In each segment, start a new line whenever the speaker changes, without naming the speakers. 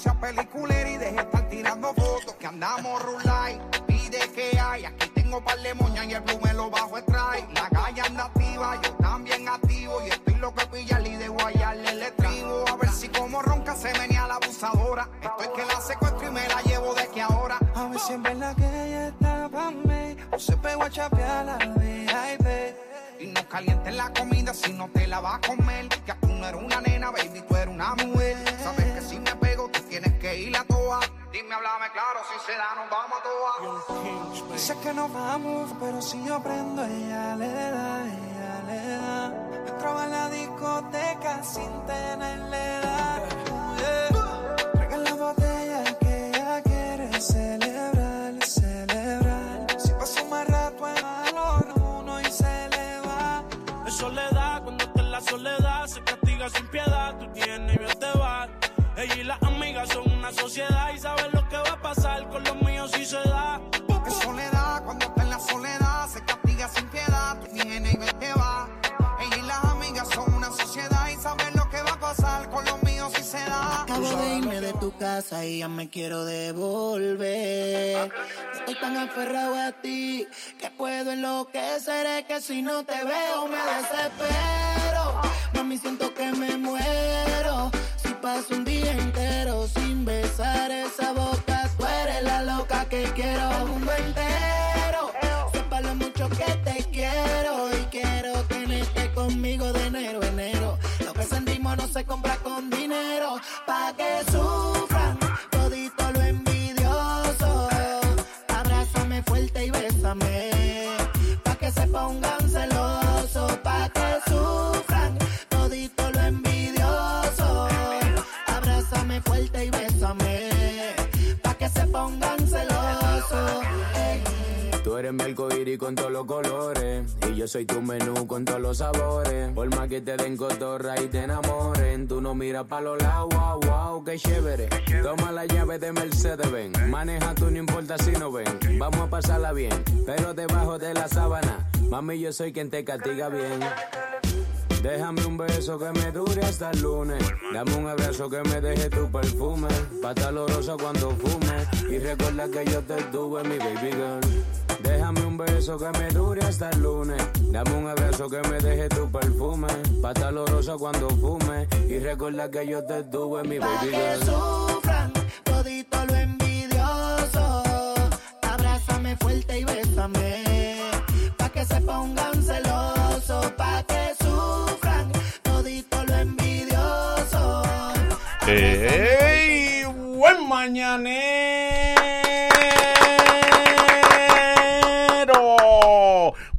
sea peliculera y deje de estar tirando fotos. Que andamos rulay, pide que hay. Aquí tengo par de moñas y el blue me lo bajo extrae. La calle anda activa, yo también activo. Y estoy loco de pillarle y de guayarle el estribo. A ver si como ronca se venía la abusadora. Estoy que la secuestro y me la llevo de que ahora.
A ver si en verdad que ella está pa' mí O se pegó a chapear la VIP
Y no calientes la comida si no te la vas a comer. Que tú no eres una nena, baby, tú eres una mujer. Sabes que si me que ir a toa. Dime, háblame claro, si se da, nos vamos a toa.
Dice que nos vamos, pero si yo prendo, ella le da, ella le da. Entraba en la discoteca sin tenerle edad. Yeah. Traigan la botella que ella quiere celebrar, celebrar. Si pasa más rato en valor uno y se le va.
Es soledad, cuando está en la soledad, se castiga sin piedad. Tú tienes y yo te vas. Ella y
casa ya me quiero devolver. Estoy tan aferrado a ti que puedo enloquecer. Es que si no te veo me desespero. Mami, siento que me muero. Si paso un día entero sin besar esa boca, tú eres la loca que quiero. El mundo entero sepa lo mucho que te quiero y quiero tenerte conmigo de enero a enero. Lo que sentimos no se compra con dinero.
Eres mi arcoíris con todos los colores. Y yo soy tu menú con todos los sabores. Por más que te den cotorra y te enamoren. Tú no miras pa' los lados, wow, wow, qué chévere. Toma la llave de Mercedes, ven. Maneja tú, no importa si no ven. Vamos a pasarla bien, pero debajo de la sábana. Mami, yo soy quien te castiga bien. Déjame un beso que me dure hasta el lunes. Dame un abrazo que me deje tu perfume. Pa' estar cuando fume. Y recuerda que yo te tuve, mi baby girl. Déjame un beso que me dure hasta el lunes. Dame un abrazo que me deje tu perfume. Pa' estar oloroso cuando fume. Y recuerda que yo te tuve, mi
Pa'
baby
que sufran todito lo envidioso. Abrázame fuerte y bésame. Pa' que se pongan celosos. Pa' que sufran todito lo envidioso.
¡Ey! ¡Buen mañanero!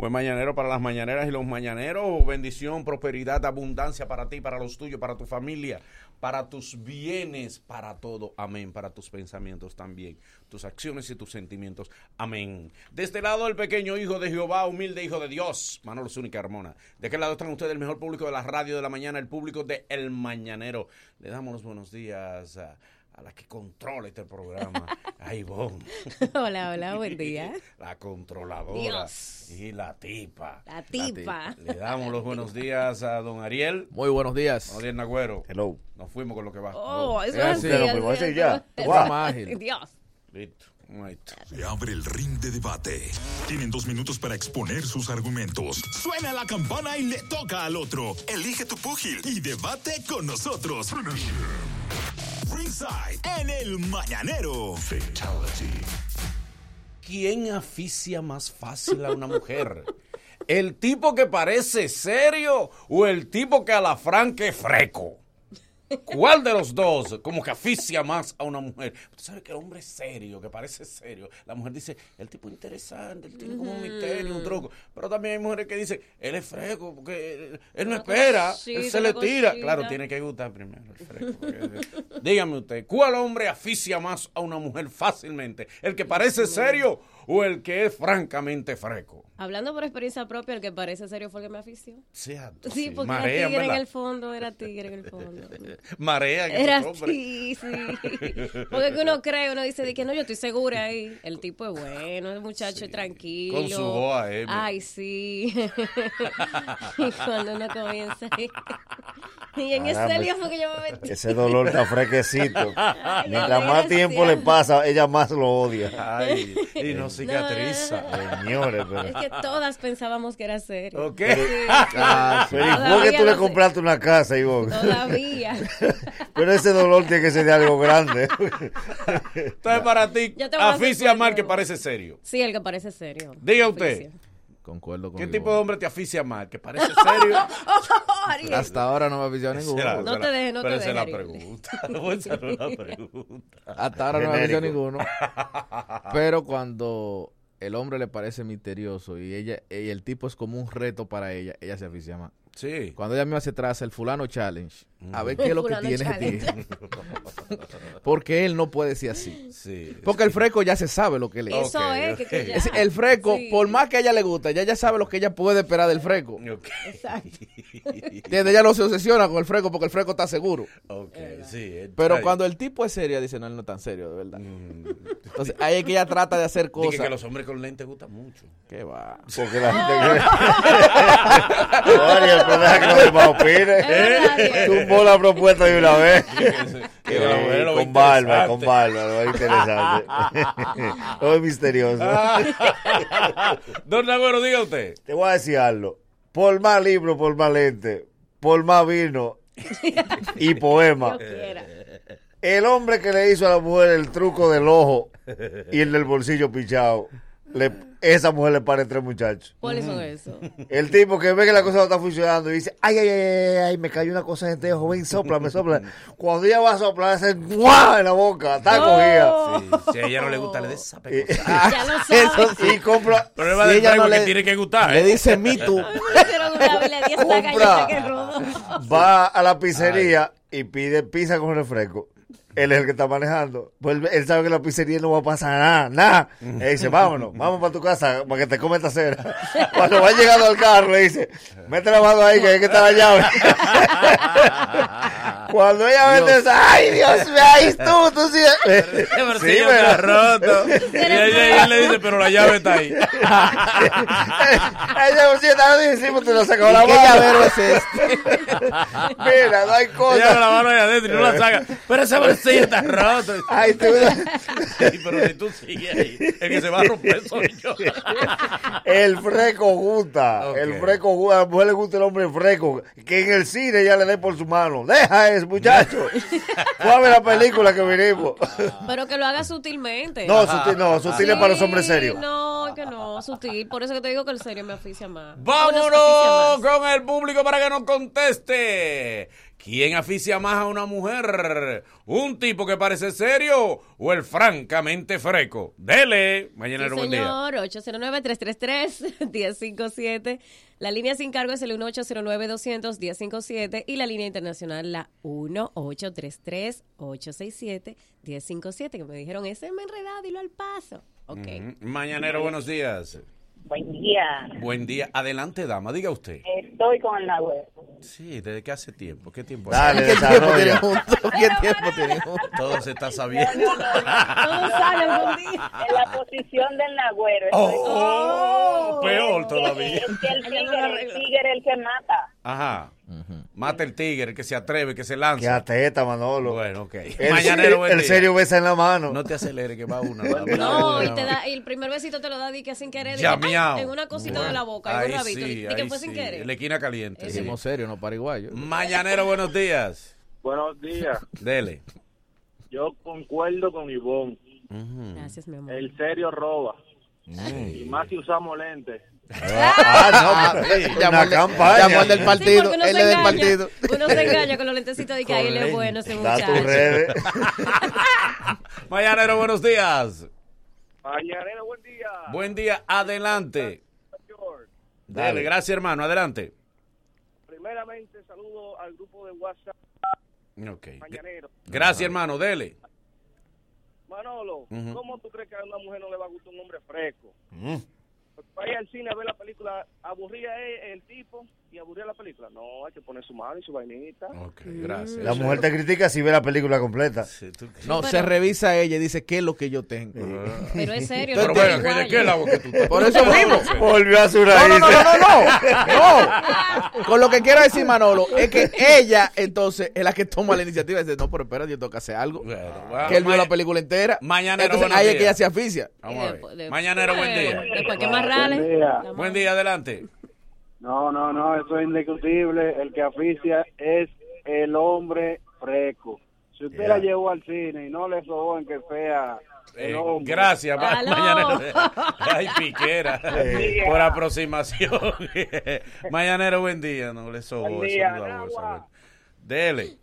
Buen mañanero para las mañaneras y los mañaneros. Bendición, prosperidad, abundancia para ti, para los tuyos, para tu familia, para tus bienes, para todo. Amén. Para tus pensamientos también, tus acciones y tus sentimientos. Amén. De este lado, el pequeño hijo de Jehová, humilde hijo de Dios, Manolo Zúñiga Carmona. De aquel lado están ustedes, el mejor público de la radio de la mañana, el público de El Mañanero. Le damos los buenos días a la que controla este programa, a Ivonne.
Hola, hola, buen día.
La controladora
Dios.
y la tipa.
La tipa.
Le damos los buenos días a don Ariel.
Muy buenos días.
Buenos días, Nagüero.
Hello.
Nos fuimos con lo que va.
Oh, eso
Es
es
así,
así,
lo
así,
ya.
Dios.
Listo.
Se abre el ring de debate. Tienen dos minutos para exponer sus argumentos. Suena la campana y le toca al otro. Elige tu púgil y debate con nosotros. Ringside en el mañanero.
¿Quién aficia más fácil a una mujer? ¿El tipo que parece serio o el tipo que a la franca es freco? ¿Cuál de los dos como que aficia más a una mujer? Tú sabes que el hombre es serio, que parece serio. La mujer dice, el tipo interesante, él tiene como un misterio, un truco. Pero también hay mujeres que dicen, él es freco, porque él no espera, él se le tira. Claro, tiene que gustar primero el porque- Dígame usted, ¿cuál hombre aficia más a una mujer fácilmente? ¿El que parece serio o el que es francamente freco?
Hablando por experiencia propia, el que parece serio fue el que me afició. Sí,
sí.
porque
Marean,
era tigre en
¿verdad?
el fondo, era tigre en el fondo.
Marean
Era
esos hombres.
así, sí. Porque que uno cree, uno dice, de que no, yo estoy segura ahí. El tipo es bueno, el muchacho es tranquilo.
Con su voz AM.
Ay, sí. y cuando uno comienza ahí. y en
Caramba,
ese lío fue que yo me metí.
Ese dolor está fresquecito.
Ay,
Mientras
no,
más tiempo le pasa, ella más lo odia.
Ay, y no cicatriza.
Señores, pero...
Es que todas pensábamos que era serio.
¿Ok?
Ah, pero ¿y fue que
Todavía
tú le compraste una casa, Ivonne?
Todavía.
Pero ese dolor tiene que ser de algo grande.
Entonces, para ti, aficia mal que parece serio.
Sí, el que parece serio.
Diga usted.
Concuerdo con
¿qué tipo
voz.
de hombre te aficia mal? Que parece serio.
Hasta ahora no me ha aficionado ninguno.
No te dejes, no
pero
te
esa es la
dejes,
pregunta. Esa es la pregunta.
Hasta ahora no me ha aficionado ninguno. Pero cuando el hombre le parece misterioso y ella y el tipo es como un reto para ella, ella se aficia más.
Sí.
Cuando ella misma se traza el fulano challenge, a ver qué es lo que
Fulano
tiene
challenge.
de ti. Porque él no puede ser así.
Sí.
Porque el freco ya se sabe lo que le
Eso es, que, ya.
El freco,
Sí.
por más que a ella le gusta, ya ella sabe lo que ella puede esperar del freco.
Ok.
Exacto.
¿Entiendes? Ella no se obsesiona con el freco porque el freco está seguro.
Sí.
Pero cuando el tipo es serio, dice, no, él no es tan serio, de verdad.
Mm.
Entonces, ahí es que ella trata de hacer cosas.
que los hombres con lentes gustan mucho.
¿Qué va?
Porque la gente. Ariel, pero deja que los demás opinen.
Es
la propuesta de una vez.
Que
Eh,
lo
con barba, con barba, lo interesante. Lo ve misterioso.
Don Nagüero, diga usted.
Te voy a decir algo. Por más libros, por más lente, por más vino y poema. El hombre que le hizo a la mujer el truco del ojo y el del bolsillo pichado, le, esa mujer le pare tres muchachos.
¿Cuáles son esos?
El tipo que ve que la cosa no está funcionando y dice, ay, ay, ay, ay, ay, me cayó una cosa en este ojo, ven, sopla, me sopla. Cuando ella va a soplar, hace ¡guau! en la boca, está cogida.
Sí, si a ella no le gusta, le des esa pecosa.
Ya lo sabes.
Y compra,
El problema
Si
del
ella no le-
tiene que gustar.
Le
¿eh?
dice me
esta
Compra. va a la pizzería y pide pizza con refresco. Él es el que está manejando. Pues él, él sabe que la pizzería no va a pasar nada, nada. Él dice, vámonos, vamos para tu casa para que te come esta cena. Cuando va llegando al carro, le dice, mete la mano ahí que ahí que está la llave. Cuando ella mete esa, ay Dios mío, ay tú, tú sí. Sí, pero-
está roto. Y ella, ella le dice, pero la llave está ahí.
Ella bolsillo está ahí, sí, pues te lo sacó la
¿Y qué
mano.
llavero es este?
Mira, no hay
Ella con la
cosa.
mano ahí adentro y no la saca. Pero ese bolsillo está roto.
Ay,
Sí, pero si tú sigues ahí, el que se va a romper soy yo.
El freco gusta. El freco gusta. A la mujer le gusta el hombre freco. Que en el cine ya le dé por su mano. Deja eso, muchacho. Fue a ver la película que vinimos.
Pero que lo haga sutilmente.
No, sutil, no, sutil es para los hombres
Sí,
serios.
No, que no, sutil. Por eso que te digo que el serio me aficia más.
Vámonos
aficia más.
con el público para que nos conteste. ¿Quién aficia más a una mujer? ¿Un tipo que parece serio o el francamente freco? Dele. Mañana
Sí,
buen día.
señor, 809-333-1057. La línea sin cargo es el 1809-200-1057 y la línea internacional la 1833-867-1057. Que me dijeron, ese es me enredado, dilo al paso. Ok.
Ujú. Mañanero, buenos días.
Buen día.
Buen día. Adelante, dama, diga usted.
Estoy con el Nagüero.
Sí, ¿desde qué hace tiempo? ¿Qué tiempo
Dale,
¿Qué tiempo? ¿Qué tiempo tienen juntos?
Todo se está sabiendo.
Todo sale algún día.
En la posición del Nagüero. estoy
Oh, peor
con-
todavía.
Es que el tigre, el tigre es el que mata.
Ajá. Mata el tigre, el que se atreve, que se
Que
lanza.
ateta, Manolo.
Bueno, ok.
El,
Mañanero,
el
día.
serio besa en la mano.
No te acelere, que va una.
No, y te da, y el primer besito te lo da di que sin querer. di que,
Ya,
ay, en una cosita de la boca, en
Ahí
un rabito.
sí,
di que
ahí
fue sin querer.
En la esquina caliente. sí.
Serio, no paraguayo.
Mañanero, buenos días.
Buenos días.
Dele.
Yo concuerdo con Ivonne.
Gracias, mi amor.
El serio roba. Y más si usamos lentes.
Ah, no,
Llamó
una campaña.
llamó al del
Sí,
partido.
uno
él
se
es del
engaña.
partido.
Uno se engaña con los lentecitos de que ay, él es bueno ese
Da tus
muchacho.
redes.
Mañanero, buenos días.
Mañanero, buen día.
Buen día, adelante. Dale,
Dale.
gracias, hermano, adelante.
Primeramente, saludo al grupo de WhatsApp
Ok.
Mañanero.
Gracias, hermano, dele.
Manolo,
Ujú.
¿cómo tú crees que a una mujer no le va a gustar un hombre fresco?
Mm.
Para ir al cine a ver la película, aburría el tipo y aburría la película. No, hay que poner su mano y su vainita.
Ok, gracias.
La mujer te critica si ve la película completa.
No, se revisa ella y dice, ¿qué es lo que yo tengo?
Pero es serio.
Pero
no
bueno,
te
¿qué-
iguales.
¿qué es la voz que tú estás?
Por eso mismo.
Volvió a su raíz.
no, no, no, no, no. No. Con lo que quiero decir, Manolo, es que ella, entonces, es la que toma la iniciativa y dice, no, pero espérate, yo tengo que hacer algo.
bueno,
que él vio
ma-
la película entera.
Mañanero,
Entonces,
buenos
ahí es que
días.
ella se aficia.
Vamos a ver.
después- después-
Mañanero, buen día.
Después que más rale.
Buen día.
la
Buen día, adelante.
No, no, no, eso es indiscutible. El que aficia es el hombre freco. Si usted la llevó al cine y no le sobó en que sea el
Eh,
hombre.
gracias, ma-
Aló.
Mañanero. Ay, piquera.
Eh.
Por aproximación. Mañanero, buen día. No le no bueno. Dele.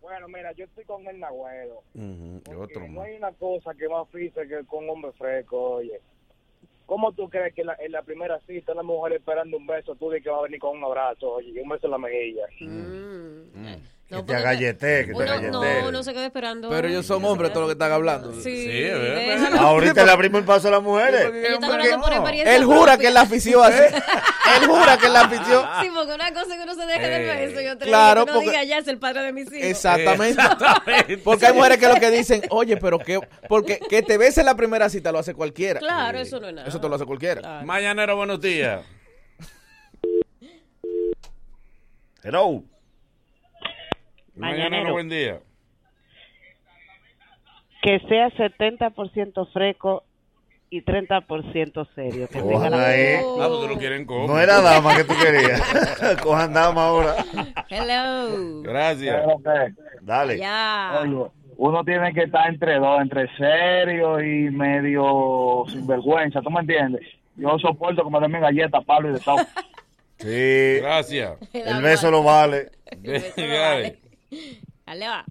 Bueno, mira, yo estoy con el Nagüero.
Ujú, y
Porque
otro
no hay una cosa que más física que con un hombre fresco, oye. ¿Cómo tú crees que la- en la primera cita una mujer esperando un beso, tú dices que va a venir con un abrazo, oye, y un beso en la mejilla?
Que te agallete, que te agallete.
no, uno se queda esperando.
Pero ellos son hombres, todo lo que están hablando.
Sí,
Sí, es verdad.
déjalo.
Ahorita le abrimos el paso a las mujeres.
Ellos están hablando por experiencia
Él jura que él la afició así. Él jura que él la afició.
Sí, porque una cosa es que uno se deje de
Eh,
beso y otra
claro,
es que
porque-
diga ya es el padre de mis hijos.
Exactamente.
Exactamente.
Porque hay mujeres que lo que dicen, oye, pero que, porque que te bese en la primera cita lo hace cualquiera.
Claro, eso no es nada.
Eso te lo hace cualquiera.
Claro.
Mañanero, buenos días.
Hello.
Mañanero, buen día.
que sea 70% fresco y 30% serio. Que tenga
Cojan
la-
ahí.
Ah, pues lo quieren como.
No era dama que tú querías. Cojan dama ahora.
Hello.
Gracias.
Dale.
Ya.
uno tiene que estar entre dos, entre serio y medio sinvergüenza, ¿tú me entiendes? Yo soporto como también galletas, palo y de todo.
Sí.
Gracias.
El beso lo vale.
Eso no
Dale.
vale. Dale, va.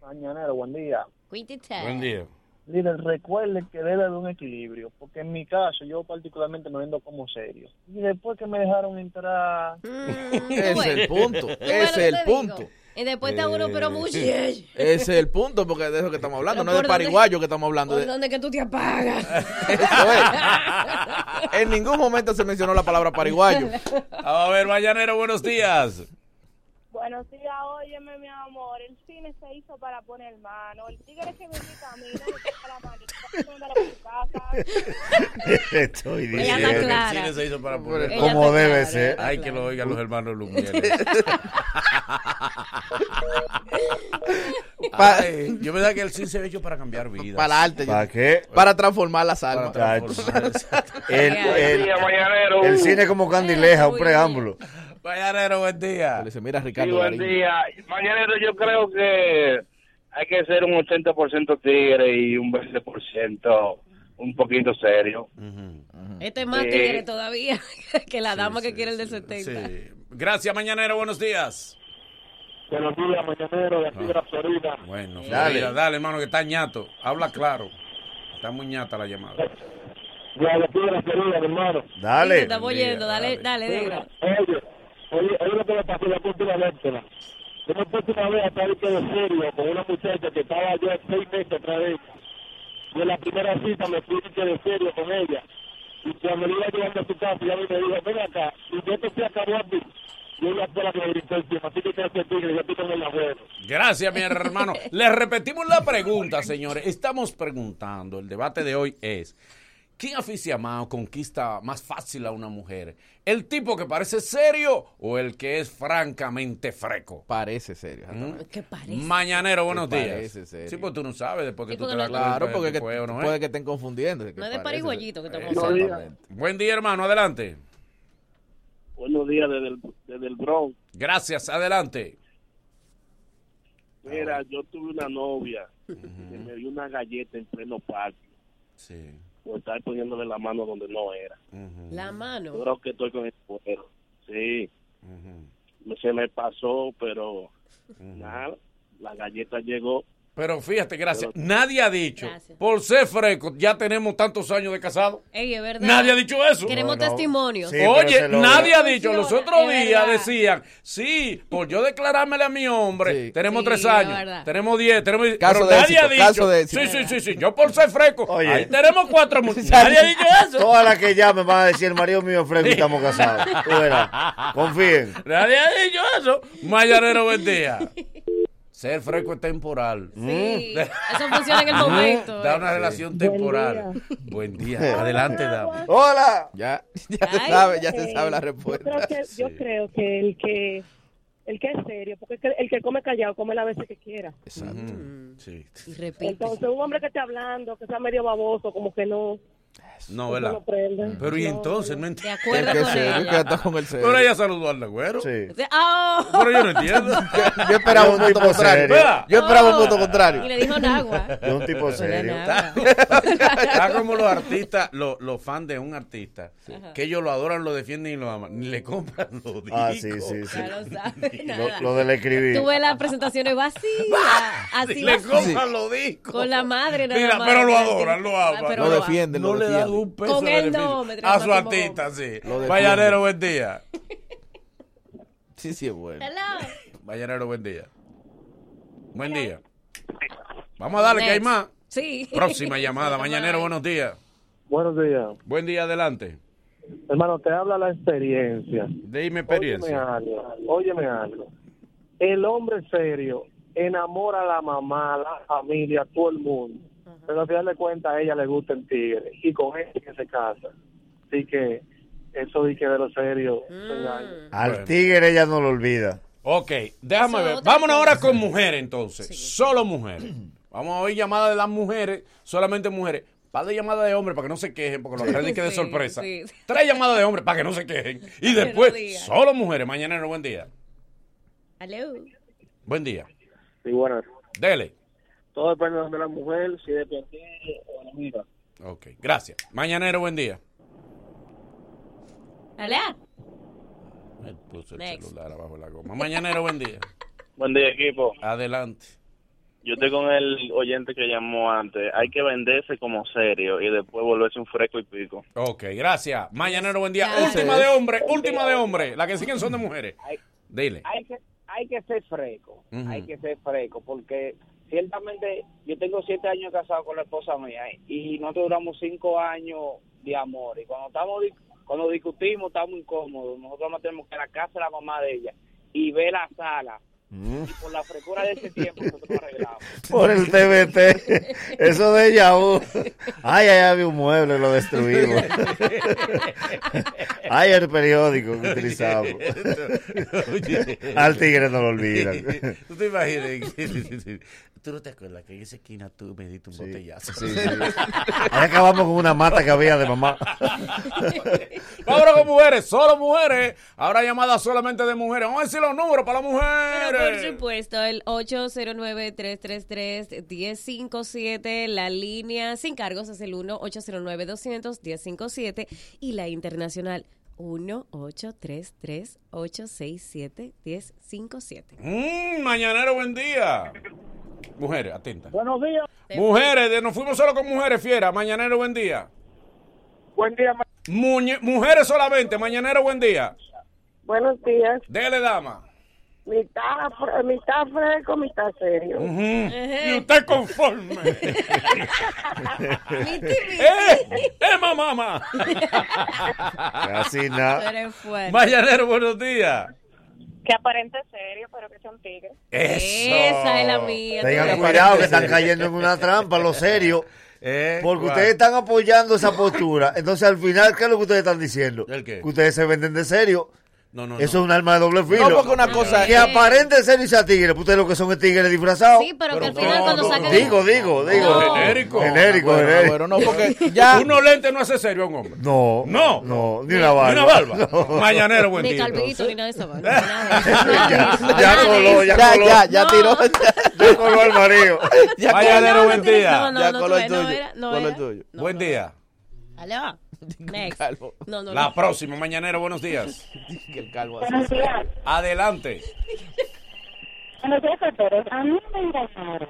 Mañanero, buen día.
Buen día.
Líder, recuerden que debe haber un equilibrio, porque en mi caso yo particularmente me vendo como serio. Y después que me dejaron entrar...
Mm,
Ese es
bueno.
el punto. Es el
digo.
punto.
Y después está uno, pero muy
Ese es el punto, porque de eso que estamos hablando,
Pero
no es de
¿por dónde-
pariguayo que estamos hablando.
¿Por
De,
dónde que tú te apagas?
eso es. En ningún momento se mencionó la palabra pariguayo.
A ver, Mañanero, buenos días.
Buenos días, óyeme, mi amor. El cine se hizo para poner mano. El tigre que viene camino, le toca la manita, mándala para su casa.
Estoy diciendo.
El cine se hizo para poner.
Ella
Como debe
clara,
ser.
ella está
Ay, que lo oigan los hermanos Lumiere.
Pa-
Ay, yo pensaba que el cine se había hecho para cambiar vidas.
para arte.
¿Para qué?
Para transformar las
Para
almas.
transformar.
El, el,
Mañanero.
el cine es como candileja, un preámbulo.
Mañanero, buen día.
Le dice, mira,
Sí,
Ricardo
buen
Darín.
día. Mañanero, yo creo que hay que ser un 80% tigre y un 20% un poquito serio.
Este es más
Sí.
tigre todavía que la dama que quiere el del 70.
Sí. Gracias, Mañanero, buenos días.
Buenos días, Mañanero, de aquí de la Florida.
Bueno,
Dale.
dale, dale, hermano, que está ñato. Habla claro. Está muy ñata la llamada.
Ya, de aquí de la Florida, mi hermano.
Te
Dale.
estamos oyendo, dale, dale, negra.
Oye, oye, oye lo que me pasó la última vez. Yo me puse una vez a estar que de serio con una muchacha que estaba yo seis meses atrás de ella. Y en la primera cita me fui que de serio con ella. Y cuando me iba llevando a su casa, ella me dijo, ven acá, y yo te acabó a ti. Y ella fue la que me gritó encima, así que te hace tigre, yo estoy con el abuelo.
Gracias, mi hermano. Le repetimos la pregunta, señores. Estamos preguntando, el debate de hoy es, ¿quién aficia más o conquista más fácil a una mujer? ¿El tipo que parece serio o el que es francamente freco?
Parece serio. exactamente.
¿Qué parece?
Mañanero, buenos
¿Qué
días.
parece serio?
Sí, pues tú no sabes después que tú te cuenta
Claro,
de
porque
que o no es.
puede que estén confundiendo. que
No es de pariguayito que estamos
Eh,
hablando.
Buen día, hermano, adelante.
Buenos días desde el, desde el Bronx.
Gracias, adelante.
Mira, yo tuve una novia que me dio una galleta en pleno parque
Sí.
Por estar poniéndole la mano donde no era.
La
Yo
mano.
creo que estoy con el cuero. Sí, se me pasó, pero nada, la galleta llegó
Pero fíjate, gracias. Nadie ha dicho, por ser fresco, ya tenemos tantos años de casado.
Ey, es verdad.
Nadie ha dicho eso.
Queremos testimonios.
Oye, nadie ha dicho. Los otros días decían, sí, por yo declarármele a mi hombre, tenemos
Sí,
tres
es
años, tenemos diez, tenemos
Caso
pero
de
nadie
éxito,
ha dicho.
caso de.
Sí, sí, sí, sí. Yo por ser fresco.
Oye.
ahí tenemos cuatro. Nadie ha dicho eso.
Todas las que llamen van a decir el marido mío es fresco y estamos casados. Tú verás. Confíen.
Nadie ha dicho eso. Mañanero, buen día. Ser fresco es temporal.
Sí, eso funciona en el momento.
Da una relación
Buen
temporal. Buen día. Adelante, dama.
Hola.
Ya, ya se sabe, ya se sabe la
Yo
respuesta.
creo que, yo creo que el que el que es serio, porque es que el que come callado come las veces que quiera.
Exacto. Sí.
Y repite.
Entonces, un hombre que esté hablando, que sea medio baboso, como que no.
No,
Eso
¿verdad?
no prende.
Pero y entonces, no
De
entiendo.
acuerdo
El que
con
serio,
ella.
está con el serio.
Pero ella saludó al negüero.
Sí.
Pero yo no entiendo.
Yo esperaba un
Yo
punto
tipo
contrario.
serio.
Yo esperaba un
Oh.
punto contrario.
Y le dijo Nagua.
De un tipo serio.
Está como los artistas, los, los fans de un artista, que ellos lo adoran, lo defienden y lo aman. Ni le compran los discos.
Ah, sí, sí, sí.
Ya lo sabe
Lo,
nada.
lo del escribir.
Tuve las presentaciones vacías. Así
le compran los discos.
Con la madre nada
Mira,
más.
pero lo adoran, lo
Ah,
aman.
Lo defienden, lo
le un peso
Con él no, me
A su artista, sí. Mañanero, buen día.
Sí, sí, es bueno.
Hello.
Mañanero, buen día. Buen día. Vamos a darle que hay más.
Sí.
Próxima llamada. Mañanero, buenos días.
Buenos días.
Buen día, adelante.
Hermano, te habla la experiencia.
Dime
Óyeme
experiencia.
algo, óyeme algo. El hombre serio enamora a la mamá, a la familia, a todo el mundo. Pero al final de cuentas a ella le gusta el tigre y con él que se casa. Así que eso di que de lo serio se engaña.
Al
Bueno.
tigre ella no lo olvida.
Ok, déjame
Eso
ver. Vámonos ahora con mujeres entonces. Solo mujeres. Vamos a oír llamadas de las mujeres, solamente mujeres. Par de llamadas de hombres para que no se quejen, porque lo agarré de que de
Sí,
sorpresa.
sí.
Tres llamadas de hombres para que no se quejen. Y después, solo mujeres. Mañanero, buen día.
Hello.
Buen día.
Sí, bueno,
Dele.
Todo depende de la mujer, si de ti o la mira.
Ok, gracias. Mañanero, buen día.
Hola.
Me puso el
Next.
celular abajo de la goma. Mañanero, buen día.
Buen día, equipo.
Adelante.
Yo estoy con el oyente que llamó antes. Hay que venderse como serio y después volverse un fresco y pico.
Ok, gracias. Mañanero, buen día.
Gracias.
Última de hombre, última de hombre. La que siguen son de mujeres. Dile.
hay que hay que ser fresco hay que ser fresco porque ciertamente yo tengo siete años casado con la esposa mía y nosotros duramos cinco años de amor y cuando estamos cuando discutimos estamos incómodos nosotros nos tenemos que ir a la casa de la mamá de ella y ver la sala
Mm.
y por la frescura de ese tiempo nosotros nos arreglamos
Por el TBT. Eso de ella. uh. Ay, ay, había un mueble, lo destruimos. Ay, el periódico que utilizamos. Al tigre no lo olvidan.
¿Tú te imaginas? ¿Tú no te acuerdas que en esa esquina tú me diste un botellazo?
Sí, sí. Ahí acabamos con una mata que había de mamá.
Vámonos con mujeres, solo mujeres. Ahora llamadas solamente de mujeres. Vamos a decir los números para las
Pero por
mujeres.
supuesto, el 809-333-1057, la línea sin cargos es el 1-809-200-1057 y la internacional 1-833-867-1057.
Mm, mañanero, buen día. Mujeres, atenta.
buenos días
Mujeres, de- nos fuimos solo con mujeres, fiera. Mañanero, buen día.
buen día
Muñe- mujeres solamente. Mañanero, buen día.
Buenos días.
Dele, dama.
Mitad, mitad fresco, mitad serio.
Y usted conforme. ¡Eh! ¡Eh, mamá!
Así nada.
Mañanero, buenos días.
Que aparente serio, pero que sea un tigre.
Eso.
Esa es la mía.
Tengan cuidado que están cayendo en una trampa, lo serio.
Eh,
Porque ustedes están apoyando esa postura. Entonces, al final, ¿qué es lo que ustedes están diciendo?
¿El qué?
Que ustedes se venden de serio.
No, no,
Eso
no.
es un arma de doble filo.
No, porque una cosa
Que aparente serio y sea tigre. Ustedes lo que son es tigres disfrazados.
Sí, pero, que al final
no,
cuando
no,
sacan...
Digo, digo, digo.
No.
Genérico.
Genérico,
Bueno,
genérico.
bueno, no, porque ya.
Unos lentes no hace serio a un hombre.
No.
No.
No, ni una barba.
Ni una barba.
No.
Mañanero, buen
Ni
día.
calvito, ni nada de de eso,
Ya coló, ya
Ya,
coló.
ya, ya tiró.
Ya coló al marido.
Mañanero, buen día.
No, no,
Ya
no,
coló el
no
tuyo, el
Buen día.
Aló. Next.
calvo.
No, no,
La
no.
próxima, mañanero, buenos días.
Que el calvo así.
Buenos días.
Adelante.
Pero a mí me engañaron.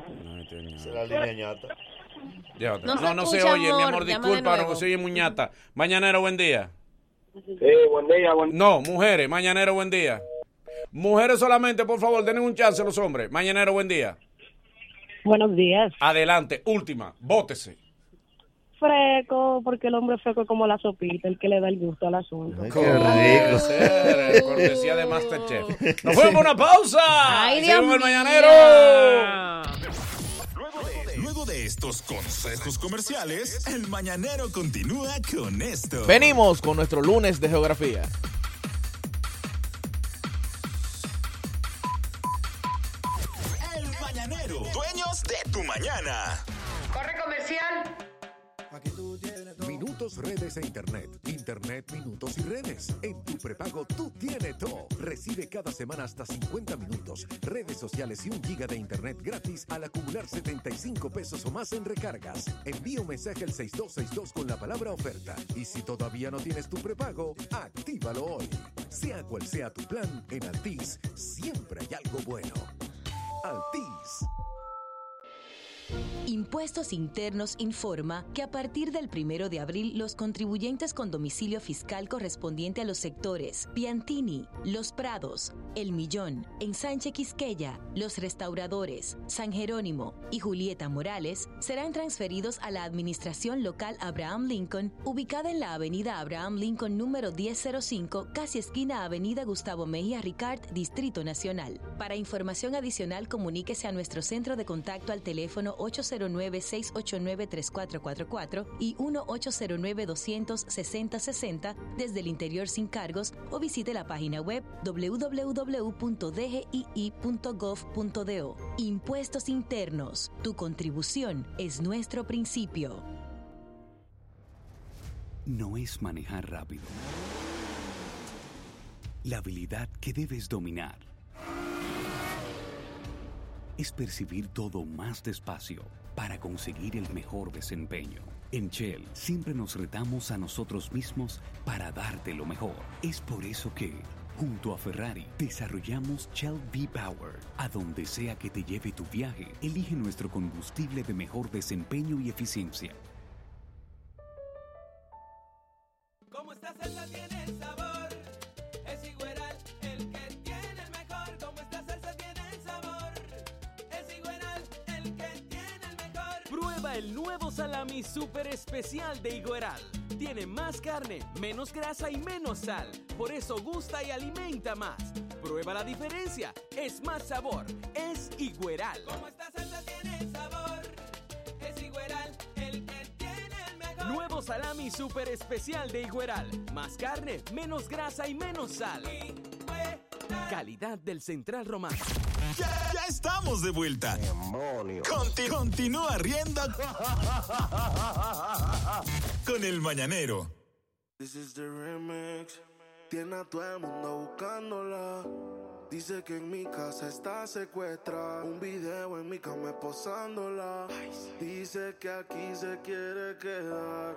Se la línea ñata.
Llévate.
No
No,
se
no, se oye, mi
amor,
disculpa, no se oye muñata. Mañanero, buen día.
Sí, buen día, buen
No, mujeres, mañanero, buen día. Mujeres solamente, por favor, denle un chance a los hombres. Mañanero, buen día.
Buenos días.
Adelante, última, bótese.
Freco, porque el hombre freco es como la sopita, el que le da el gusto al asunto.
Qué rico.
Ser, Cortesía de Masterchef. Nos fuimos a una pausa.
Ay, Dios
el mañanero.
Luego de estos consejos comerciales, el mañanero continúa con esto.
Venimos con nuestro lunes de geografía.
El mañanero, dueños de tu mañana.
Corre comercial.
Minutos, redes e internet. Internet, minutos y redes. En tu prepago tú tienes todo. Recibe cada semana hasta 50 minutos, redes sociales y un giga de internet gratis al acumular 75 pesos o más en recargas. Envía un mensaje al 6262 con la palabra oferta. Y si todavía no tienes tu prepago, actívalo hoy. Sea cual sea tu plan, en Altis siempre hay algo bueno. Altis.
Impuestos Internos informa que a partir del primero de abril los contribuyentes con domicilio fiscal correspondiente a los sectores Piantini, Los Prados, El Millón, Ensanche Quisqueya, Los Restauradores, San Jerónimo y Julieta Morales serán transferidos a la Administración Local Abraham Lincoln, ubicada en la Avenida Abraham Lincoln número 1005, casi esquina Avenida Gustavo Mejía Ricard, Distrito Nacional. Para información adicional, comuníquese a nuestro centro de contacto al teléfono 809-689-3444 y 1-809-200-6060 desde el interior sin cargos o visite la página web www.dgii.gov.do. Impuestos internos. Tu contribución es nuestro principio.
no es manejar rápido. La habilidad que debes dominar es percibir todo más despacio para conseguir el mejor desempeño. En Shell siempre nos retamos a nosotros mismos para darte lo mejor. Es por eso que, junto a Ferrari, desarrollamos Shell V-Power. A donde sea que te lleve tu viaje, elige nuestro combustible de mejor desempeño y eficiencia.
Esta salsa tiene el
Prueba el nuevo salami super especial de Igueral. Tiene más carne, menos grasa y menos sal. Por eso gusta y alimenta más. Prueba la diferencia. Es más sabor. Es Igueral.
Como esta salsa tiene sabor, es igual el que tiene el mejor.
Nuevo salami super especial de Igueral. Más carne, menos grasa y menos sal. Calidad del Central Romano.
Ya, ya estamos de vuelta. Conti- continúa riendo con el mañanero.
This is the remix. Tiene a todo el mundo buscándola. Dice que en mi casa está secuestrada. Un video en mi cama posándola. Dice que aquí se quiere quedar.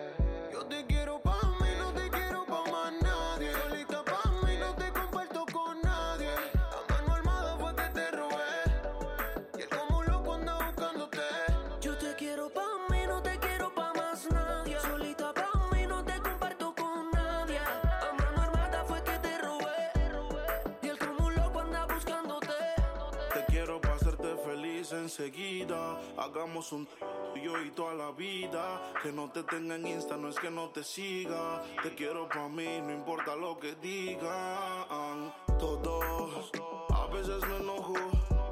enseguida. Hagamos un yo y toda la vida. Que no te tenga en Insta, no es que no te siga. Te quiero para mí, no importa lo que digan. Todos, a veces me enojo.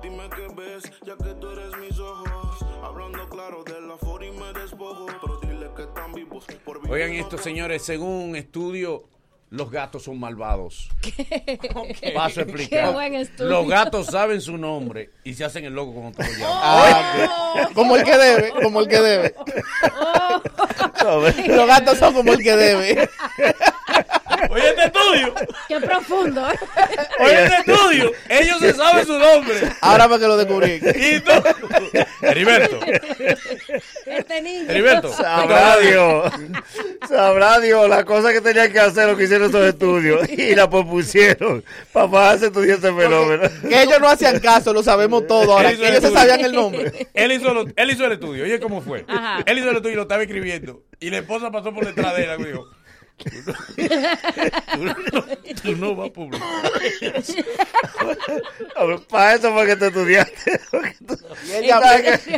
Dime qué ves, ya que tú eres mis ojos. Hablando claro de la for y me despojo. Pero dile que están vivos por vivir
Oigan esto, señores, según un estudio, los gatos son malvados.
¿Qué?
Paso a
Qué
explicar.
buen estudio.
Los gatos saben su nombre y se hacen el loco tú lo llamas.
Ah. Como el que debe, como el que debe. Los gatos son como el que debe.
Oye, este estudio.
Qué profundo. ¿eh?
Oye, este estudio. Ellos se saben su nombre.
Ahora para que lo descubrí.
Y tú. Heriberto.
Este niño.
Heriberto.
Sabrá Dios. Sabrá Dios la cosa que tenían que hacer lo que hicieron esos estudios. Y la propusieron. Papá hace estudiar ese fenómeno.
Que ellos no hacían caso, lo sabemos todo. Ahora,
el
ellos se sabían el nombre.
Él hizo, lo- él hizo el estudio. Oye, ¿cómo fue?
Ajá.
Él hizo el estudio y lo estaba escribiendo. Y la esposa pasó por detrás de él y dijo: Tú no, tú no vas a publicar.
Para eso fue que te estudiaste.
Y ella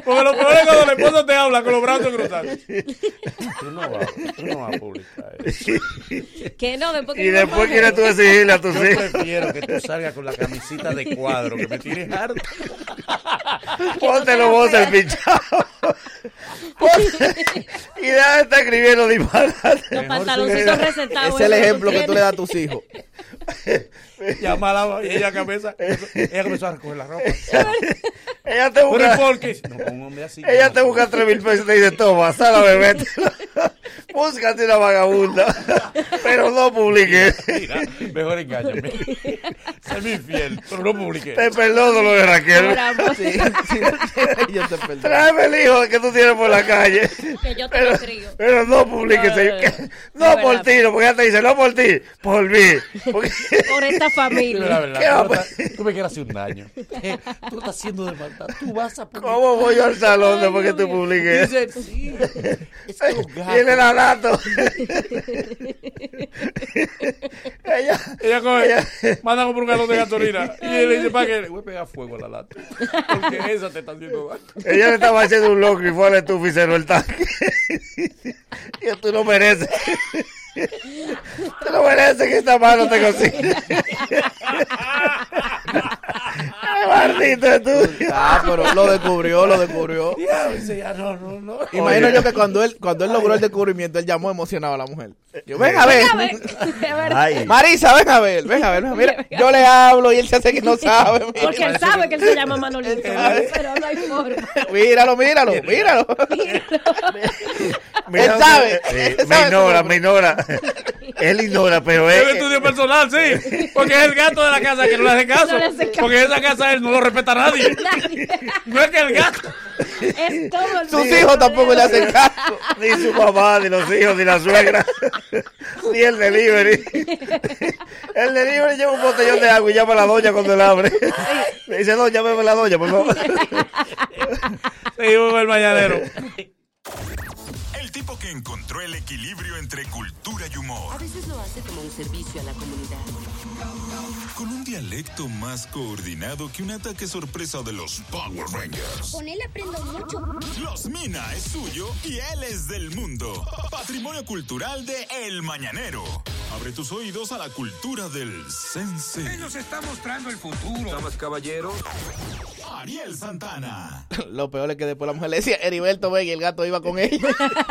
Porque lo peor es cuando la esposa te habla con los brazos cruzados. Tú no vas, tú no vas a publicar eso.
Que no, después que
Y después quieres tú exigirle a tus
Yo
hijos.
prefiero que tú salgas con la camisita de cuadro, que me tires harto.
Póntelo vos el pinchado. y deja de estar escribiendo disparates.
Los recetados.
Es el ejemplo que tú le das a tus hijos.
Llama a la y ella cabeza, ella comenzó a recoger la ropa.
Ella te
Pero ¿y
busca.
por qué? No, con un hombre así.
Ella te busca tres mil pesos y te dice, toma, sal a. Búscate una vagabunda. Pero no publiques.
Mira, mejor engáñame. Sé mi infiel, pero no publiqué.
Te perdono lo de Raquel.
Sí, sí, ellos te perdonan.
Tráeme el hijo que tú tienes por la calle.
Que yo te
Pero,
lo crío.
pero no publiques.
No, no, no.
No,
Es
por ti, no, porque ella te dice, no por ti, por mí. Porque-
Por esta
Pero la
familia.
verdad,
¿Qué
tú, estás- tú me quieres hacer un daño. Tú estás haciendo de maldad. Tú vas a publicar.
¿Cómo voy yo al salón después que tú publiques?
Dice, sí. Es que los gatos.
La gato. ella,
Ella coge,
ella-
manda a comprar un galón de gasolina y él le dice, ¿para qué? Le voy a pegar fuego a la lata. Porque esa te está haciendo daño.
ella le estaba haciendo un locro y fue al estufa y cerró el tanque. y tú no mereces. Tú no mereces que esta mano te cocine. Ay, maldito estudio.
Ah, pero lo descubrió, lo descubrió.
Ya, no, no, no.
Imagino yo que cuando él, cuando él logró el descubrimiento, él llamó emocionado a la mujer. Yo, ven a ver.
Ay,
Marisa, ven a ver, ven a ver. Mira, yo le hablo y él se hace que no sabe. mira.
Porque él sabe que él se llama Manolito. Pero no hay forma.
Míralo, míralo, míralo.
mira
Él sabe,
eh,
él
me
sabe su
ignora, me ignora. Él ignora, pero
Es
él.
un estudio personal, sí. Porque es el gato de la casa que no le hace caso.
No le hace caso.
Porque esa casa él no lo respeta a nadie.
Nadie.
No es que el gato.
Es todo el
Sus hijos tampoco le hacen caso.
Ni su mamá, ni los hijos, ni la suegra, ni el delivery. El delivery lleva un botellón de agua y llama a la doña cuando él abre. Le dice, no, llámeme a la doña, por favor.
Seguimos el mañanero.
El tipo que encontró el equilibrio entre cultura y humor.
A veces lo hace como un servicio a la comunidad.
Con un dialecto más coordinado que un ataque sorpresa de los Power Rangers.
Con él aprendo mucho.
Los Mina es suyo y él es del mundo. Patrimonio cultural de El Mañanero. Abre tus oídos a la cultura del sense.
nos está mostrando el futuro.
Damas, caballeros. Ariel Santana.
Lo peor es que después la mujer le decía, Heriberto, ven, y el gato iba con ella.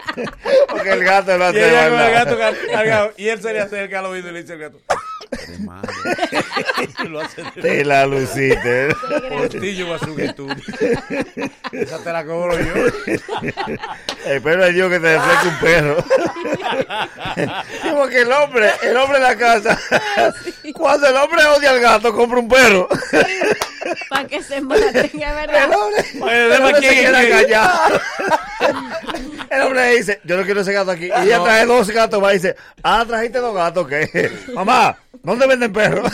Porque el gato lo
Y
hace
ella con el
maldad.
gato car- cargado. Y él se le acerca al oído y le dice al gato.
Te la luciste.
Postillo Basuguetú. Esa te la cobro yo.
Espero a Dios que te defleque un perro. Porque el hombre, el hombre de la casa, cuando el hombre odia al gato, compra un perro.
Para que se maten, es verdad.
El hombre, el hombre se queda callado. El hombre dice, yo no quiero ese gato aquí. Y ella trae dos gatos más y dice, ah, trajiste dos gatos, ¿qué? Mamá, ¿dónde venden perros?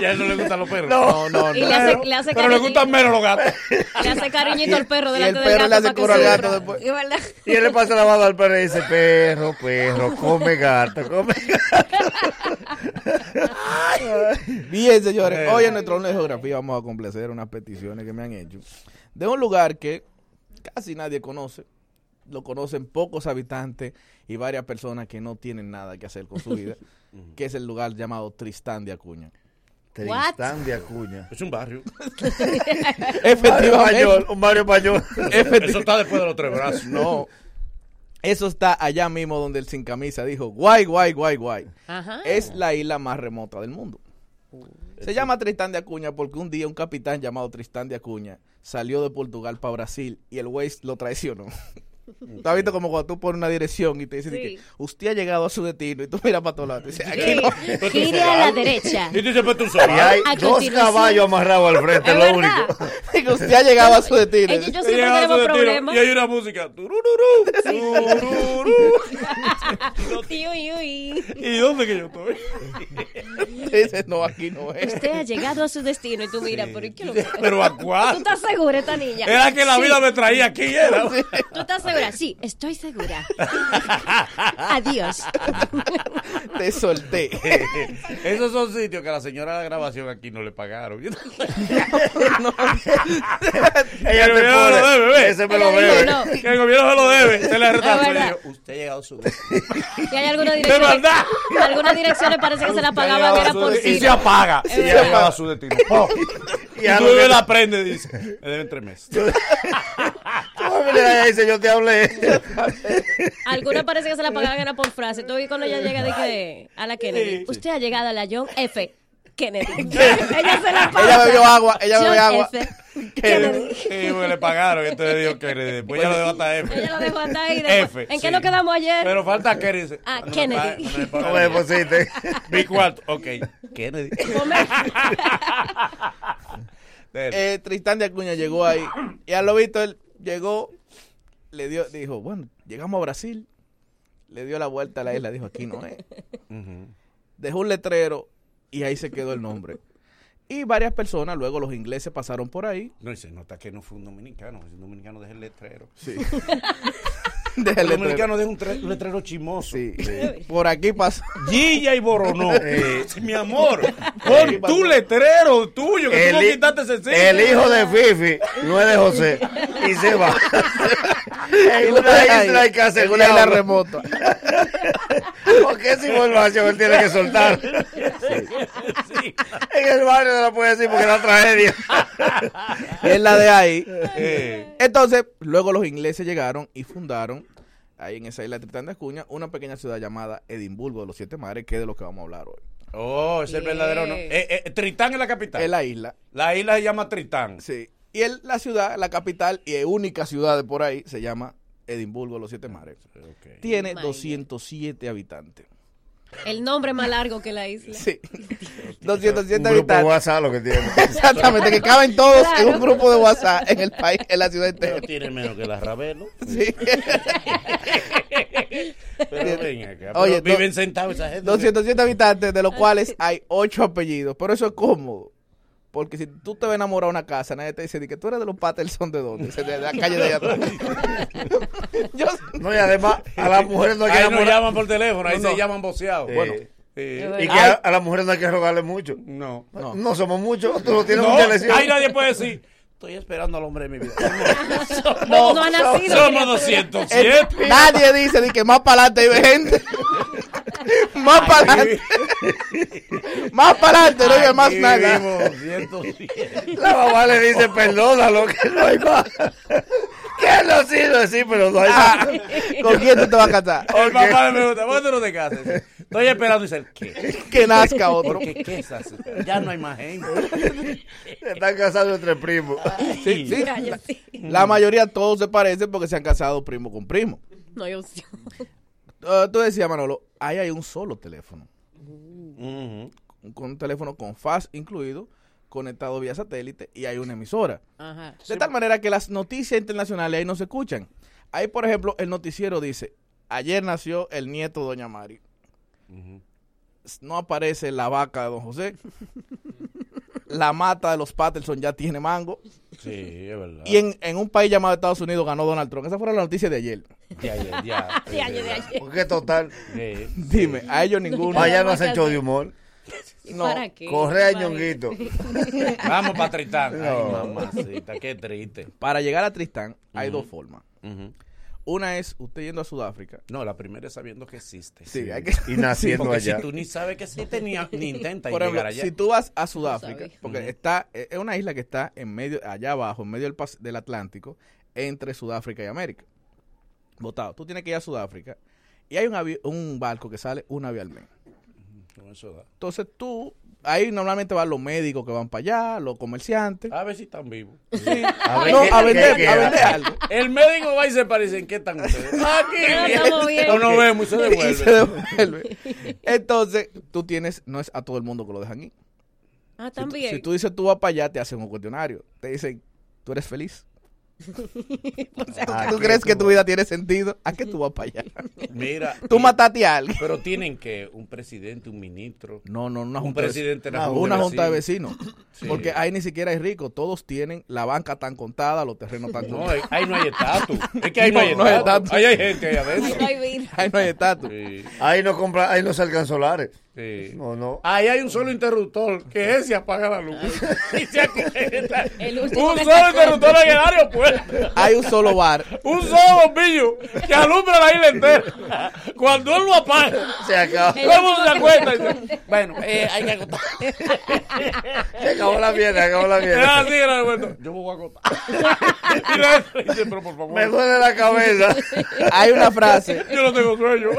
Y a él no le gustan los perros.
No,
no,
Y le hace, le hace
Pero le gustan menos los gatos.
Le hace cariñito al perro
y
delante
el
del
perro
gato.
le hace
para que
coro al
sufra.
gato después.
Y él le pasa la mano al perro y dice, perro, perro, come gato, come gato.
Bien, señores.
Eh.
Hoy en nuestro de geografía vamos a complacer unas peticiones que me han hecho de un lugar que casi nadie conoce. Lo conocen pocos habitantes y varias personas que no tienen nada que hacer con su vida, que es el lugar llamado Tristán de Acuña.
Tristán de Acuña.
Es un barrio.
Efectivamente.
Mayor, un barrio mayor.
Efecti-
Eso está después de los tres brazos.
No. Eso está allá mismo donde el sin camisa dijo, guay, guay, guay, guay.
Ajá.
Es la isla más remota del mundo. Se llama Tristán de Acuña porque un día un capitán llamado Tristán de Acuña salió de Portugal para Brasil y el Waze lo traicionó. ¿Tú has visto como cuando tú pones una dirección y te dicen
Sí.
que usted ha llegado a su destino y tú miras para todos lados? y dices, aquí
Sí.
no.
Gire a la derecha.
Y tú dices, pues tú
Y
sabes.
hay
A
dos caballos amarrados al frente, es lo
verdad.
único.
Digo, usted ha llegado a su destino.
Ellos yo
Y
siempre
llega a su
tenemos
destino,
problemas.
Y hay una música. turururú, tururú.
Uy, uy.
¿Y dónde que yo estoy?
Dices, no, aquí no es.
Usted ha llegado a su destino y tú miras, pero ¿y qué lo que
Pero ¿a
¿Tú
cuál?
estás segura, esta niña?
Era que la
Sí.
vida me traía aquí, era.
¿Tú estás segura? Sí, estoy segura. Adiós.
Te solté.
Esos son sitios que a la señora de la grabación aquí no le pagaron.
Ella
Que el
te
gobierno
pone,
lo debe,
ese me lo
Ella
debe.
no.
Que el gobierno se lo debe. Se le retrasó. Le Usted ha llegado a su
Y hay algunas
¡De
direcciones.
verdad!
Algunas direcciones parece que se la pagaban era por
destino. Y
sí.
se apaga. Y
verdad.
ha llegado a su destino.
Y
tú la prende y dice, me deben tres meses.
Dice, yo te hablé.
Algunas parece que se la pagaban era por frase. Tú vi cuando ella llega de que a la Kennedy. Usted ha llegado a la John F. Kennedy. ella se la pasa.
Ella bebió agua, ella
John
bebió agua.
F. Kennedy.
Sí, porque le pagaron. Entonces dijo que después ya lo dejó hasta F.
Ella lo dejó hasta ahí.
F.
¿En qué nos quedamos ayer?
Pero falta Kennedy.
Ah, Kennedy.
paga- no me paga
deposite.
Mi cuarto. Ok. Kennedy.
Eh, Tristán de Acuña llegó ahí. Y a lo visto, él llegó, le dio, dijo, bueno, llegamos a Brasil. Le dio la vuelta a la isla, dijo, aquí no es. Dejó un letrero y ahí se quedó el nombre. Y varias personas, luego los ingleses pasaron por ahí.
No, y se nota que no fue un dominicano. Un dominicano deja el letrero.
Sí.
El
el
dominicano deja un, un letrero chimoso.
Sí. Por aquí pasó.
Gilla y Boronó.
Eh.
Mi amor, pon tu letrero tuyo, que tú no
hi-
quitaste ese sitio.
el hijo de Fifi no es de José. Y se va. en una isla hay que hacer
En una isla remota.
Porque esa información él tiene que soltar. En el barrio no la puede decir porque es una tragedia.
es la de ahí.
Eh.
Entonces, luego los ingleses llegaron y fundaron, ahí en esa isla de Tristán de Acuña, una pequeña ciudad llamada Edimburgo de los Siete Mares, que es de lo que vamos a hablar hoy.
Oh, es el verdadero. ¿no? Eh, eh, Tritán es la capital.
Es la isla.
La isla se llama Tritán.
Sí. Y el, la ciudad, la capital y única ciudad de por ahí, se llama Edimburgo de los Siete Mares. Tiene
My
207 habitantes.
El nombre más largo que la isla.
Sí.
Un
207
grupo de. WhatsApp lo que tiene.
Exactamente, que caben todos en
Claro.
un grupo de WhatsApp en el país, en la ciudad entera.
Pero tiene menos que la Ravelo.
Sí.
Pero ven acá. pero
Oye,
viven
do-
sentados esa gente.
207 habitantes, de los cuales hay 8 apellidos. Pero eso es cómodo. Porque si tú te vas a enamorar de una casa, nadie te dice "Di que tú eres de los Patterson de dónde, de la calle de allá atrás. Yo-
No, y además a las mujeres no hay que
Ahí no llaman por teléfono, ahí
No,
se
no.
llaman boceados.
Eh,
Bueno. Eh.
Y que a, a las mujeres no hay que rogarle mucho.
no.
No,
No.
somos muchos, tú lo tienes
No,
mucha lesión.
ahí nadie puede decir, estoy esperando al hombre de mi vida.
No, no ha nacido.
Somos
criatura.
207.
Nadie dice ni que más para adelante hay gente. Más para adelante. más para adelante, no hay más nada.
vivimos 107.
La mamá le dice, perdónalo, que no hay más. Que no sirve decir, pero no hay
Ah,
más.
¿Con quién tú te vas a casar?
El papá le pregunta, ¿por qué tú no te casas? Estoy esperando y dice, ¿qué?
Que nazca otro.
¿Por qué qué es así? Ya no hay más gente.
Están casados entre primos.
Sí, sí.
Cállate.
La mayoría todos se parecen porque se han casado primo con primo.
No hay opción.
Uh, tú decías, Manolo, ahí hay un solo teléfono. Con un teléfono con fax incluido, conectado vía satélite y hay una emisora.
Ajá.
De tal manera que las noticias internacionales ahí no se escuchan. Ahí, por ejemplo, el noticiero dice, ayer nació el nieto de Doña Mari. No aparece la vaca de Don José. la mata de los Patterson ya tiene mango.
Sí, es verdad.
Y en, en un país llamado Estados Unidos ganó Donald Trump. Esa fue la noticia de ayer.
De ayer, ya.
De ayer, de ayer.
Porque total,
Sí.
Dime, a ellos ninguno.
allá no hacen show de humor.
No,
¿Para qué?
Corre a
Para-
ñonguito.
Vamos para Tritán. Ay, mamacita, qué triste.
Para llegar a Tristán hay dos formas.
Ujú.
Una es usted yendo a Sudáfrica.
No, la primera es sabiendo que existe.
Sí, hay que-
Y naciendo
Porque
allá.
si tú ni sabes que existe, ni, ni intentas
Por ejemplo,
llegar allá.
si tú vas a Sudáfrica, porque está eh, es una isla que está en medio allá abajo, en medio del, pas- del Atlántico, entre Sudáfrica y América. Botado. Tú tienes que ir a Sudáfrica y hay un, un barco que sale una vez al mes. Entonces tú ahí normalmente van los médicos que van para allá, los comerciantes.
A ver si están vivos.
A ver, no, a vender, a vender algo.
El médico va y se parece en qué están ustedes. Aquí.
No, estamos bien.
No nos vemos y se devuelve.
Y se devuelve. Entonces, tú tienes, no es a todo el mundo que lo dejan ir.
Ah,
Si tú-
también.
Si tú dices tú vas para allá, te hacen un cuestionario. Te dicen, ¿tú eres feliz?
Ah,
¿Tú
¿qué
crees que tu vida tiene sentido? ¿A qué tú vas para allá?
Mira.
Tú mataste a alguien.
Pero tienen que un presidente, un ministro.
No, no, una
un
junta de-
presidente de la
una junta de vecinos.
Sí.
Porque ahí ni siquiera hay ricos. Todos tienen la banca tan contada, los terrenos tan
No,
contados.
ahí no hay estatus. Es que ahí no, hay
No, no hay
estatus. Ahí hay gente ahí adentro.
Ahí no hay vida.
Ahí no hay estatus.
Ahí no compra, ahí no salgan solares.
Sí.
No, no.
Ahí hay un solo interruptor, que ese apaga la luz.
El
un solo interruptor en el aeropuerto.
Hay un solo bar.
Un solo bombillo que alumbra la isla entera. Cuando él lo apaga,
Se acabó.
todo el mundo se acuerda bueno, eh, hay que acotar.
Se acabó la mierda, se acabó la mierda.
así en el aeropuerto. Yo me voy a acotar. y dice, pero por favor.
Me duele la cabeza.
Hay una frase.
Yo no tengo sueño.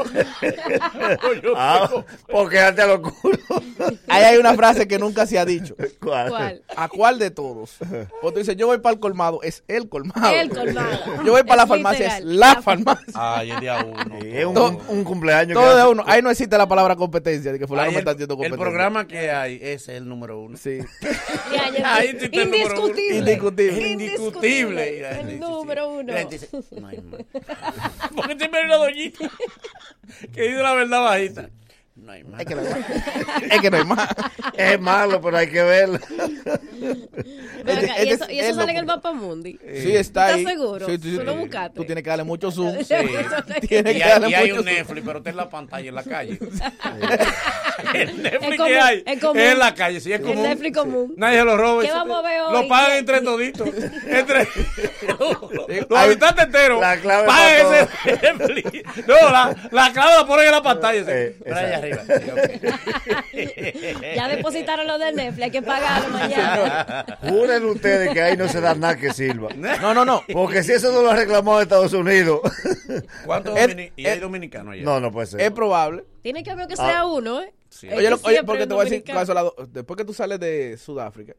Yo
Ah,
tengo-
porque antes a lo culo.
Ahí hay una frase que nunca se ha dicho.
¿Cuál?
¿Cuál?
¿A cuál de todos? Porque tú dices, yo voy para el colmado, es el colmado.
El colmado.
Yo voy para la farmacia,
literal.
es la farmacia.
Ay, el día uno.
Sí, es un,
Todo-
un cumpleaños.
Todo de uno. Ahí no existe la palabra competencia, de que fulano me
el,
está haciendo
el
competencia.
programa que hay es el número uno.
Sí.
Ahí sí el.
Indiscutible.
Indiscutible.
Indiscutible.
El número uno.
No hay más. Porque siempre hay una doñita que dice la verdad bajita. No hay más.
Es que no hay más. Es que no hay más.
Es malo, pero hay que verlo.
Acá,
Este-
y eso, y
es
eso
el
sale en el mapa mundi.
Sí, está
¿Estás
ahí.
seguro?
Sí, tú,
Tú lo buscaste.
tú tienes que darle mucho zoom.
Sí.
Tienes
Y
que
hay,
darle
y hay
mucho
un
zoom.
Netflix, pero está en la pantalla, en la calle. el Netflix
Es común,
que hay
es común.
en la calle, sí, es
El
común.
Netflix común.
Nadie se lo roba.
¿Qué vamos a ver hoy?
Lo pagan entre toditos. entre los
Hay-
habitantes enteros.
La clave
pagan ese Netflix. No, la, la clave la ponen en la pantalla. sí.
Eh,
Por ahí arriba.
Ya depositaron lo del Netflix, hay que pagarlo mañana.
Juren ustedes que ahí no se da nada que sirva.
No, no, no.
Porque si eso no lo ha reclamado Estados Unidos.
¿Cuántos
Es-
domini- y hay dominicanos allá?
No, no puede ser.
Es probable.
Tiene que haber que sea uno, ¿eh?
Sí.
Oye, lo- oye, porque te voy a decir,
dominicano-
después que tú sales de Sudáfrica,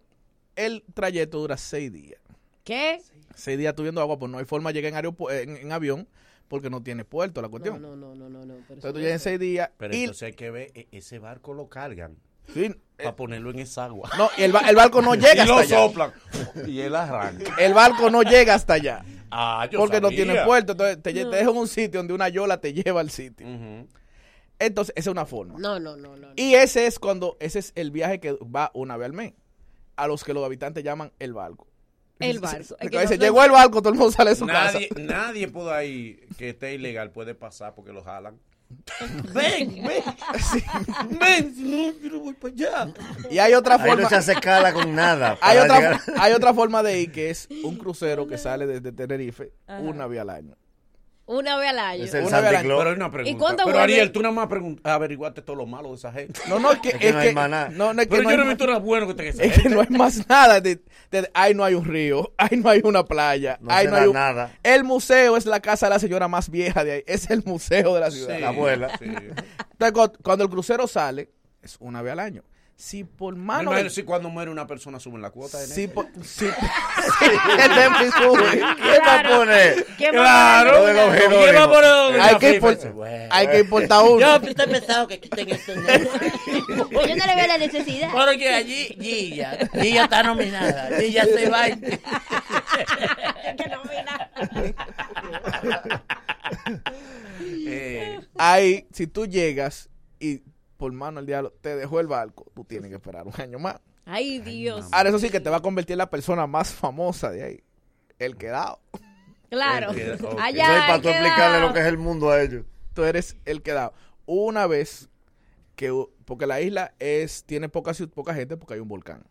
el trayecto dura seis días.
¿Qué?
Seis días tú viendo agua, pues no hay forma de llegar en, en, en avión porque no tiene puerto la
No,
cuestión.
no, no, no, no. no pero
Entonces tú llegas en seis días
Pero
y
entonces hay que ver, e- ese barco lo cargan
sí,
para ponerlo en esa agua.
no, y el, ba- el barco no llega
y lo
allá.
soplan. Y él arranca.
El barco no llega hasta allá.
Ah, yo
porque no tiene puerto. Entonces te, lle- te dejan en un sitio donde una yola te lleva al sitio. Entonces, esa es una forma.
No, no, no, no. no.
Y ese es cuando, ese es el viaje que va una vez al mes. A los que los habitantes llaman el barco.
El barco. Es que no-
llegó el barco, todo el mundo sale de su
Nadie,
casa.
nadie por ahí que esté ilegal puede pasar porque lo jalan. ven, ven. Ven, si no, yo no voy para allá.
Y hay otra
Ahí
forma.
no se hace cala con nada.
hay, otra,
llegar-
hay otra forma de ir que es un crucero que sale desde Tenerife una vez al año.
Una vez al año.
Es el
Una vez al año.
Pero hay una pregunta.
¿Y cuándo
Pero
vuelve?
Ariel, tú nada más pregun- averiguaste todo lo malo de esa gente.
No, no, es que,
Es que
es
no hay
que-
más nada.
no, no, es que
Pero
no
yo
hay
no he
más-
visto nada bueno que tenga esa
Es que
gente.
no hay más nada. De, de- ahí no hay un río, ahí no hay una playa,
No
ahí
se
no
da
hay un-
nada.
El museo es la casa de la señora más vieja de ahí. Es el museo de la ciudad.
Sí,
La abuela.
sí.
Entonces, cu- cuando el crucero sale, es una vez al año. Si por mano.
imagino si cuando muere una persona suben la cuota de
Si
Netflix.
por, si, sí, el Netflix sube.
¿Quién va a poner?
¿Quién va a
Claro.
De los
¿Quién va a poner
Hay que, import-
bueno.
hay que importar uno.
Yo estoy pensado que quiten esto. ¿no?
Yo no le veo la necesidad.
Porque allí Gilla, Gilla está nominada. Gilla se va. y-
Que no mira.
Eh,
Ahí, si tú llegas y por mano el diablo te dejó el barco, tú tienes que esperar un año más.
Ay, Dios.
Ahora, eso sí que te va a convertir en la persona más famosa de ahí. El quedado.
Claro.
Ok, ok.
Eso es
Allá.
para
el
tú explicarle
quedado.
lo que es el mundo a ellos.
Tú eres el quedado. Una vez que, porque la isla es tiene poca, poca gente porque hay un volcán.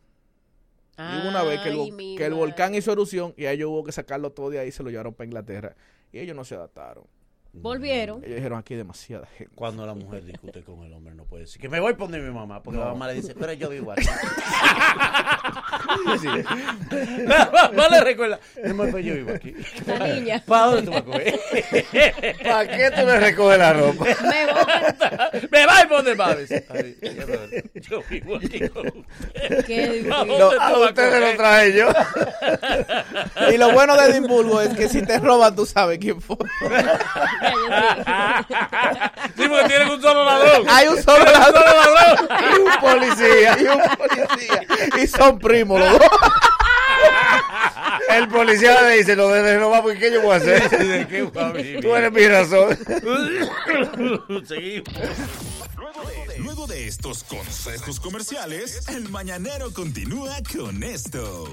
Y hubo una vez que el,
Ay,
que el volcán hizo erupción y a ellos hubo que sacarlo todo de ahí y se lo llevaron para Inglaterra. Y ellos no se adaptaron.
Volvieron.
Ellos dijeron aquí hay demasiada gente.
Cuando la mujer discute con el hombre, no puede decir que me voy a poner mi mamá, porque la mamá le dice, pero yo vivo aquí. Vale, recuerda. No me pues yo vivo aquí.
La niña.
¿Para dónde tú me coges?
¿Para qué tú le recoges la ropa?
Me voy.
Me va y pone mames. Ay, qué madre. Yo vivo aquí con usted.
Qué.
¿A
No, a ustedes lo traje yo.
Y lo bueno de Edimburgo es que si te roban, tú sabes quién fue.
Sí, porque tienen un solo ladrón.
Hay un solo
un
ladrón.
solo ladrón.
Y un policía.
Y un policía. Y son primos los dos.
El policía le dice, lo de robar, porque ¿qué yo voy a hacer? Tú eres mi razón.
Seguimos.
Luego de estos consejos comerciales, el mañanero continúa con esto.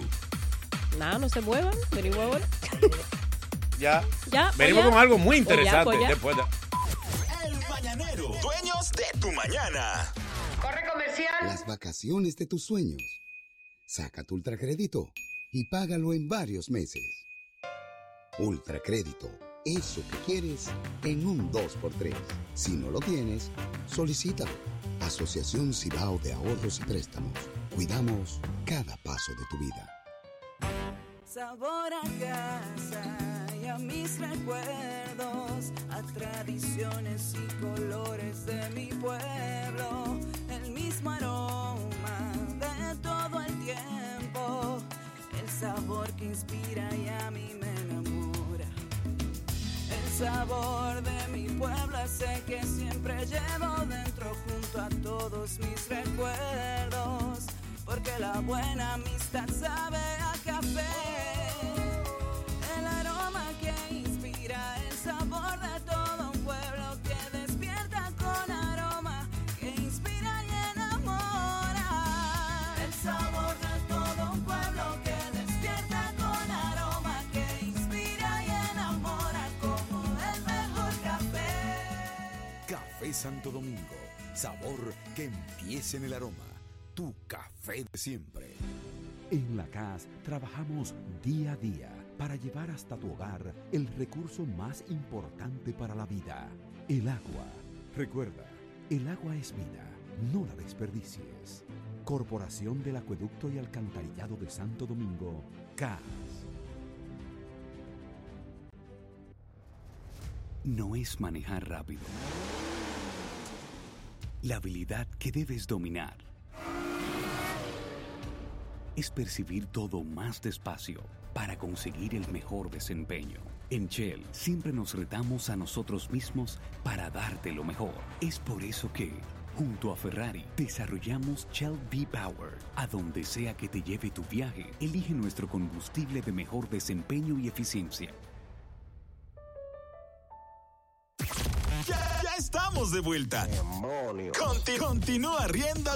Nada, no se muevan. Venimos ahora.
Ya.
Ya.
Venimos
pues ya.
con algo muy
Pues ya,
interesante.
pues ya.
Después de...
El mañanero, dueños de tu mañana.
Corre comercial.
Las vacaciones de tus sueños. Saca tu ultracrédito y págalo en varios meses. Ultracrédito, eso que quieres en un 2x3. Si no lo tienes, solicítalo. Asociación Cibao de Ahorros y Préstamos. Cuidamos cada paso de tu vida.
Sabor a casa y a mis recuerdos, a tradiciones y colores de mi pueblo, el mismo aroma de todo el tiempo, el sabor que inspira y a mí me enamora. El sabor de mi pueblo ese que siempre llevo dentro junto a todos mis recuerdos, porque la buena amistad sabe a café. El aroma que inspira el sabor de todo un pueblo que despierta con aroma, que inspira y enamora. El sabor de todo un pueblo que despierta con aroma, que inspira y enamora como el mejor café.
Café Santo Domingo. Sabor que empiece en el aroma. Tu café de siempre.
En la CAS trabajamos día a día para llevar hasta tu hogar el recurso más importante para la vida, el agua. Recuerda, el agua es vida, no la desperdicies. Corporación del Acueducto y Alcantarillado de Santo Domingo, CAS. No es manejar rápido. La habilidad que debes dominar es percibir todo más despacio para conseguir el mejor desempeño. En Shell siempre nos retamos a nosotros mismos para darte lo mejor. Es por eso que, junto a Ferrari, desarrollamos Shell V-Power. A donde sea que te lleve tu viaje, elige nuestro combustible de mejor desempeño y eficiencia.
Estamos de vuelta. Conti- continúa riendo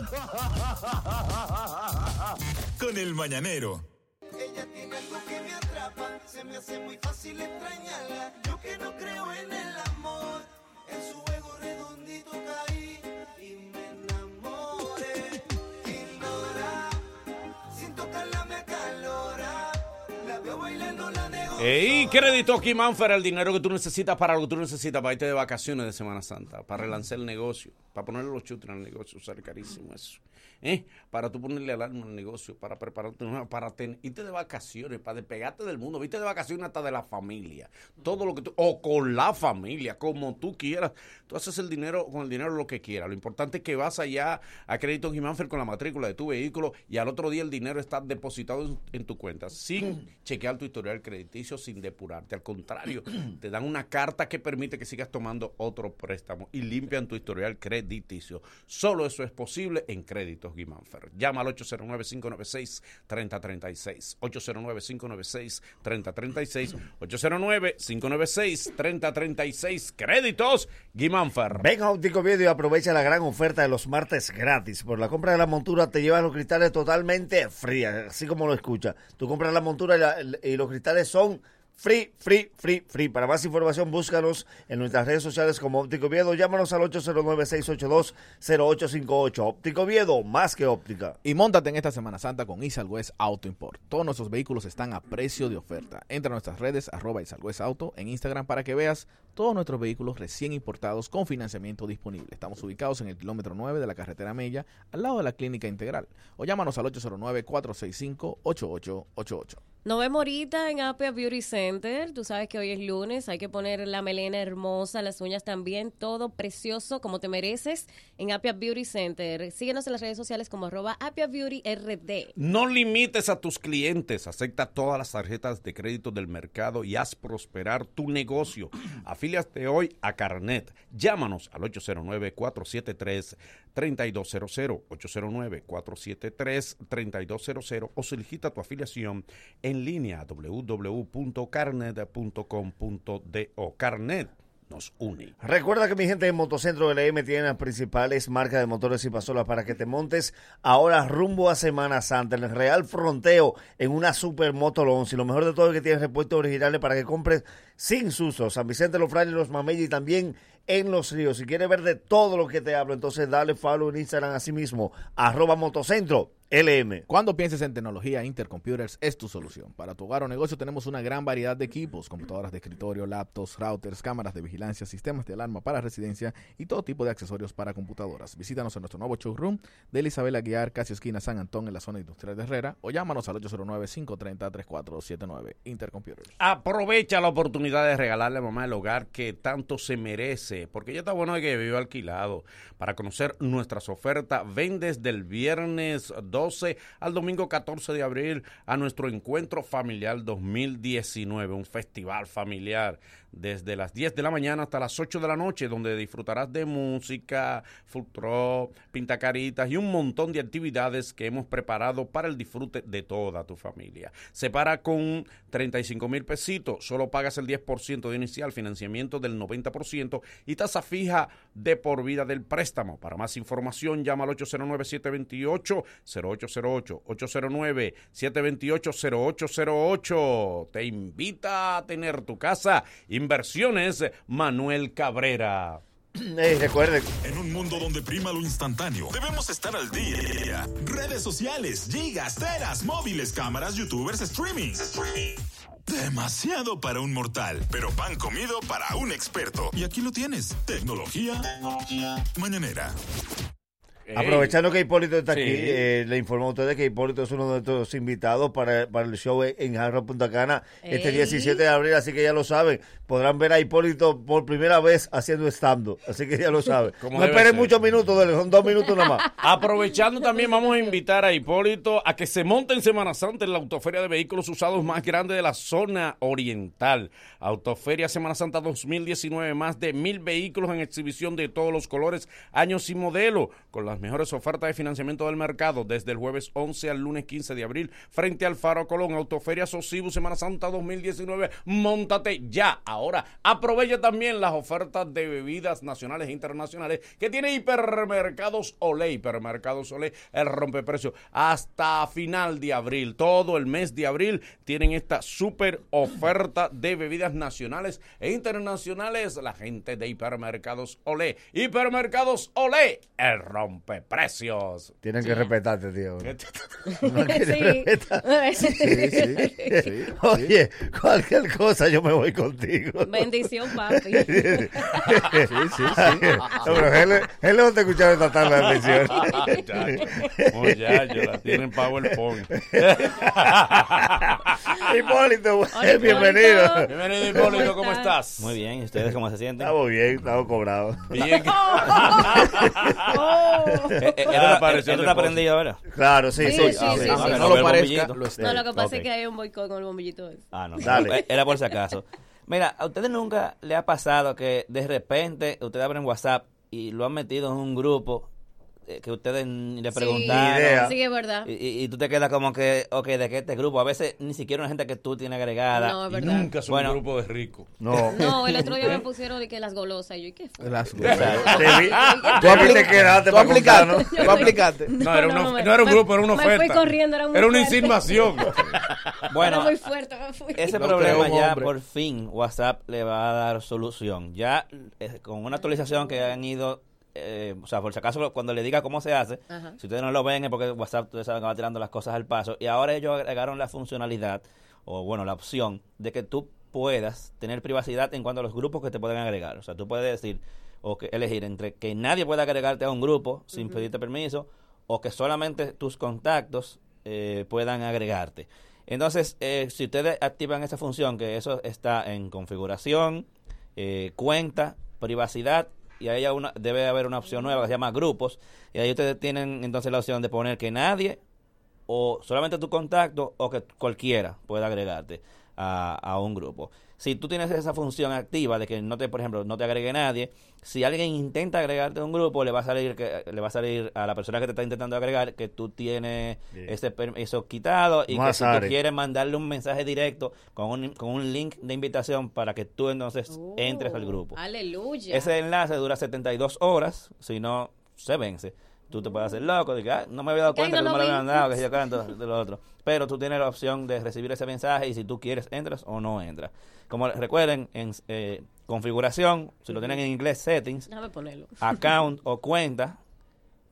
con el mañanero.
Ella tiene algo que me atrapa, se me hace muy fácil extrañarla. Yo que no creo en el amor, en su juego redondito caí
Ey, crédito aquí, Manfer, el dinero que tú necesitas para lo que tú necesitas para irte de vacaciones de Semana Santa, para relanzar el negocio, para ponerle los chutes en el negocio, sale carísimo eso. ¿Eh? Para tú ponerle alarma al negocio, para prepararte, para irte de vacaciones, para despegarte del mundo, viste de vacaciones hasta de la familia, todo lo que tú, o con la familia, como tú quieras. Tú haces el dinero, con el dinero lo que quieras. Lo importante es que vas allá a Crédito Gimanfer con la matrícula de tu vehículo y al otro día el dinero está depositado en, en tu cuenta, sin chequear tu historial crediticio, sin depurarte. Al contrario, te dan una carta que permite que sigas tomando otro préstamo y limpian tu historial crediticio. Solo eso es posible en Créditos Guimánfer. Llama al 809-596-3036. 809-596-3036. 809-596-3036. Créditos Guimánfer.
Ven a Óptico Video y aprovecha la gran oferta de los martes gratis. Por la compra de la montura te llevas los cristales totalmente frías, así como lo escucha. Tú compras la montura y, la- y los cristales son free, free, free, free. Para más información, búscanos en nuestras redes sociales como Óptico Viedo. Llámanos al 809-682-0858. Óptico Viedo, más que óptica.
Y montate en esta Semana Santa con Isal West Auto Import. Todos nuestros vehículos están a precio de oferta. Entra a nuestras redes arroba Isal West Auto en Instagram para que veas todos nuestros vehículos recién importados con financiamiento disponible. Estamos ubicados en el kilómetro 9 de la carretera Mella, al lado de la Clínica Integral. O llámanos al 809-465-8888.
Nos vemos ahorita en Apia Beauty Center. Tú sabes que hoy es lunes, hay que poner la melena hermosa, las uñas también, todo precioso como te mereces en Apia Beauty Center. Síguenos en las redes sociales como arroba Apia Beauty RD.
No limites a tus clientes, acepta todas las tarjetas de crédito del mercado y haz prosperar tu negocio. Afíliate hoy a Carnet. Llámanos al 809-473-3200, 809-473-3200 o solicita tu afiliación en línea www.carnet.com.do. Carnet nos une.
Recuerda que mi gente de Motocentro LM tiene las principales marcas de motores y pasolas para que te montes ahora rumbo a Semana Santa en el Real Fronteo en una super motolons y lo mejor de todo es que tienes repuestos originales para que compres sin susto. San Vicente, Los Frailes, Los Mameyes y también en Los Ríos. Si quieres ver de todo lo que te hablo, entonces dale follow en Instagram así mismo, arroba Motocentro LM.
Cuando pienses en tecnología, Intercomputers es tu solución. Para tu hogar o negocio tenemos una gran variedad de equipos, computadoras de escritorio, laptops, routers, cámaras de vigilancia, sistemas de alarma para residencia y todo tipo de accesorios para computadoras. Visítanos en nuestro nuevo showroom de Isabel Aguiar, casi esquina San Antón en la zona industrial de Herrera o llámanos al 809-530-3479 Intercomputers.
Aprovecha la oportunidad de regalarle a mamá el hogar que tanto se merece, porque ya está bueno de que viva alquilado. Para conocer nuestras ofertas, ven desde el viernes 12 al domingo 14 de abril a nuestro encuentro familiar 2019, un festival familiar desde las 10 de la mañana hasta las 8 de la noche, donde disfrutarás de música, food pintacaritas y un montón de actividades que hemos preparado para el disfrute de toda tu familia. Separa con 35 mil pesitos, solo pagas el 10% de inicial, financiamiento del 90% y tasa fija de por vida del préstamo. Para más información, llama al 809-728-0808, 809-728-0808. Te invita a tener tu casa. Inversiones Manuel Cabrera.
Ey, recuerden.
En un mundo donde prima lo instantáneo, debemos estar al día. Redes sociales, gigas, teras, móviles, cámaras, youtubers, streaming. Demasiado para un mortal, pero pan comido para un experto. Y aquí lo tienes. Tecnología, mañanera.
Aprovechando que Hipólito está
Sí.
aquí, eh, le informo a ustedes que Hipólito es uno de nuestros invitados para, para el show en Jarro Punta Cana este
Ey.
17 de abril, así que ya lo saben. Podrán ver a Hipólito por primera vez haciendo stand así que ya lo saben.
Como
No esperen
ser.
muchos minutos, dele, son dos minutos nada más.
Aprovechando también vamos a invitar a Hipólito a que se monte en Semana Santa en la autoferia de vehículos usados más grande de la zona oriental. Autoferia Semana Santa 2019, más de mil vehículos en exhibición de todos los colores, años y modelo, con las mejores ofertas de financiamiento del mercado desde el jueves 11 al lunes 15 de abril frente al Faro Colón. Autoferia Sosibu Semana Santa 2019, montate ya. Ahora aprovecha también las ofertas de bebidas nacionales e internacionales que tiene Hipermercados Olé. Hipermercados Olé, el rompeprecio. Hasta final de abril, todo el mes de abril, tienen esta super oferta de bebidas nacionales e internacionales. La gente de Hipermercados Olé. Hipermercados Olé, el rompeprecios.
Tienen que respetarte, tío.
Sí.
No quieren respetar.
Sí.
Sí, sí, sí. Oye, cualquier cosa yo me voy contigo.
Bendición, papi.
Sí, sí, sí. No, pero él, él no te escuchaba esta tarde la atención.
Muchacho, la tienen PowerPoint.
Hipólito,
Hola,
bienvenido.
Hipólito, ¿cómo estás?
Muy bien, ¿y ustedes cómo se sienten?
Estamos bien, estamos cobrados.
Bien.
Eh, eh, ¿Esto
apareció el
está
depósito.
prendido ahora?
Claro, sí,
Sí,
sí.
sí,
Ah,
sí,
sí.
sí.
Aunque
no
no
lo parezca, lo.
No, lo que pasa
Ok.
es que hay un boicot con el bombillito.
Ah, no.
Dale.
Era por si acaso. Mira, ¿a ustedes nunca le ha pasado que de repente ustedes abren WhatsApp y lo han metido en un grupo eh, que ustedes le
Sí,
preguntaron.
sí, es verdad.
Y, y- tú te quedas como que, ok, ¿de qué este grupo? A veces ni siquiera una gente que tú tienes agregada.
No, es
Y
verdad.
nunca son
Bueno.
un grupo de ricos.
No.
No, el otro día me pusieron de que las golosas. Y yo, ¿y qué fue?
Las
Te vi-
Tú
te quedaste
Tú
para
aplicaste.
contarnos.
Tú aplicaste.
No, era, una-
no, me-
no era un
me-
grupo, era una
me
oferta.
fui corriendo, era muy
una
fuerte.
insinuación.
Bueno,
Era muy fuerte, me fui.
ese problema ya
hombre.
por fin WhatsApp le va a dar solución. Ya eh, con una actualización que han ido, eh, o sea, por si acaso cuando le diga cómo se hace,
Ajá.
si ustedes no lo ven es porque WhatsApp ustedes saben que va tirando las cosas al paso y ahora ellos agregaron la funcionalidad o bueno, la opción de que tú puedas tener privacidad en cuanto a los grupos que te pueden agregar. O sea, tú puedes decir o que elegir entre que nadie pueda agregarte a un grupo sin pedirte permiso o que solamente tus contactos eh, puedan agregarte. Entonces, eh, si ustedes activan esa función, que eso está en configuración, eh, cuenta, privacidad, y ahí una, debe haber una opción nueva que se llama grupos, y ahí ustedes tienen entonces la opción de poner que nadie o solamente tu contacto o que cualquiera pueda agregarte a, a un grupo. Si tú tienes esa función activa de que no te, por ejemplo, no te agregue nadie, si alguien intenta agregarte a un grupo, le va a salir que le va a salir a la persona que te está intentando agregar que tú tienes ese permiso quitado y que si tú quieres mandarle un mensaje directo con un, con un link de invitación para que tú entonces entres al grupo.
Aleluya.
Ese enlace dura 72 horas, si no se vence. Tú te puedes hacer loco, de que "Ah, no me había dado cuenta que no me lo
vi".
habían dado, que si yo canto, de lo otro. Pero tú tienes la opción de recibir ese mensaje y si tú quieres entras o no entras. Como recuerden, en eh, configuración, si lo tienen en inglés, settings,
ponerlo.
account o cuenta,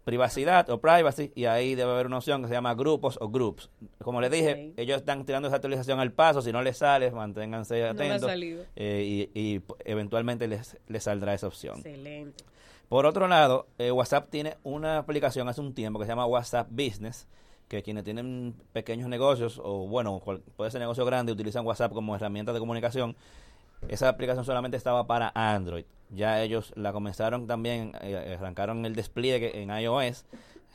privacidad o privacy, y ahí debe haber una opción que se llama grupos o groups. Como les dije, ellos están tirando esa actualización al paso, si no les sale, manténganse
ha
atentos eh, y, eventualmente les, les saldrá esa opción.
Excelente.
Por otro lado, eh, WhatsApp tiene una aplicación hace un tiempo que se llama WhatsApp Business, que quienes tienen pequeños negocios o bueno, cual- puede ser negocio grande, utilizan WhatsApp como herramienta de comunicación. Esa aplicación solamente estaba para Android. Ya ellos la comenzaron también, eh, arrancaron el despliegue en iOS.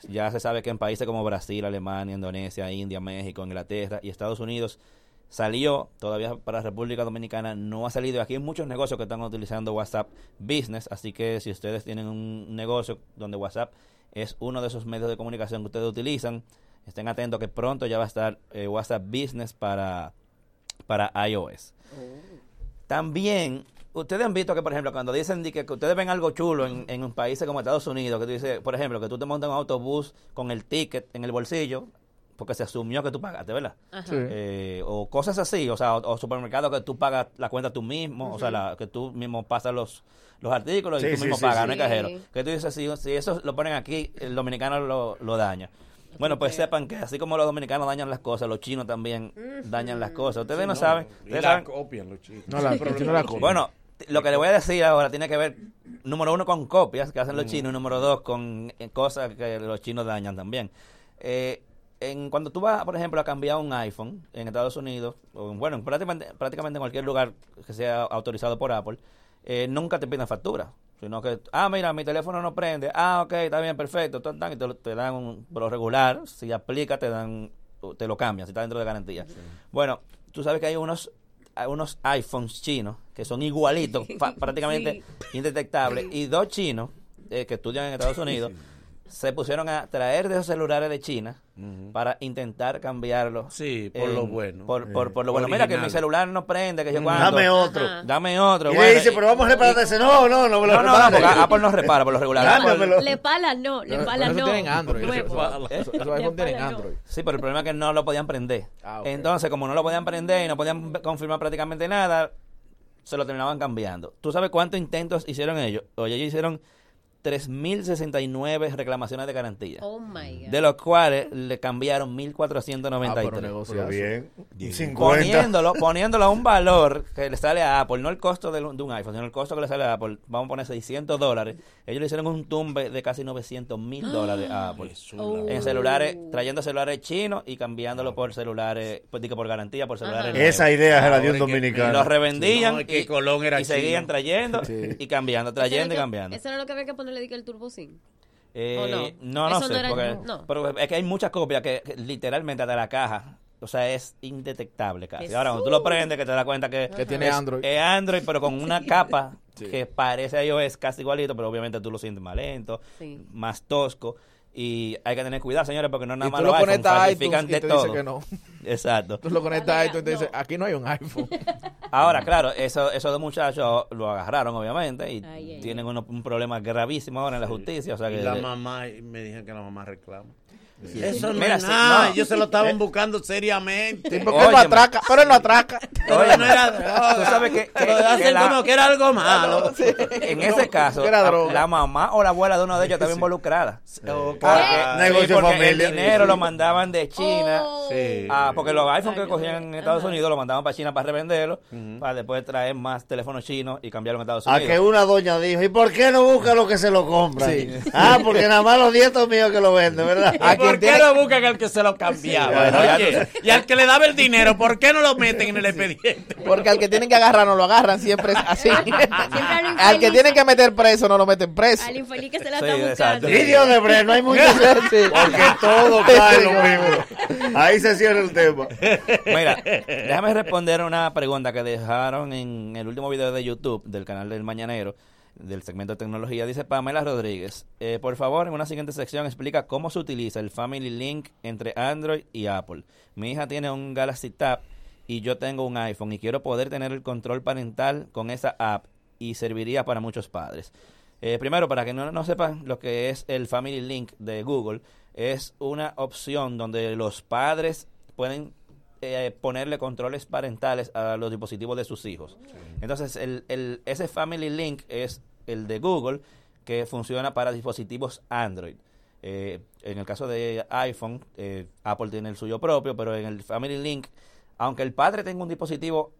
Ya se sabe que en países como Brasil, Alemania, Indonesia, India, México, Inglaterra y Estados Unidos salió, todavía para República Dominicana no ha salido. Aquí hay muchos negocios que están utilizando WhatsApp Business, así que si ustedes tienen un negocio donde WhatsApp es uno de esos medios de comunicación que ustedes utilizan, estén atentos que pronto ya va a estar eh, WhatsApp Business para, para iOS. También, ustedes han visto que, por ejemplo, cuando dicen que, que ustedes ven algo chulo en, en un país como Estados Unidos, que tú dices, por ejemplo, que tú te montas en un autobús con el ticket en el bolsillo, porque se asumió que tú pagaste, ¿verdad?
Sí.
Eh, o cosas así, o sea, o, o supermercados que tú pagas la cuenta tú mismo, o sea, la, que tú mismo pasas los, los artículos y tú
sí,
mismo
sí,
pagas,
sí.
no hay cajero.
Sí.
Que tú dices, si, si eso lo ponen aquí, el dominicano lo, lo daña. Bueno, pues sepan que así como los dominicanos dañan las cosas, los chinos también dañan las cosas. Ustedes no, saben. Ustedes
la
saben-
copian los chicos.
No la, la copian.
bueno, lo que le voy a decir ahora tiene que ver, número uno, con copias que hacen los chinos, y número dos, con eh, cosas que los chinos dañan también. Eh, en, cuando tú vas, por ejemplo, a cambiar un iPhone en Estados Unidos, o en- bueno, en prácticamente, prácticamente en cualquier lugar que sea autorizado por Apple, eh, nunca te piden factura. Sino que, ah, mira, mi teléfono no prende. Ah, ok, está bien, perfecto. tan, tan, Y te, te dan un, por lo regular, si aplica, te dan, te lo cambian, si está dentro de garantía. Bueno, tú sabes que hay unos unos iPhones chinos que son igualitos, prácticamente indetectables, y dos chinos eh, que estudian en Estados Unidos se pusieron a traer de esos celulares de China para intentar cambiarlo.
Sí, por lo bueno.
Por, por,
Eh,
por lo bueno. Mira que mi celular no prende, que yo cuando.
Dame otro.
Ajá.
Dame otro.
Y
bueno,
le dice, pero vamos a reparar ese. No, no, no me lo
No, no, porque Apple no repara por lo regular.
Le pala no, le pala
eso
no.
tienen Android. Eso- eso- Esos iPhone tienen
pala no.
Android.
Sí, pero el problema es que no lo podían prender.
Ah.
Entonces, como no lo podían prender y no podían confirmar prácticamente nada, se lo terminaban cambiando. ¿Tú sabes cuántos intentos hicieron ellos? Oye, ellos hicieron 3.069 reclamaciones de garantía.
Oh my God.
De los cuales le cambiaron
Ah,
1.493.
pero negocio.
Pero bien. 50.
poniéndolo, poniéndolo a un valor que le sale a Apple, no el costo de, un de un iPhone, sino el costo que le sale a Apple, vamos a poner 600 dólares. Ellos le hicieron un tumbe de casi 900 mil dólares a Apple.
Oh.
En celulares, trayendo celulares chinos y cambiándolo por celulares, pues digo, por garantía, por celulares.
Esa idea se la dio un dominicano.
Los revendían
No, es que
y,
Colón era
y seguían trayendo
Sí.
y cambiando, trayendo y cambiando.
Eso era lo que había que ponerle di que el turbo sin.
Eh,
¿O no?
no, no
Eso
sé,
no era-
porque,
no.
pero es que hay muchas copias que, que literalmente hasta la caja, o sea, es indetectable casi.
Jesús.
Ahora, cuando tú lo prendes, que te das cuenta que,
Que tiene
es,
Android.
es Android, pero con una capa que parece a iOS casi igualito, pero obviamente tú lo sientes más lento,
Sí.
más tosco. Y hay que tener cuidado, señores, porque no nada
Y
más
tú
los
lo
iPhone falsifican
iTunes y
de
te dice
todo.
que no.
Exacto.
Tú lo conectas a iTunes y te dice, aquí no hay un iPhone.
Ahora, claro, eso, esos dos muchachos lo agarraron, obviamente, y
Ay, ay,
tienen uno- un problema gravísimo ahora en la justicia. O sea
Y
que
la mamá, y me dijeron que la mamá reclama.
Sí.
Eso no
Mira,
es nada,
no.
ellos se lo estaban
Eh.
buscando seriamente.
Sí, porque él no
Óyeme.
atraca, pero él no atraca.
Oye,
no era droga.
Tú sabes que, que-
Lo hacen
la-
como que era algo malo.
en ese caso,
Era
la,
droga.
la mamá o la abuela de uno de ellos estaba involucrada. Porque,
Ah,
sí,
negocio
porque
familia.
el dinero lo mandaban de China.
Oh.
Sí.
Ah, porque los iPhones que cogían en Estados Unidos lo mandaban para China para revenderlos, para después traer más teléfonos chinos y cambiarlos en Estados
A
Unidos.
que una doña dijo, ¿y por qué no busca lo que se lo compra?
Sí.
Ah, porque nada más los nietos míos que lo venden, ¿verdad?
A
¿Y ¿Por qué no buscan al que se lo cambiaba?
bueno,
Oye, y al que le daba el dinero, ¿por qué no lo meten en el expediente?
Porque al que tienen que agarrar no lo agarran, siempre es así.
al
al que tienen que meter preso no lo meten preso.
Al infeliz que se la
Sí,
está buscando.
Y Dios de Bre, no hay mucho.
Sí.
Porque todo cae en lo mismo. Ahí se cierra el tema.
Mira, déjame responder una pregunta que dejaron en el último video de YouTube del canal del Mañanero, del segmento de tecnología. Dice Pamela Rodríguez, eh, por favor, en una siguiente sección explica cómo se utiliza el Family Link entre Android y Apple. Mi hija tiene un Galaxy Tab y yo tengo un iPhone y quiero poder tener el control parental con esa app y serviría para muchos padres. Eh, primero, para que no, no sepan lo que es el Family Link de Google, es una opción donde los padres pueden eh, ponerle controles parentales a los dispositivos de sus hijos. Entonces, el, el- ese Family Link es el de Google que funciona para dispositivos Android. Eh, en el caso de iPhone, eh, Apple tiene el suyo propio, pero en el Family Link, aunque el padre tenga un dispositivo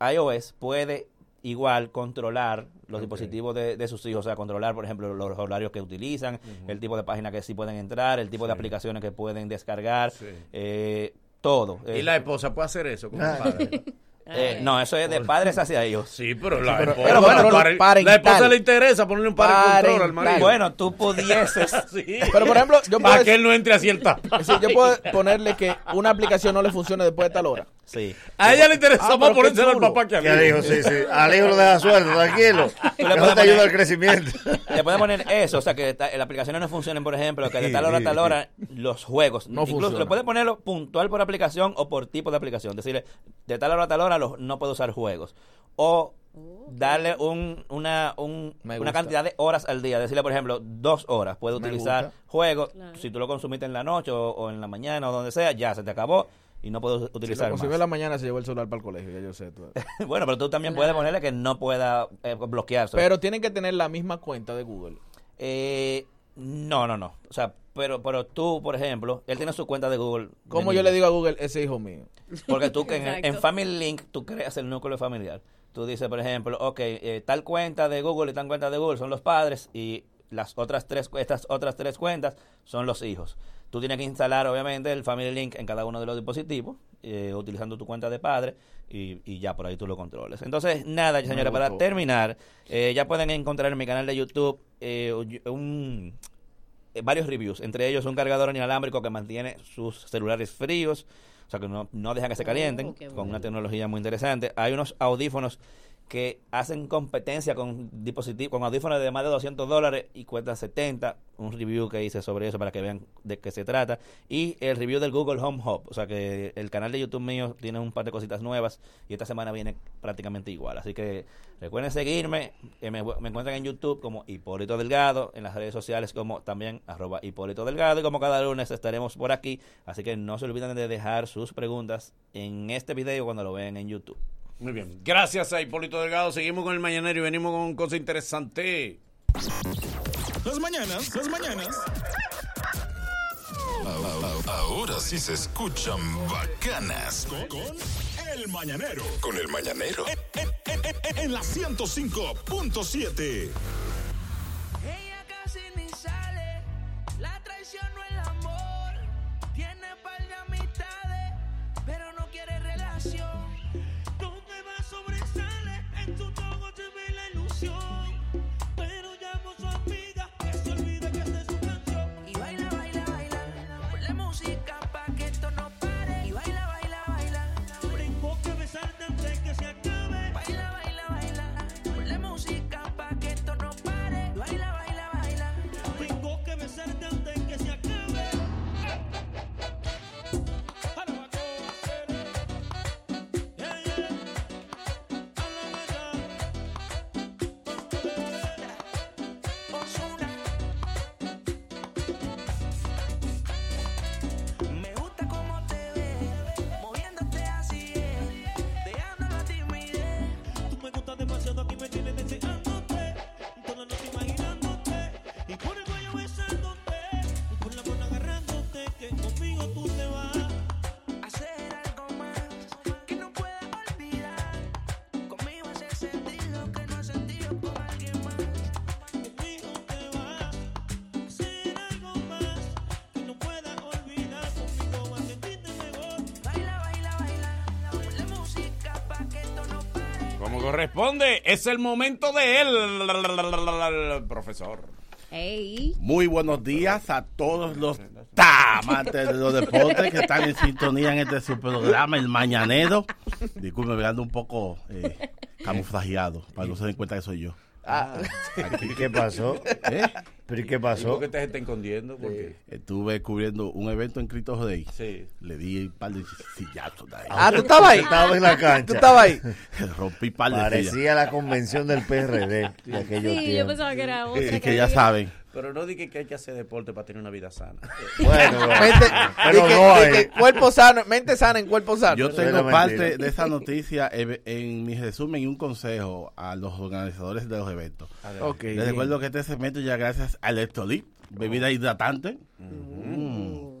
iOS, puede igual controlar los dispositivos de, de sus hijos, o sea, controlar, por ejemplo, los horarios que utilizan, el tipo de página que sí pueden entrar, el tipo de aplicaciones que pueden descargar, eh, todo.
Y
Eh,
la esposa puede hacer eso con padre.
Eh, no, eso es de padres hacia ellos.
Sí, pero la
pero-
esposa,
pero bueno,
el
tú-
pare-
parental.
la esposa le interesa ponerle un par de control al marido.
Bueno, tú pudieses.
Sí.
Pero por ejemplo, yo puedo,
para que él no entre así el tapa.
sí, yo puedo ponerle que una aplicación no le funcione después de tal hora.
Sí.
A ella le interesa
Ah,
más ponérselo al papá que a mí.
¿Qué dijo? Sí, sí. Al hijo lo deja suelto, tranquilo.
Tú le
Eso
puedes
te ayuda al crecimiento.
Le pueden poner eso, o sea, que las aplicaciones no funcionen, por ejemplo, que de tal hora a tal hora los juegos.
No
Incluso le puede ponerlo puntual por aplicación o por tipo de aplicación. Decirle, de tal hora a tal hora los, no puedo usar juegos. O darle un, una, un- una cantidad de horas al día. Decirle, por ejemplo, dos horas. Puede
Me
utilizar
gusta.
juegos.
Claro.
Si tú lo consumiste en la noche o, o en la mañana o donde sea, ya se te acabó y no puedo
Si
utilizar
lo
más.
consumió en la mañana se llevó el celular para el colegio, ya yo sé.
bueno, pero tú también puedes ponerle que no pueda eh, bloquearse.
Pero tienen que tener la misma cuenta de Google.
Eh, no, no, no. O sea, pero, pero tú, por ejemplo, él tiene su cuenta de Google.
Como
de
yo le digo a Google, ese hijo mío.
Porque tú que en, en Family Link tú creas el núcleo familiar. Tú dices, por ejemplo, ok, eh, tal cuenta de Google y tal cuenta de Google son los padres y las otras tres, estas otras tres cuentas son los hijos. Tú tienes que instalar, obviamente, el Family Link en cada uno de los dispositivos, eh, utilizando tu cuenta de padre, y, y ya por ahí tú lo controles. Entonces, nada, señora, para terminar, eh, ya pueden encontrar en mi canal de YouTube eh, un, eh, varios reviews, entre ellos un cargador inalámbrico que mantiene sus celulares fríos, o sea que no, no dejan que se calienten,
qué
con una tecnología muy interesante. Hay unos audífonos que hacen competencia con dispositivos, con audífonos de más de 200 dólares y cuestan 70. Un review que hice sobre eso para que vean de qué se trata. Y el review del Google Home Hub. O sea que el canal de YouTube mío tiene un par de cositas nuevas y esta semana viene prácticamente igual. Así que recuerden seguirme. me, me encuentran en YouTube como Hipólito Delgado, en las redes sociales como también arroba Hipólito Delgado. Y como cada lunes estaremos por aquí. Así que no se olviden de dejar sus preguntas en este video cuando lo vean en YouTube.
Muy bien. Gracias a Hipólito Delgado. Seguimos con el mañanero y venimos con cosas interesantes.
Las mañanas, las mañanas. Ahora sí se escuchan bacanas. Con, con el mañanero. Con el mañanero. En, en- en- en- en la 105.7.
corresponde. Es el momento de él, profesor.
Muy buenos días a todos los amantes de los deportes que están en sintonía en este su programa, El Mañanero. Disculpe, me ando un poco eh, camuflajeado para que no se den cuenta que soy yo.
Ah. ¿Y qué pasó?
¿Eh?
¿Pero y qué
¿Y
pasó?
por qué te está escondiendo? ¿Por qué?
Estuve cubriendo un evento en Cristo Rey.
Sí.
Le di un par de sillazos de ahí.
Ah, ¿tú estabas ahí?
Estaba en la cancha.
¿Tú estabas ahí?
Rompí par de sillas.
Parecía la convención del PRD de aquellos
Sí, yo pensaba que era otra.
Así que ya saben.
Pero no dije que hay que hacer deporte para tener una vida sana.
Bueno.
Mente,
Pero
que-
no hay.
cuerpo sano, mente sana en cuerpo sano.
Yo tengo parte
mentira.
de esa noticia en, en mi resumen y un consejo a los organizadores de los eventos.
Ok,
Les recuerdo que este segmento ya gracias a Electrolit, bebida hidratante. Mm,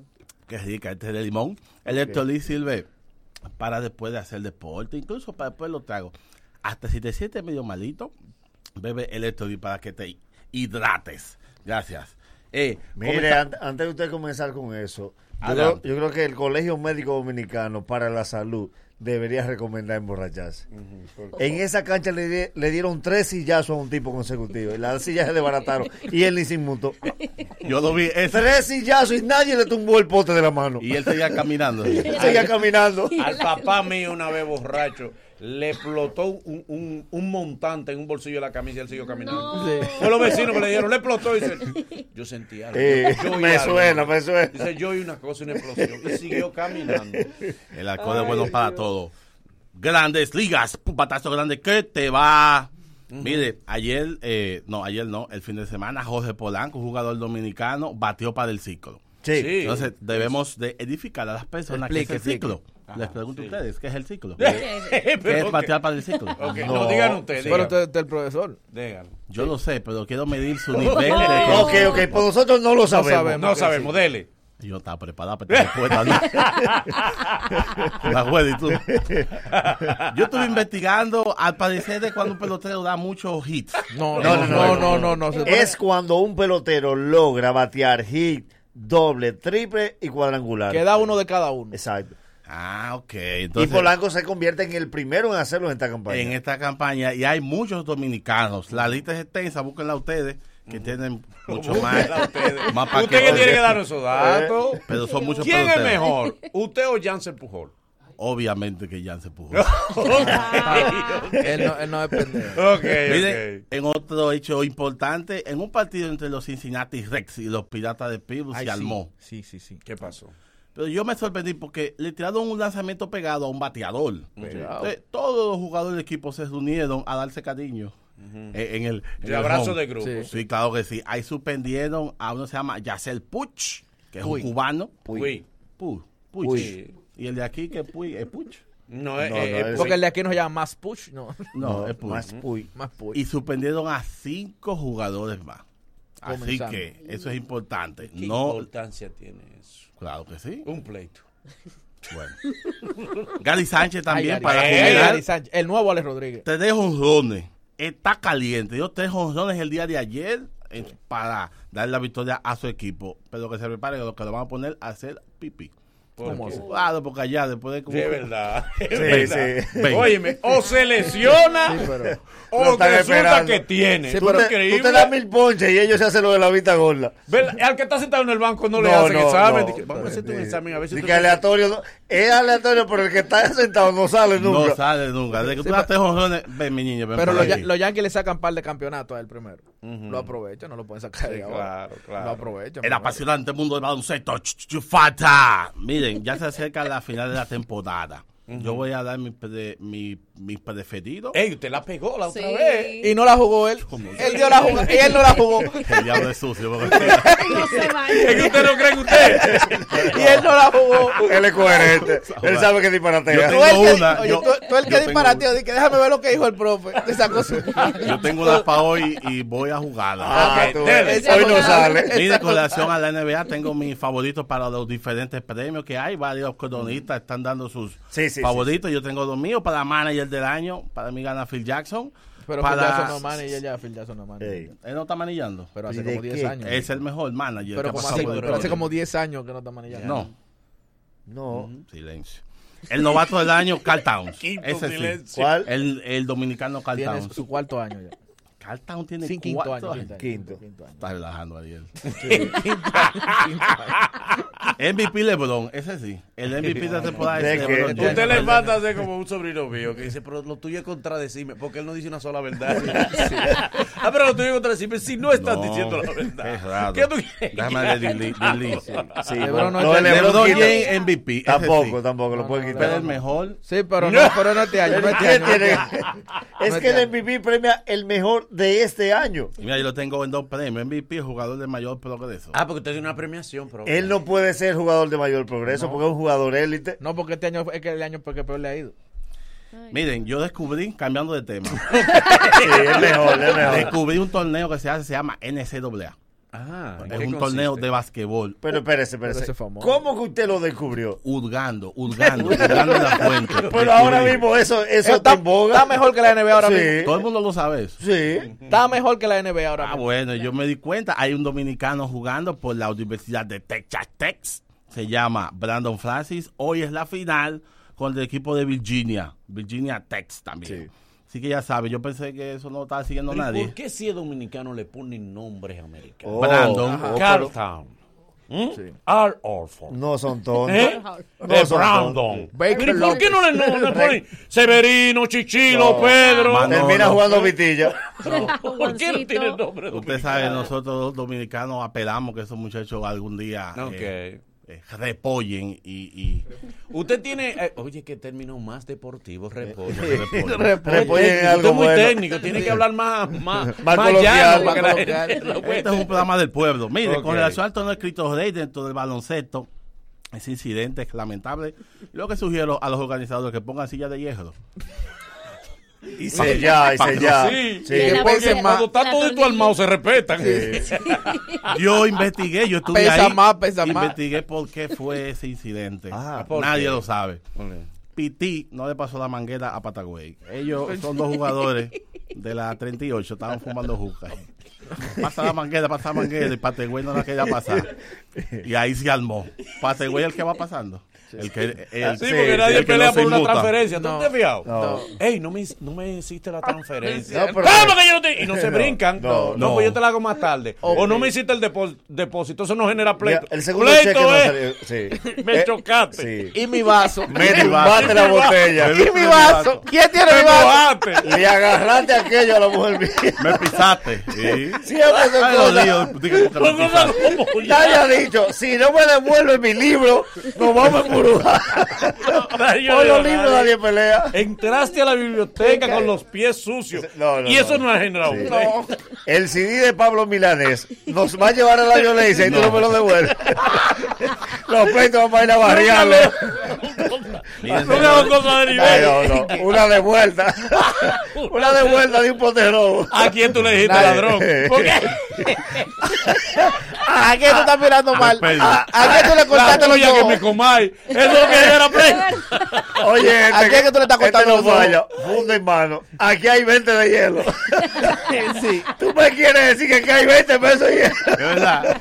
Qué rica, este es de limón. Electrolit sirve para después de hacer deporte, incluso para después los tragos. Hasta si te sientes medio malito, bebe Electrolit para que te hidrates. Gracias. Eh,
Mire, an- antes de usted comenzar con eso, yo creo, yo creo que el Colegio Médico Dominicano para la Salud debería recomendar emborracharse. En esa cancha le, di- le dieron tres sillazos a un tipo consecutivo y las sillas se desbarataron y él ni se inmutó.
yo lo vi. ese-
Tres sillazos y nadie le tumbó el pote de la mano.
y él seguía caminando.
Seguía caminando.
Al papá mío una vez borracho le explotó un, un, un montante en un bolsillo de la camisa y él siguió caminando.
Sí.
Fue los vecinos que le dijeron, le explotó y dice, yo sentí algo.
Eh,
Yo
me
algo.
suena, me suena.
Dice, yo oí una cosa, una explosión. Y siguió caminando.
El alcohol es bueno para todo. Grandes ligas, un patazo grande que te va. Mire, ayer, eh, no, ayer no, el fin de semana, Jorge Polanco, jugador dominicano, batió para el ciclo.
Sí.
Sí.
Entonces, debemos de edificar a las personas
Explique,
que es el
explique.
Les pregunto a ustedes, ¿qué es el ciclo? ¿Qué es
ok.
batear para el ciclo?
Ok, no, digan ustedes.
Pero usted es el profesor.
Díganlo.
Yo lo sé, pero quiero medir su nivel de
Ok, ok, pues nosotros no lo sabemos.
sabemos.
No sabemos, dele.
Yo estaba preparado para esta respuesta. ¿no? La juez, ¿y tú? Yo estuve investigando, al parecer, de cuando un pelotero da muchos hits.
No,
No,
no,
no,
no, no, no, no,
Es cuando un pelotero logra batear hit, doble, triple y cuadrangular.
Queda uno de cada uno.
Exacto.
Ah, ok.
y
Entonces,
Polanco se convierte en el primero en hacerlo en esta campaña.
en esta campaña, y hay muchos dominicanos. La lista es extensa, búsquenla ustedes, que tienen mucho más.
Ustedes.
más
Usted que tiene que darnos esos datos.
Pero son muchos
¿Quién es mejor? ¿Usted o Jansen Pujol?
Obviamente que Jan se puso.
Él no, él no es pendejo.
Ok,
Mire,
ok.
en otro hecho importante, en un partido entre los Cincinnati Rex y los Piratas de Pittsburgh se
sí.
armó.
Sí, sí, sí.
¿Qué pasó?
Pero yo me sorprendí porque le tiraron un lanzamiento pegado a un bateador. Entonces, todos los jugadores del equipo se reunieron a darse cariño. eh, en el, en
De
el
abrazo
home.
de grupo.
Sí.
Sí, claro que sí. Ahí suspendieron a uno que se llama Yacel Puch, que es
Puy.
un cubano.
Puy.
Puy. Puch.
Puy.
Y el de aquí, que Puy, es Puch.
No, eh,
No,
eh,
no,
eh,
Porque el de aquí nos llama más push, no.
No,
No,
es Puy.
más puy.
Más push.
Y suspendieron a cinco jugadores más. Así que eso es importante.
¿Qué
No,
importancia tiene eso?
Claro que sí.
Un pleito.
Bueno. Gary Sánchez también
Ay,
para
Gary-
culminar.
Gary Sánchez, el nuevo Alex Rodríguez.
Tres honrones. Está caliente. Yo tres honrones el día de ayer eh, para dar la victoria a su equipo. Pero que se prepare que lo van a poner a hacer pipí.
¿Por
¿Cómo
allá después de como-
verdad. de
Sí,
verdad.
sí.
Ven.
Óyeme, o se lesiona
Sí, pero-
Lo
o resulta
esperando.
que tiene.
Sí,
Tú
pero
te,
increíble.
tú te das mil ponches y ellos se hacen lo de la vista gorda.
Al que está sentado en el banco no, le hacen
no,
examen.
no.
Vamos a hacerte un examen a ver si tú
aleatorio, no- es aleatorio, pero el que está sentado no sale nunca.
No sale nunca. De que tú
Sí,
das tres honrones, ven mi niño, ven
Pero los,
aquí.
Ya- los Yankees le sacan par de campeonatos a él primero. Lo aprovechan, no lo pueden sacar
Sí,
de ahora.
claro, claro.
Lo aprovechan.
El apasionante mundo del baloncesto. Falta. Miren, ya se acerca la final de la temporada. Yo voy a dar mi, pre- mi, mi preferido.
Ey, usted la pegó la otra
Sí.
vez.
Y no la jugó él. Él dio la jugada y él no la jugó.
El diablo es sucio. porque-
No se
Es que usted no cree que usted.
y él no la jugó.
Él es coherente. Él sabe que disparatea.
Yo
Tú
tengo
el que,
una,
oye,
yo-
tú, tú el que disparateó, que déjame ver lo que dijo el profe. De esa cosa.
Yo tengo una para hoy y voy a jugarla.
Ah,
Ok,
tú
dele.
ves. Hoy no sale.
Mire, con relación a la NBA, tengo mis favoritos para los diferentes premios que hay. Varios cronistas están dando sus
Sí, sí,
favoritos. Yo tengo los míos para manager del año. Para mí gana Phil Jackson.
Pero
para...
Phil Jackson no manager ya, Phil Jackson no manager.
Ey.
Él no está manillando.
Pero
¿Y
hace como 10
qué?
años.
Es el mejor manager.
pero, como hace, pero hace como 10 años que no está manejando.
No.
No.
Silencio. El novato del año, Carl Towns. Ese sí.
¿Cuál?
El, el dominicano Carl Towns.
su cuarto año ya.
Carl Towns tiene
Sí, quinto
cuatro
año,
años.
quinto
Quinto.
Está relajando, Ariel.
Sí, quinto año, quinto año.
MVP LeBron, ese sí. El MVP de la temporada
¿De
es? LeBron.
Usted le manda a ser como un sobrino mío que dice, pero lo tuyo es contradecirme, porque él no dice una sola verdad. ah, pero lo tuyo es contradecirme si no estás
No,
diciendo la verdad.
Es raro.
¿Qué tú quieres?
Déjame delete.
Sí,
LeBron no está-
LeBron
MVP.
Tampoco,
sí.
tampoco, lo pueden
Pero
quitar.
el mejor.
Sí, pero no, pero no. No este
¿Qué
año. no este.
Es
No
que
este
el MVP premia el mejor de este año.
Y mira, yo lo tengo en dos premios. MVP, jugador de mayor progreso.
Ah, porque usted tiene una premiación, pero...
Él no puede ser jugador de mayor progreso porque es un jugador élite.
No, porque este año es que el año porque peor le ha ido.
Miren, yo descubrí, cambiando de tema,
Sí, es mejor, es mejor.
descubrí un torneo que se hace, se llama NCAA.
Ah, ¿en
Es un
consiste?
torneo de basquetbol.
Pero espérese,
Pero ese
espérese. ¿Cómo que usted lo descubrió?
Hurgando, hurgando, hurgando en la fuente.
Pero ahora mismo eso, eso
está,
está en boga.
está mejor que la NBA ahora
Sí.
mismo.
Todo el mundo lo sabe eso.
Sí.
Está mejor que la NBA ahora
Ah,
mismo.
bueno, yo me di cuenta. Hay un dominicano jugando por la Universidad de Texas Tech. Se llama Brandon Francis. Hoy es la final con el equipo de Virginia. Virginia Tech también. Así que ya sabe, yo pensé que eso no estaba siguiendo
Pero ¿y
nadie.
¿Por qué si es dominicano le ponen nombres americanos?
Oh,
Brandon.
ajá.
Carltown. ¿Mm? Al Orford.
No son tontos.
¿Eh?
No
de
son
Brandon.
tontos.
Baker
Pero ¿y por qué no le, no, le
Re-
ponen Severino, Chichilo,
No.
Pedro?
Mano,
Termina
no.
jugando vitilla.
¿Por qué no tiene el nombre
Usted sabe, nosotros los dominicanos apelamos que esos muchachos algún día
Ok.
eh, eh, repollen y, y
Usted tiene, eh, oye, qué término más deportivo, repollo.
repollen.
Repollen en algo
Usted es muy
bueno.
técnico, tiene que hablar más, más,
Más
más llano
más
para que la
coloquial.
gente lo pueda-
Este es un programa del pueblo. Mire, con relación al torneo de Cristo Rey dentro del baloncesto, ese incidente es lamentable. Lo que sugiero a los organizadores que pongan sillas de hierro.
Y se ya, y se ya.
Sí,
Sí.
Y
porque cuando está
la
todo tu
tortilla.
armado se respetan.
Yo investigué, yo estuve
Pesa
ahí.
más, pesa más.
investigué por qué fue ese incidente.
Ah,
¿por
Nadie
qué?
lo sabe. Piti no le pasó la manguera a Patagüey. Ellos son dos jugadores de la 38, estaban fumando juca. Pasa la manguera, pasa la manguera y Patagüey no la quería pasar. Y ahí se armó. Patagüey es el que va pasando. El que, el,
Sí,
Sí,
porque nadie
el que
pelea
no se
por una
inmuta.
transferencia. ¿Tú
No.
te has fijado?
No.
Ey, no me, no me hiciste la transferencia.
No, pero-
¿Cómo que yo no te- Y no se
No,
brincan.
no,
No,
no.
pues yo te la hago más tarde. O no me hiciste el depo- depósito. Eso no genera pleito.
el segundo
pleito
cheque no
es,
salió. Sí.
Me
Eh,
chocaste.
Sí.
Y mi vaso.
Me tumbaste la botella.
Y mi vaso. ¿Quién tiene
Me
mi vaso?
mojaste.
Le agarraste aquello a la mujer mía.
Me pisaste. Sí.
Siempre
me
como ya.
Nadie ha dicho, si no me devuelve mi libro, nos vamos a Por los
da
libros
nadie.
pelea.
Entraste a la biblioteca con los pies sucios.
No, no,
y eso
no.
no, ha generado
Sí.
pleito.
El CD de Pablo Milanés nos va a llevar a la violencia y tú no me lo devuelves. Los pleitos vamos a ir a barriarlo.
No hago de nivel.
no, no. Una de vuelta. Una de vuelta de un pote robo.
¿A quién tú le dijiste
Nadie.
ladrón? ¿Por qué?
¿A qué tú estás mirando mal? ¿A, a qué tú le cortaste los
tuya que me
ojos?
comáis. Eso es lo que pleito.
Oye, este,
¿A quién que tú le estás cortando
este no
los ojos?
Funda en mano. Aquí hay 20 de hielo.
Sí.
¿Tú me quieres decir que aquí hay 20 pesos de hielo?
Es verdad.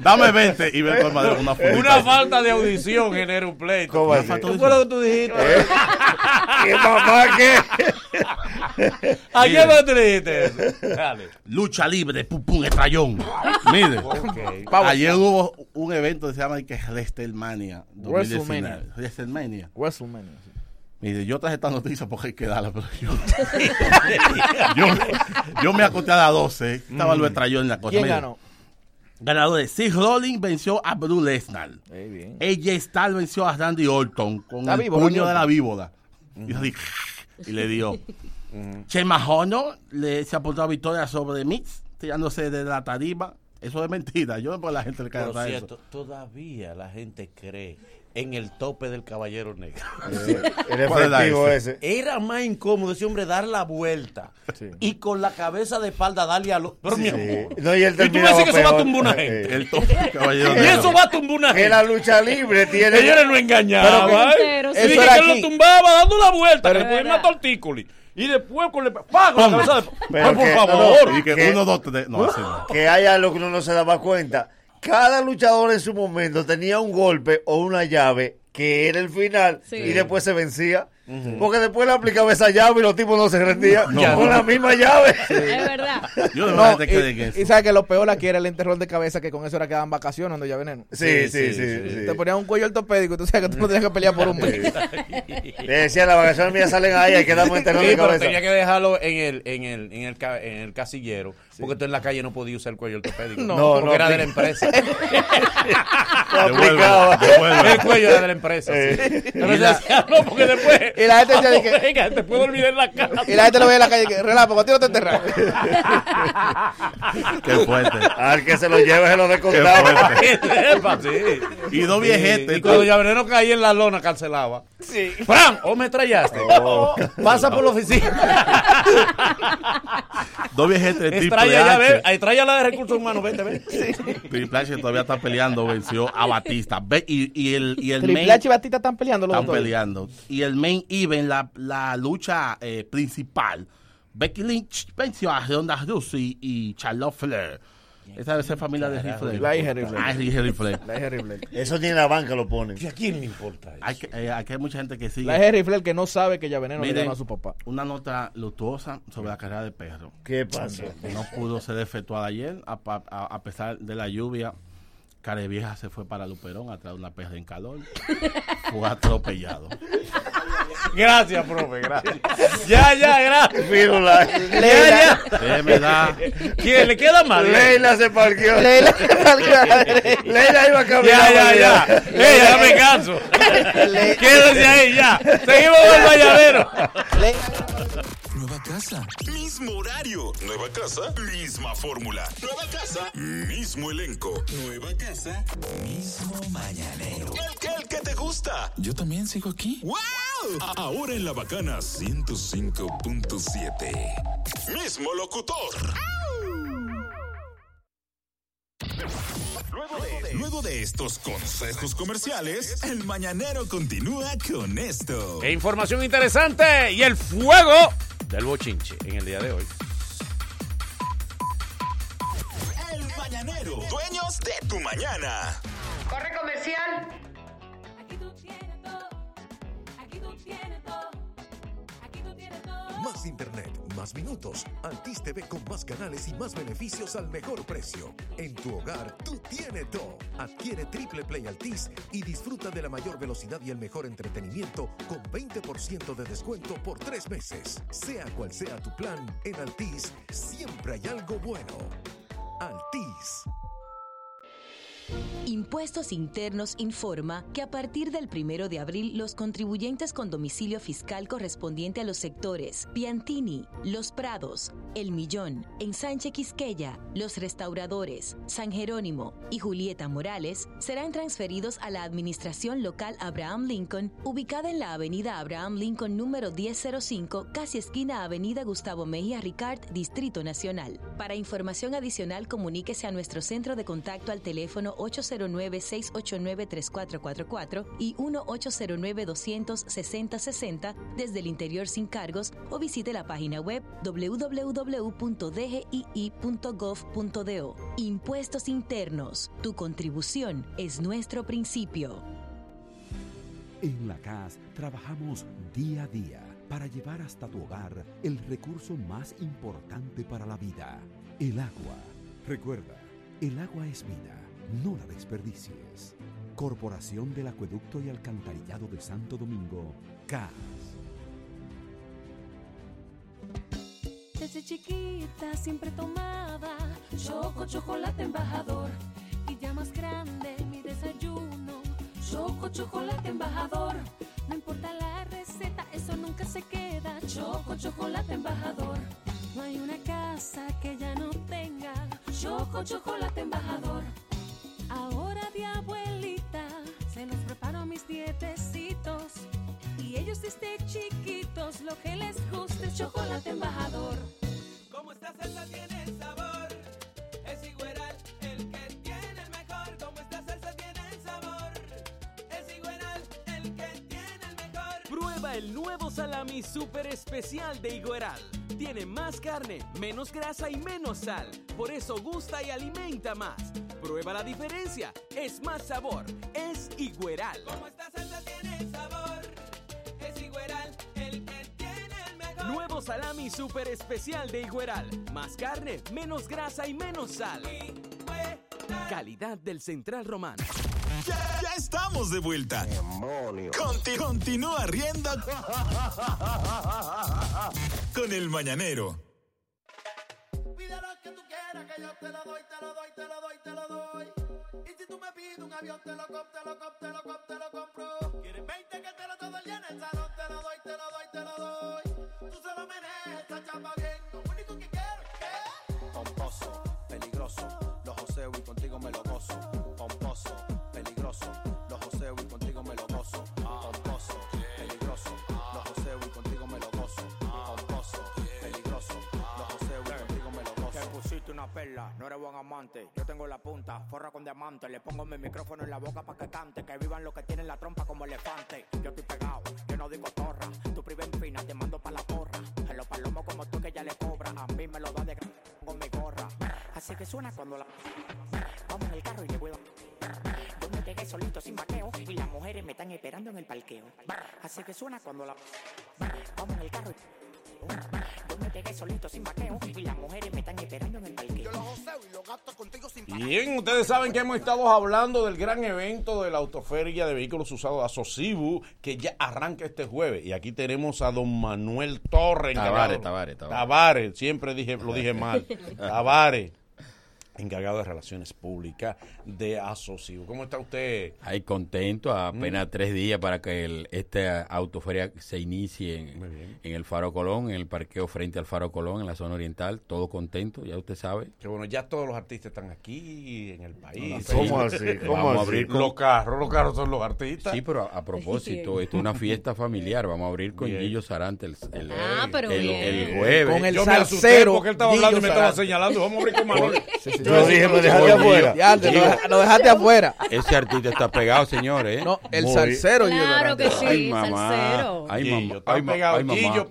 Dame 20 y ven con madera una
falta de audición genera un pleito.
¿Cómo así?
falta
¿Qué fue lo que tú dijiste?
¿Eh? ¿Qué mamá qué?
¿A quién fue que tú dijiste eso? Dale.
Lucha libre, pum pum, estrellón. Mire, ayer hubo un evento que se llama que WrestleMania 2019.
WrestleMania.
WrestleMania.
WrestleMania. sí.
Mire, yo traje esta noticia porque hay que darla, pero yo. yo, yo me acosté a las 12. Estaba Luis Trayón en la cosa.
¿Quién ganó?
Ganadores. Seth Rollins venció a Brock Lesnar.
Bien.
AJ Styles venció a Randy Orton con
Está
el
vivo,
puño de la víbora. Y, así, y le dio. Chema Hono le se apuntó a victoria sobre Mix, tirándose de la tarima. Eso es mentira. Yo no puedo la gente le cae
Por cierto, todavía la gente cree en el tope del caballero negro.
Era
¿Cuál era
efectivo
ese?
Era más incómodo ese hombre dar la vuelta y con la cabeza de espalda darle a los. Pero mi amor.
No, y él
y tú me dices que eso va a tumbar una
Eh,
gente.
El tope del caballero
Y
negro.
eso va a tumbar una
Que
gente.
la lucha libre tiene.
Ellos lo engañaban.
Pero que-
¿eh?
Eso
Y
era
que
aquí.
lo tumbaba dando la vuelta.
Pero-
que después mató al tícoli. Y después con, le, ¡pa! con la cabeza de.
Pero
Ay, por
que-
favor.
Y que
¿Qué?
uno, dos, tres. No, así no.
que hay algo que uno no se daba cuenta. Cada luchador en su momento tenía un golpe o una llave que era el final
Sí.
y después se vencía. Porque después le aplicaba esa llave y los tipos no se rendían
No.
con la misma llave.
Es verdad.
Yo no,
y,
en eso.
y sabes que lo peor aquí era el enterrón de cabeza que con eso era que daban vacaciones cuando ya veneno.
Sí, sí, sí, sí.
Te ponían un cuello ortopédico y tú sabes que tú no tenías que pelear por un mes.
Le decía, las vacaciones mías salen ahí, hay que darme
Sí,
de
pero
cabeza.
tenía que dejarlo en el, en el, en el, ca- en el casillero. Porque tú en la calle no podías usar el cuello ortopédico.
No,
porque
no
era de la empresa.
Aplicaba.
El cuello era de la empresa. sí.
Eh.
Pero
Y la-
decía, no, porque después.
Y la gente decía de que-
Venga, te puedo olvidar en la casa.
Y la gente lo veía en la calle que relámpago, tiro te enterras.
Qué fuerte.
Al que se lo lleve se lo descontaba.
sí.
Y dos viejetes.
Y cuando Llavereno caía en la lona, cancelaba.
Sí.
¡Fran! ¿O me trayaste?
Oh.
Pasa por la oficina.
Dos viejetes de
Ahí trae la de recursos humanos, vete, ve.
Triple H todavía está peleando, venció a Batista. Ve- y, y el, y el
Triple
main-
H y Batista están peleando los
están
dos.
peleando. Y el main event, la, la lucha eh, principal, Becky Lynch venció a Ronda Rousey y Charlotte Flair. Esa debe ser familia de Ric Flair.
La hija de Ric Flair.
Ah, hija de Flair.
La hija de Rifle.
Eso ni en la banca lo ponen.
¿Y a quién le importa eso?
Hay, que- eh, aquí hay mucha gente que sigue.
La hija de Rifle que no sabe que ya veneno le
Miren,
llama a su papá.
una nota luctuosa sobre la carrera de perro.
¿Qué pasó?
No pudo ser efectuada ayer, a, pa- a- a pesar de la lluvia. Carevieja se fue para Luperón a traer una perra en calor. Fue atropellado.
Gracias, profe, gracias. Ya, ya, gracias.
Fírula.
Ya, ya.
Déjeme dar.
¿Quién le queda mal?
Leila se parqueó.
Leila-
Leila iba a caminar.
Ya, ya, ya. Ey, dame caso. Quédese ahí, ya. Seguimos con el valladero.
Nueva casa, mismo horario. Nueva casa, misma fórmula. Nueva casa, mismo elenco. Nueva casa, mismo mañanero. El que, el que te gusta. Yo también sigo aquí. ¡Wow! Ahora en la bacana 105.7. Mismo locutor. Luego de, luego de estos consejos comerciales, el mañanero continúa con esto.
E información interesante y el fuego del bochinche en el día de hoy.
El mañanero, dueños de tu mañana.
Corre comercial.
Aquí tú tienes todo. Aquí tú tienes
Más internet, más minutos. Altis TV con más canales y más beneficios al mejor precio. En tu hogar, tú tienes todo. Adquiere Triple Play Altis y disfruta de la mayor velocidad y el mejor entretenimiento con 20% de descuento por tres meses. Sea cual sea tu plan, en Altis siempre hay algo bueno. Altis.
Impuestos Internos informa que a partir del primero de abril los contribuyentes con domicilio fiscal correspondiente a los sectores Piantini, Los Prados, El Millón, Ensanche Quisqueya, Los Restauradores, San Jerónimo y Julieta Morales serán transferidos a la Administración Local Abraham Lincoln, ubicada en la Avenida Abraham Lincoln número 1005, casi esquina Avenida Gustavo Mejía Ricard, Distrito Nacional. Para información adicional, comuníquese a nuestro centro de contacto al teléfono 809-689-3444 y 1-809-260-60 desde el interior sin cargos o visite la página web www.dgii.gov.do. Impuestos internos. Tu contribución es nuestro principio.
En la CAS trabajamos día a día para llevar hasta tu hogar el recurso más importante para la vida, el agua. Recuerda, el agua es vida, no la desperdicies. Corporación del Acueducto y Alcantarillado de Santo Domingo, CAS.
Desde chiquita siempre tomaba Choco Chocolate Embajador. Y ya más grande mi desayuno. Choco Chocolate Embajador. No importa la receta, eso nunca se queda. Choco Chocolate Embajador. No hay una casa que ya no tenga Choco Chocolate Embajador. Ahora de abuelita se los preparo mis dietecitos. Y ellos desde chiquitos lo que les gusta es chocolate embajador.
Como esta salsa tiene sabor, Prueba el nuevo salami super especial de Higueral. Tiene más carne, menos grasa y menos sal. Por eso gusta y alimenta más. Prueba la diferencia. Es más sabor. Es Higueral. Como esta salsa tiene sabor, es Higueral el que tiene el mejor. Nuevo salami super especial de Higueral. Más carne, menos grasa y menos sal. Calidad del Central Romano.
Ya, ya estamos de vuelta. Conti- continúa riendo con el mañanero.
Pide lo que tú quieras, que yo te lo doy, te lo doy, te lo doy, te lo doy. Y si tú me pides un avión, te lo compro, te lo compro, te lo compro, te lo compro. Quieres 20 que te lo todo en el salón, te lo doy, te lo doy, te lo doy. Tú solo meneas esa chapa bien, lo único que quiero es que...
Pomposo, peligroso, los joseo y contigo me lo gozo. Pomposo, peligroso, los joseo y contigo me lo gozo. Pomposo, peligroso, los joseo y contigo me lo gozo. Pomposo, peligroso, los joseo y contigo me lo gozo.
Te pusiste una perla, no eres buen amante. Yo tengo la punta, forra con diamante. Le pongo mi micrófono en la boca para que cante. Que vivan los que tienen la trompa como elefante. Yo estoy pegado, yo no digo torra. Tu priva en fina, te mando pa' la porra. En los palomos como tú que ya le cobra. A mí me lo da de gra- con mi gorra. Así que suena cuando la. Vamos en el carro y le voy a. Solito sin vaqueo. Y las mujeres me están esperando en el parqueo. Así que suena cuando la. Vamos en el carro y. Yo me pegué solito sin vaqueo. Y las mujeres me están esperando en el parqueo. Yo los joseo y los gatos contigo sin
Bien, ustedes saben que hemos estado hablando del gran evento de la autoferia de vehículos usados Asocibu, que ya arranca este jueves. Y aquí tenemos a don Manuel Torres.
Tavares, Tavares, Tavares.
Tavares, siempre dije, lo dije mal. Tavares, encargado de Relaciones Públicas de Asocibu. ¿Cómo está usted?
Ahí contento, apenas tres días para que el, esta autoferia se inicie en, en el Faro Colón, en el parqueo frente al Faro Colón, en la zona oriental. Todo contento, ya usted sabe.
Que bueno, ya todos los artistas están aquí en el país.
¿Cómo así? ¿Cómo
Vamos a
así?
abrir con- los carros, los carros son los artistas.
Sí, pero a, a propósito, esto es una fiesta familiar. Vamos a abrir con
Bien.
Gillo Sarante el, el,
Ah, pero
el-
bien.
el jueves.
Con el
Yo me asusté
salsero
porque él estaba hablando y me estaba señalando. Vamos a abrir con Manuel.
Sí, sí,
Yo dije, me dejaste afuera.
Ya, te lo,
Gillo.
deja- lo dejaste afuera.
Ese artista está pegado, señores. ¿eh?
No, el
Muy-
salsero Gillo
Claro que sí,
Ay, mamá.
salsero.
Ay,
Gillo,
mamá.
está
Ay,
pegado
ay, mamá.
Gillo,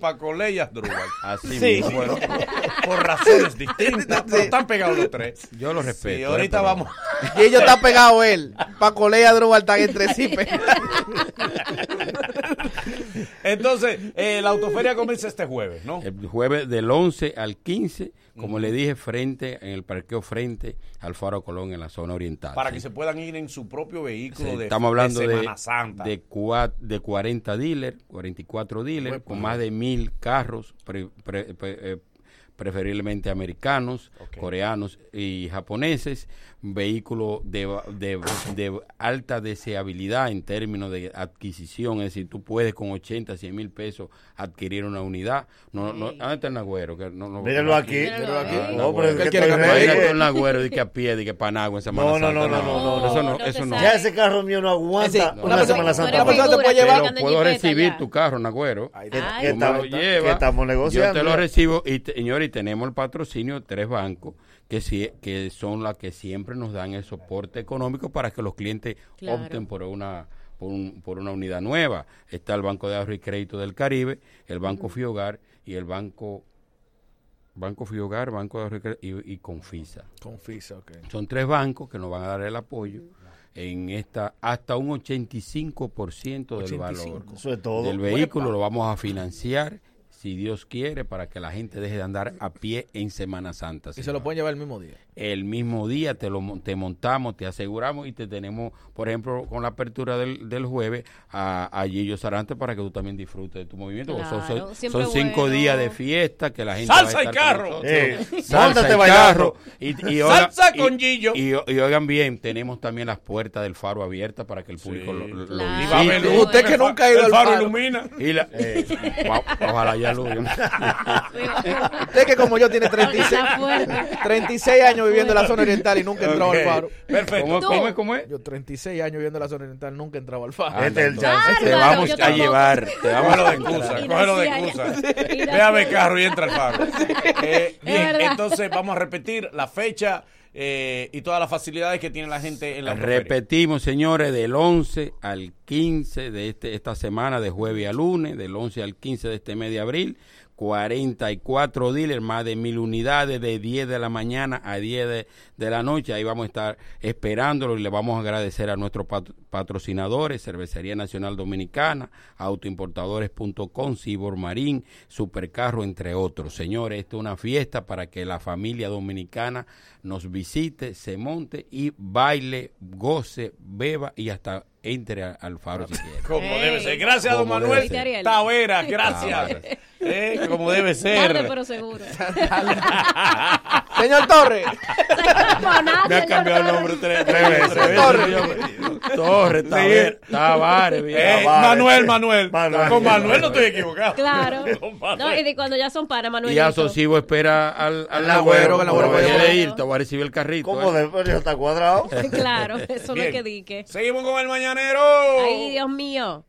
y Asdrúbal.
Así
Sí.
mismo. Bueno,
Por razones distintas, pero están pegados los tres.
yo lo respeto.
Sí,
¿eh?
ahorita vamos.
Gillo está pegado él. Paco Ley y Adrúbal están entre sí. pe-
Entonces, eh, la autoferia comienza este jueves, ¿no?
El jueves del 11 al 15, como le dije, frente en el parqueo frente al Faro Colón en la zona oriental.
Para
¿sí?
que se puedan ir en su propio vehículo
Sí,
de,
Estamos hablando
de
de,
Semana Santa.
de, cua- de 40 dealers, 44 dealers, con más de mil carros, pre- pre- pre- eh, preferiblemente americanos, coreanos y japoneses, vehículos de, de, de alta deseabilidad en términos de adquisición, es decir, tú puedes con 80, 100 mil pesos adquirir una unidad. No, no, ¿Dónde está el Nagüero? Que no, no-
Míralo aquí.
Míralo aquí.
Ah, no, pero es
Nagüero.
que
¿Qué quiere
estoy
que me diga
rey.
tú el Nagüero y que a pie, de que Panagua en Semana
No, no,
Santa?
no, no, no, no,
Eso no,
no
eso no.
Ya ese carro mío no aguanta una, Semana Santa.
te puede.
Yo te lo recibo y, señor, y tenemos el patrocinio de tres bancos que sí, que son las que siempre nos dan el soporte económico para que los clientes
Claro.
opten por una por, un- por una unidad nueva. Está el Banco de Ahorro y Crédito del Caribe, el Banco Fiogar y el Banco Banco Fiogar, Banco de Ahorro y Crédito y, y Confisa.
Confisa, ok.
Son tres bancos que nos van a dar el apoyo en esta hasta un 85% del valor
85.
Eso es todo.
del vehículo lo vamos a financiar si Dios quiere para que la gente deje de andar a pie en Semana Santa.
Y se lo pueden llevar el mismo día.
El mismo día te lo te montamos, te aseguramos y te tenemos, por ejemplo, con la apertura del, del jueves a, a Gillo Sarante para que tú también disfrutes de tu movimiento. porque son-
Claro,
son, cinco
bueno.
días de fiesta que la gente
¡Salsa
va a
y
estar
carro!
Eh,
Salsa y
bailando.
carro. Y, y oigan-
¡Salsa
y-
con Gillo!
Y, y oigan bien, tenemos también las puertas del faro abiertas para que el público lo, lo-
Claro.
Visite.
Usted que nunca ha ido
el
al
faro
faro.
ilumina.
Y la- eh, ojalá ya lo
Usted que como yo tiene 36,
Está fuerte.
36 años viviendo en la zona oriental y nunca entraba
Ok,
al faro.
Perfecto.
¿Cómo, es? ¿Cómo es?
Yo 36 años viviendo en la zona oriental nunca entraba al faro.
Este es el chance.
Te
Bárbaro,
vamos a llevar, te vamos a
de excusa, cógelo de excusa. Déjame
allá.
carro y entra al faro. Eh, bien, entonces vamos a repetir la fecha eh, y todas las facilidades que tiene la gente en la.
Repetimos, señores, del 11 al 15 de este, esta semana, de jueves a lunes, del 11 al 15 de este mes de abril, 44 dealers, más de mil unidades de 10 de la mañana a 10 de, de la noche. Ahí vamos a estar esperándolo y le vamos a agradecer a nuestros pat- patrocinadores, Cervecería Nacional Dominicana, autoimportadores.com, Cibor Marín, Supercarro, entre otros. Señores, esto es una fiesta para que la familia dominicana nos visite, se monte y baile, goce, beba y hasta entre al faro si quiere.
Como debe ser. Gracias, don Manuel. Tavera. Gracias. Eh, como debe ser.
Tarde, pero seguro.
Señor Torres.
Me ha cambiado el nombre tres, tres veces.
Torres.
Tavares, bien.
Eh, Manuel, Manuel. Con Manuel no estoy equivocado.
Claro. No, y de cuando ya son para Manuel.
Y Asocivo espera al, al
Al agüero, el agüero a-
ir, te voy a recibir el carrito.
¿Cómo
eh.
de pero eso está cuadrado?
Claro, eso no es que dique.
Seguimos con el mañanero.
Ay, Dios mío.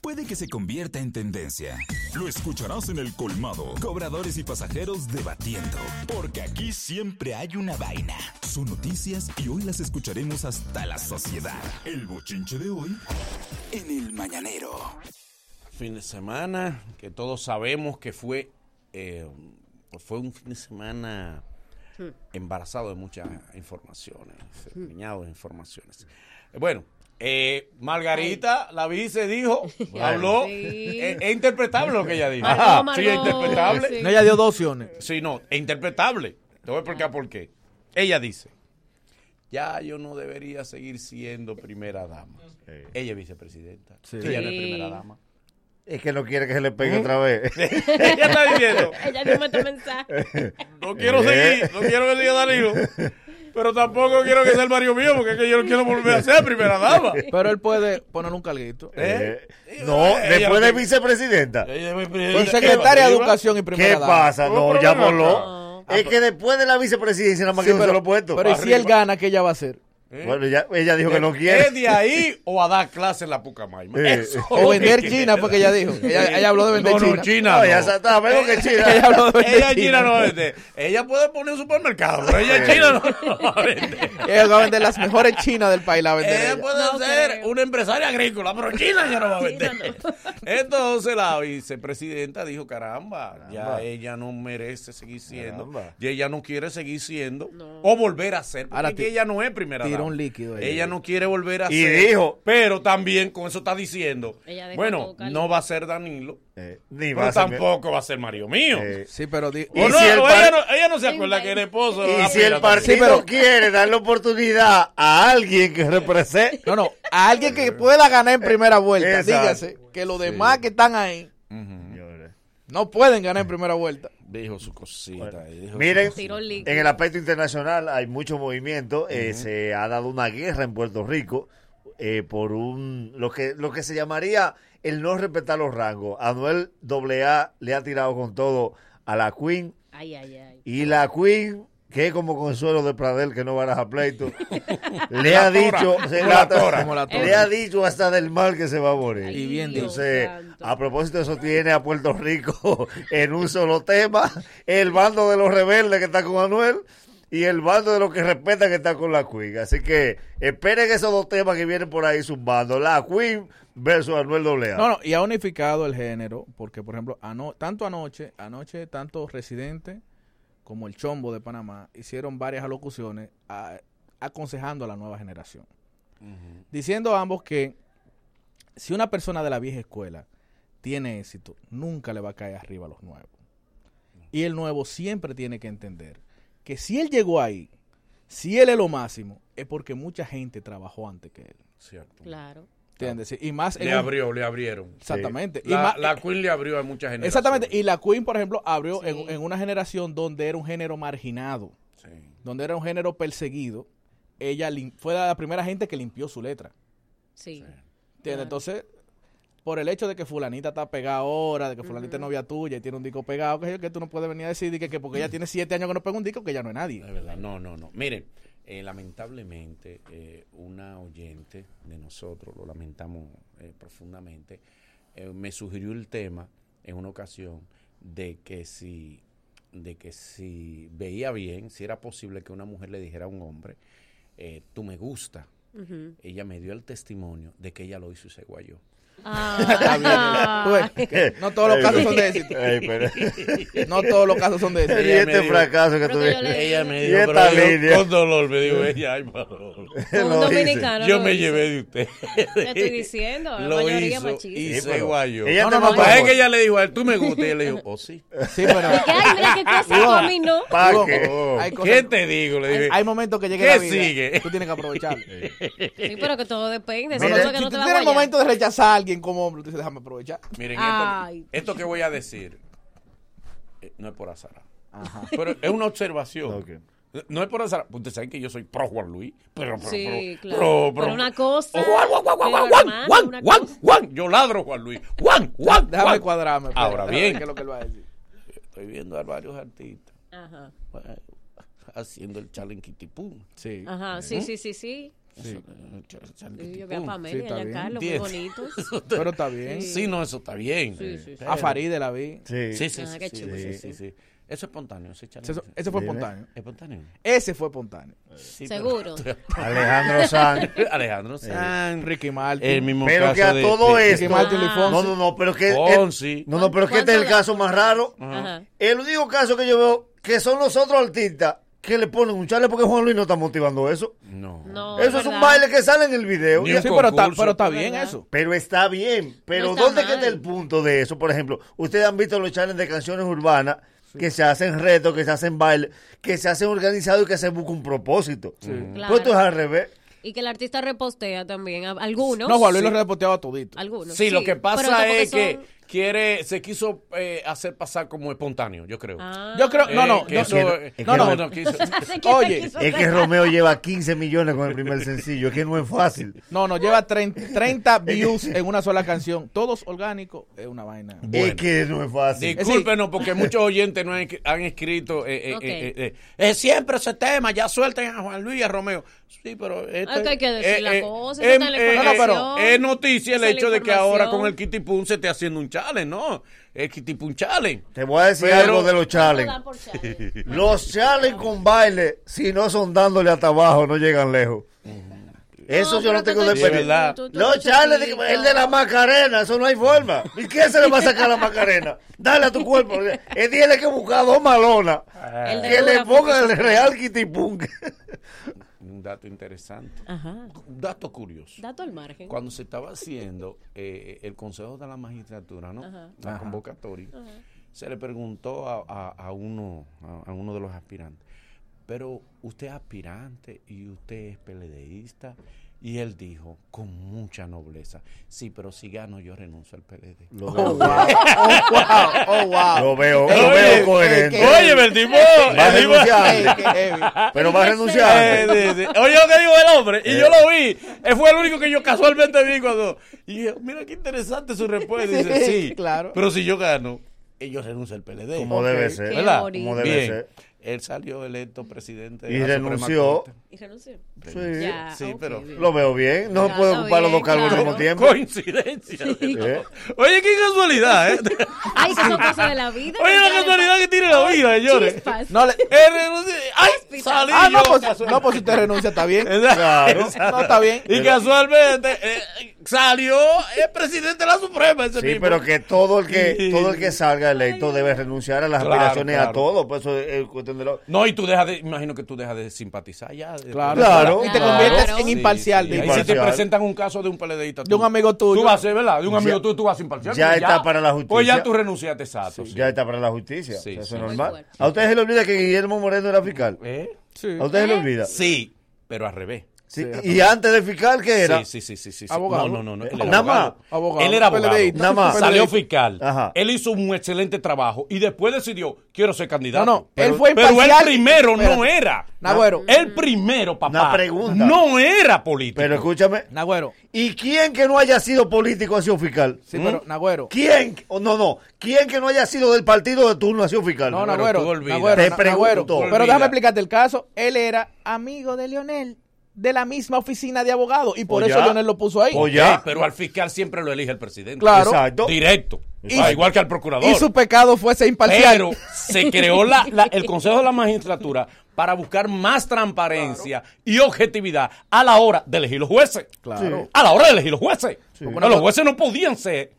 Puede que se convierta en tendencia. Lo escucharás en el colmado. Cobradores y pasajeros debatiendo. Porque aquí siempre hay una vaina. Son noticias y hoy las escucharemos hasta la sociedad. El bochinche de hoy en el mañanero.
Fin de semana que todos sabemos que fue, eh, fue un fin de semana embarazado de muchas informaciones, preñado de informaciones. Eh, Bueno, eh, Margarita, la vice, dijo, habló,
Sí.
es, es interpretable lo que ella dijo.
Margot,
sí, es interpretable.
sí. No, ella dio dos opciones.
Sí, no, es interpretable. Te voy a explicar por qué. Ella dice, ya yo no debería seguir siendo primera dama. Ella es vicepresidenta.
Sí.
Ella no es primera dama.
Es que no quiere que se le pegue otra vez.
ella está diciendo,
Ella dio este mensaje.
no quiero seguir, no quiero que siga Danilo. Pero tampoco quiero que sea el Mario mío, porque es que yo no quiero volver a ser primera dama.
Pero él puede poner un carguito.
Eh, No, después de vicepresidenta.
Con secretaria de Educación y primera
¿Qué
dama.
pasa?
No,
No, llámalo.
ven
Es que después de la vicepresidencia nada más
Sí,
que
pero-
solo puesto.
Pero ¿y si él gana, qué ella va a hacer?
Bueno, ya, ella dijo que no quiere.
¿Es de ahí o a dar clase en la Pucamaima?
Eh,
o vender China, porque ella dijo. Ella, ella habló de vender
No, no,
China.
China.
No, ya está, vemos que China.
ella habló de vender
Ella
China.
China no vende. Ella puede poner un supermercado, pero ella China no, no va a vender.
Ella va a vender las mejores chinas del país. La vender
Ella
ella.
puede ser una empresaria agrícola, pero China ya no va a vender. Entonces la vicepresidenta dijo, caramba, ya ella no merece seguir siendo,
Caramba.
y ella no quiere seguir siendo, o volver a ser, porque
Ahora
ella no es primera
tiró un líquido.
Ella no quiere volver a
Y
ser.
dijo-
Pero también con eso está diciendo, bueno, no va a ser Danilo,
Eh, ni
pero
va a ser-
tampoco va a ser Mario mío.
Eh,
Sí, pero... di-
O
Y
no,
si el par-
ella, no, ella no se acuerda que el esposo...
Y
la
si el partido
Sí, pero-
quiere darle oportunidad a alguien que represente.
No, no. A alguien que pueda ganar en primera vuelta.
Exacto.
Dígase que los demás que están ahí no pueden ganar en primera vuelta.
Dijo su cosita. dijo
Miren, en el aspecto internacional hay mucho movimiento. eh, se ha dado una guerra en Puerto Rico eh, por un lo que lo que se llamaría el no respetar los rangos. Anuel AA le ha tirado con todo a la Queen
Ay, ay, ay.
y la Queen que es como consuelo de Pradel que no baraja pleito le
La
ha
tora,
dicho
como
se-
la
la-
tora.
Le ha dicho hasta del mal que se va a morir
Y bien
entonces, a propósito, eso tiene a Puerto Rico en un solo tema. El bando de los rebeldes que está con Anuel y el bando de los que respetan que está con la Queen. Así que esperen esos dos temas que vienen por ahí zumbando. La Queen versus Anuel AA.
No, no, y ha unificado el género, porque por ejemplo, ano- tanto anoche, anoche tanto Residente como el Chombo de Panamá hicieron varias alocuciones a- aconsejando a la nueva generación. Diciendo ambos que si una persona de la vieja escuela tiene éxito, nunca le va a caer arriba a los nuevos. Y el nuevo siempre tiene que entender que si él llegó ahí, si él es lo máximo, es porque mucha gente trabajó antes que él.
Cierto.
Claro.
¿Entiendes? Y más en
Le
un-
abrió, le abrieron.
Exactamente. Y
La,
más-
la Queen le abrió a mucha gente.
Exactamente. Y la Queen, por ejemplo, abrió
Sí.
en, en una generación donde era un género marginado, donde era un género perseguido. Ella lim- fue la primera gente que limpió su letra.
Sí.
¿Entiendes?
Claro.
Entonces, por el hecho de que fulanita está pegada ahora, de que fulanita es novia tuya y tiene un disco pegado, que, que tú no puedes venir a decir que, que porque ella tiene siete años que no pega un disco, que ya no es nadie.
Es verdad, no, no, no. Miren, eh, lamentablemente, eh, una oyente de nosotros, lo lamentamos eh, profundamente, me sugirió el tema en una ocasión de que si de que si veía bien, si era posible que una mujer le dijera a un hombre, tú me gusta, ella me dio el testimonio de que ella lo hizo y se guayó.
Que no todos los casos son de éxito.
Ey, pero-
No todos los casos son de éxito.
Y este fracaso que
le-
Ella me dijo,
esta
pero yo,
línea.
con dolor me dijo ella, ay, Manolo.
Un dominicano.
Yo me
hizo.
llevé de usted.
Te estoy diciendo, la
Lo
mayoría
hizo
machista.
y
Sí,
se guayó.
ella
no, no, es que ella le dijo a él, tú me gustas. Y él le dijo, oh, sí.
Sí, pero.
Que, ay, mira qué cosa, a mí no.
¿Pa'
Digo,
qué?
hay cosas-
¿Qué te digo? Le
hay,
dije,
hay momentos que llega
¿Qué
la vida.
sigue?
Tú tienes que aprovecharlo.
Sí, pero que todo depende. Si
tú tienes el momento de rechazar a alguien como hombre, dices, déjame aprovechar.
Miren,
Ay.
esto, esto que voy a decir eh, no es por azar. Pero es una observación. No es por azar. Ustedes saben que yo soy pro Juan Luis. Pero, pero,
Sí,
pero,
claro.
pero-
Pero una cosa.
Oh, Juan, Juan, Juan, Juan, Juan, Juan. Yo ladro Juan Luis. Juan, Juan,
Déjame
Juan.
cuadrarme. pero
Ahora bien.
¿Qué es lo que él va a decir?
Estoy viendo a varios artistas
Ajá.
haciendo el challenge Kitipum.
Sí.
Ajá, sí, sí, sí, sí.
Sí.
Sí, yo vi a Pamela
Sí,
y a. Giancarlo, muy bonitos.
Pero está bien.
Sí, no, eso está bien.
Sí, sí, sí.
Pero-
A Farid la vi.
Sí.
Sí, sí,
Ah,
sí,
qué
sí, sí, sí, sí. Eso es espontáneo, ese challenge.
Ese, ese fue espontáneo.
¿Es espontáneo?
Ese fue espontáneo.
Sí,
Seguro.
pero-
Alejandro Sanz.
Alejandro Sanz.
Ricky Martin.
El mismo
Pero
caso
que a
de-
todo
de-
esto.
Ricky Martin y
Ah.
Fonsi.
No, no, no, pero que.
Fonsi.
no, no, pero que este es el
¿Cuánto-
caso más raro.
Ajá.
El único caso que yo veo que son los otros artistas que le ponen un chale porque Juan Luis no está motivando eso.
No.
No,
eso es un baile que sale en el video.
Ni
Y-
un
Sí, pero está, pero está bien
¿Verdad?
eso.
Pero está bien. Pero
No está
¿dónde que
mal.
está el punto de eso? Por ejemplo, ustedes han visto los challenges de canciones urbanas que se hacen retos, que se hacen bailes, que se hacen organizados y que se busca un propósito.
Claro.
Pues esto es al revés.
Y que el artista repostea también. Algunos.
No, Juan Luis
Sí.
lo reposteaba todito.
Algunos.
Sí, lo que pasa es que
son-
quiere, se quiso eh, hacer pasar como espontáneo, yo creo.
Ah.
Yo creo, no,
Eh,
no,
que
no,
eso,
no,
eh,
es
no, no,
quiso-
Oye,
Es que Romeo lleva 15 millones con el primer sencillo. Es que no es fácil.
no, no, lleva 30, 30 views en una sola canción, todos orgánicos, es una vaina.
Es que no es fácil.
Discúlpenos porque muchos oyentes no han, han escrito eh, eh,
Ok.
eh, eh, eh, siempre ese tema, ya suelten a Juan Luis y a Romeo. Sí, pero esto
Es que hay que decir
eh,
la
eh,
cosa,
eh, eh,
información.
eh, es noticia el
es
hecho de que ahora con el Kitty Pum se esté haciendo un challenge, ¿no? El Kitty Pum challenge.
Te voy a decir
Pero-
algo de los
¿Cuánto
challenges.
dan por challenge?
Los challenges con baile, si no son dándole hasta abajo, no llegan lejos. Eso
No,
yo no tengo de
verdad.
tú- tú- chiquito.
el de la Macarena, eso no hay forma. ¿Y qué se le va a sacar a la Macarena? Dale a tu cuerpo. Él tiene que buscar dos malonas
El de
que le
porque-
el real kitipunk.
Un dato interesante.
Ajá.
Un dato curioso.
Dato al margen.
Cuando se estaba haciendo eh, el Consejo de la Magistratura, ¿no?
Ajá.
La convocatoria, se le preguntó a, a- a uno, a, a uno de los aspirantes, pero usted es aspirante y usted es PLDista. Y él dijo, con mucha nobleza, sí, pero si gano yo renuncio al PLD.
Lo
Oh,
veo,
wow, oh, wow, oh, wow.
lo veo, lo
ey,
veo coherente.
qué-
Oye, el tipo,
Va a renunciar.
Qué.
Pero va a
Eh,
renunciar.
de- de- Oye, lo que dijo el hombre, y yo lo vi. Él fue el único que yo casualmente vi cuando. Y dije, mira qué interesante su respuesta. Y dice, sí,
Claro.
Pero si yo gano, ellos renuncian al PLD.
Como debe ser.
¿Verdad?
Como debe
Bien.
ser.
Él salió electo presidente de
Y
la Suprema
renunció.
Corte.
¿Y renunció?
Sí.
Ya,
Sí, pero-
bien.
Lo veo bien. No
Ya,
puede ocupar los dos cargos al mismo tiempo.
Coincidencia.
¿Eh?
Oye, qué casualidad, ¿eh?
Ay, que son cosas de la vida.
Oye, la casualidad que tiene la vida, señores.
Chispas.
No, le-
Él renunció. ¡Ay! Salí
ah, no, pues, no, pues si usted renuncia, está bien.
Claro.
No, está bien.
Y casualmente eh, salió el presidente de la Suprema ese
Sí, pero que todo el que todo el que salga electo debe renunciar a las
Claro,
aspiraciones a todo. Pues eso es cuestión de lo...
No, y tú dejas de, imagino que tú dejas de simpatizar ya. de-
Claro,
Claro.
Y te
Claro.
conviertes en
Sí,
imparcial.
Sí,
de
ahí si te
Imparcial.
presentan un caso de un PLDista.
De un amigo tuyo.
Tú vas a ser, ¿verdad? De un amigo
Ya-
tuyo, tú vas a ser imparcial.
ya
pues
está para la justicia.
Pues ya tú renunciaste, exacto. sí.
Ya está para la justicia.
Sí,
Eso
sí.
es normal.
fuerte.
¿A ustedes se les olvida que Guillermo Moreno era fiscal?
¿Eh?
Sí.
¿A ustedes se les olvida?
Sí, pero al revés.
Sí, Y antes de fiscal, ¿qué era?
Sí, sí, sí, sí, sí. sí.
Abogado.
No, no, no. no. Él
Nada
era abogado.
más.
Abogado.
Él era abogado.
Nada más.
Salió fiscal.
Ajá.
Él hizo un excelente trabajo y después decidió, quiero ser candidato.
No, no,
Pero,
él fue
pero él
imparcial.
primero no era.
Nagüero.
El primero, papá.
Una pregunta.
No era político.
Pero escúchame.
Nagüero.
¿Y quién que no haya sido político ha sido fiscal?
Sí, pero Nagüero.
¿Quién? Oh, no, no. ¿Quién que no haya sido del partido de turno ha sido fiscal?
No, Nagüero.
Te pregunto.
Nagüero. Pero déjame explicarte el caso. Él era amigo de Leonel, de la misma oficina de abogados. Y por eso
ya.
Leonel lo puso ahí.
Pero al fiscal siempre lo elige el presidente.
Claro.
Exacto.
Directo.
Y-
Ah, igual que al procurador.
Y su pecado fue ser imparcial.
Pero se creó la, la- el Consejo de la Magistratura para buscar más transparencia y objetividad a la hora de elegir los jueces.
Claro.
A la hora de elegir los jueces.
Sí.
Porque los jueces no podían ser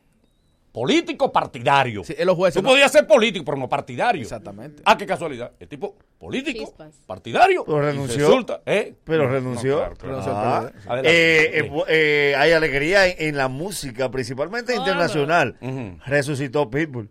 políticos partidarios.
Sí, los jueces
Tú
no-
podías ser político, pero no partidario.
Exactamente.
Ah, qué casualidad. El tipo político, partidario.
Pero renunció.
resulta, ¿eh?
Pero renunció.
no, claro, claro.
Renunció
Ah.
Eh, eh,
Sí.
eh, hay alegría en, en la música, principalmente internacional. Resucitó Pitbull.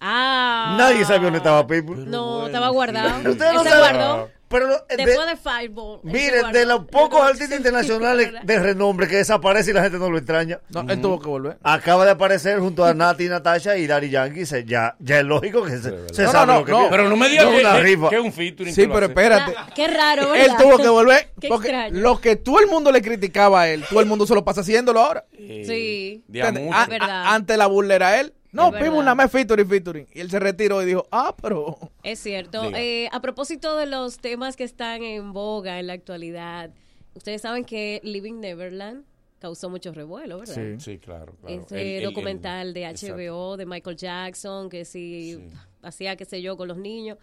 Ah.
Nadie sabía dónde estaba Pitbull.
No, estaba guardado.
Ustedes no
se guardó.
Pero lo- de-
Después de Fireball. él se
miren, de los pocos artistas internacionales de renombre que desaparece y la gente no lo extraña.
No, él tuvo que volver.
Acaba de aparecer junto a Nati, Natasha y Daddy Yankee. Se- ya, ya es lógico que se, se
No,
sabe
no,
lo que
no, pero no me
digas que-
una
que-
rifa.
que es un featuring
Sí, pero espérate.
Ah, Qué raro,
Él
¿verdad?
tuvo que volver.
Qué
porque
extraño.
lo que todo el mundo le criticaba a él, todo el mundo se lo pasa haciéndolo ahora.
Sí.
De
verdad.
a- Ante la burla era él. No. Pitbull nada más featuring, featuring. Y él se retiró y dijo, ah, pero...
Es cierto. Eh, a propósito de los temas que están en boga en la actualidad, ustedes saben que Living Neverland causó mucho revuelo, ¿verdad?
Sí, claro. claro.
Ese
El- el- el-
documental de
exacto.
HBO de Michael Jackson, que si hacía, qué sé yo, con los niños.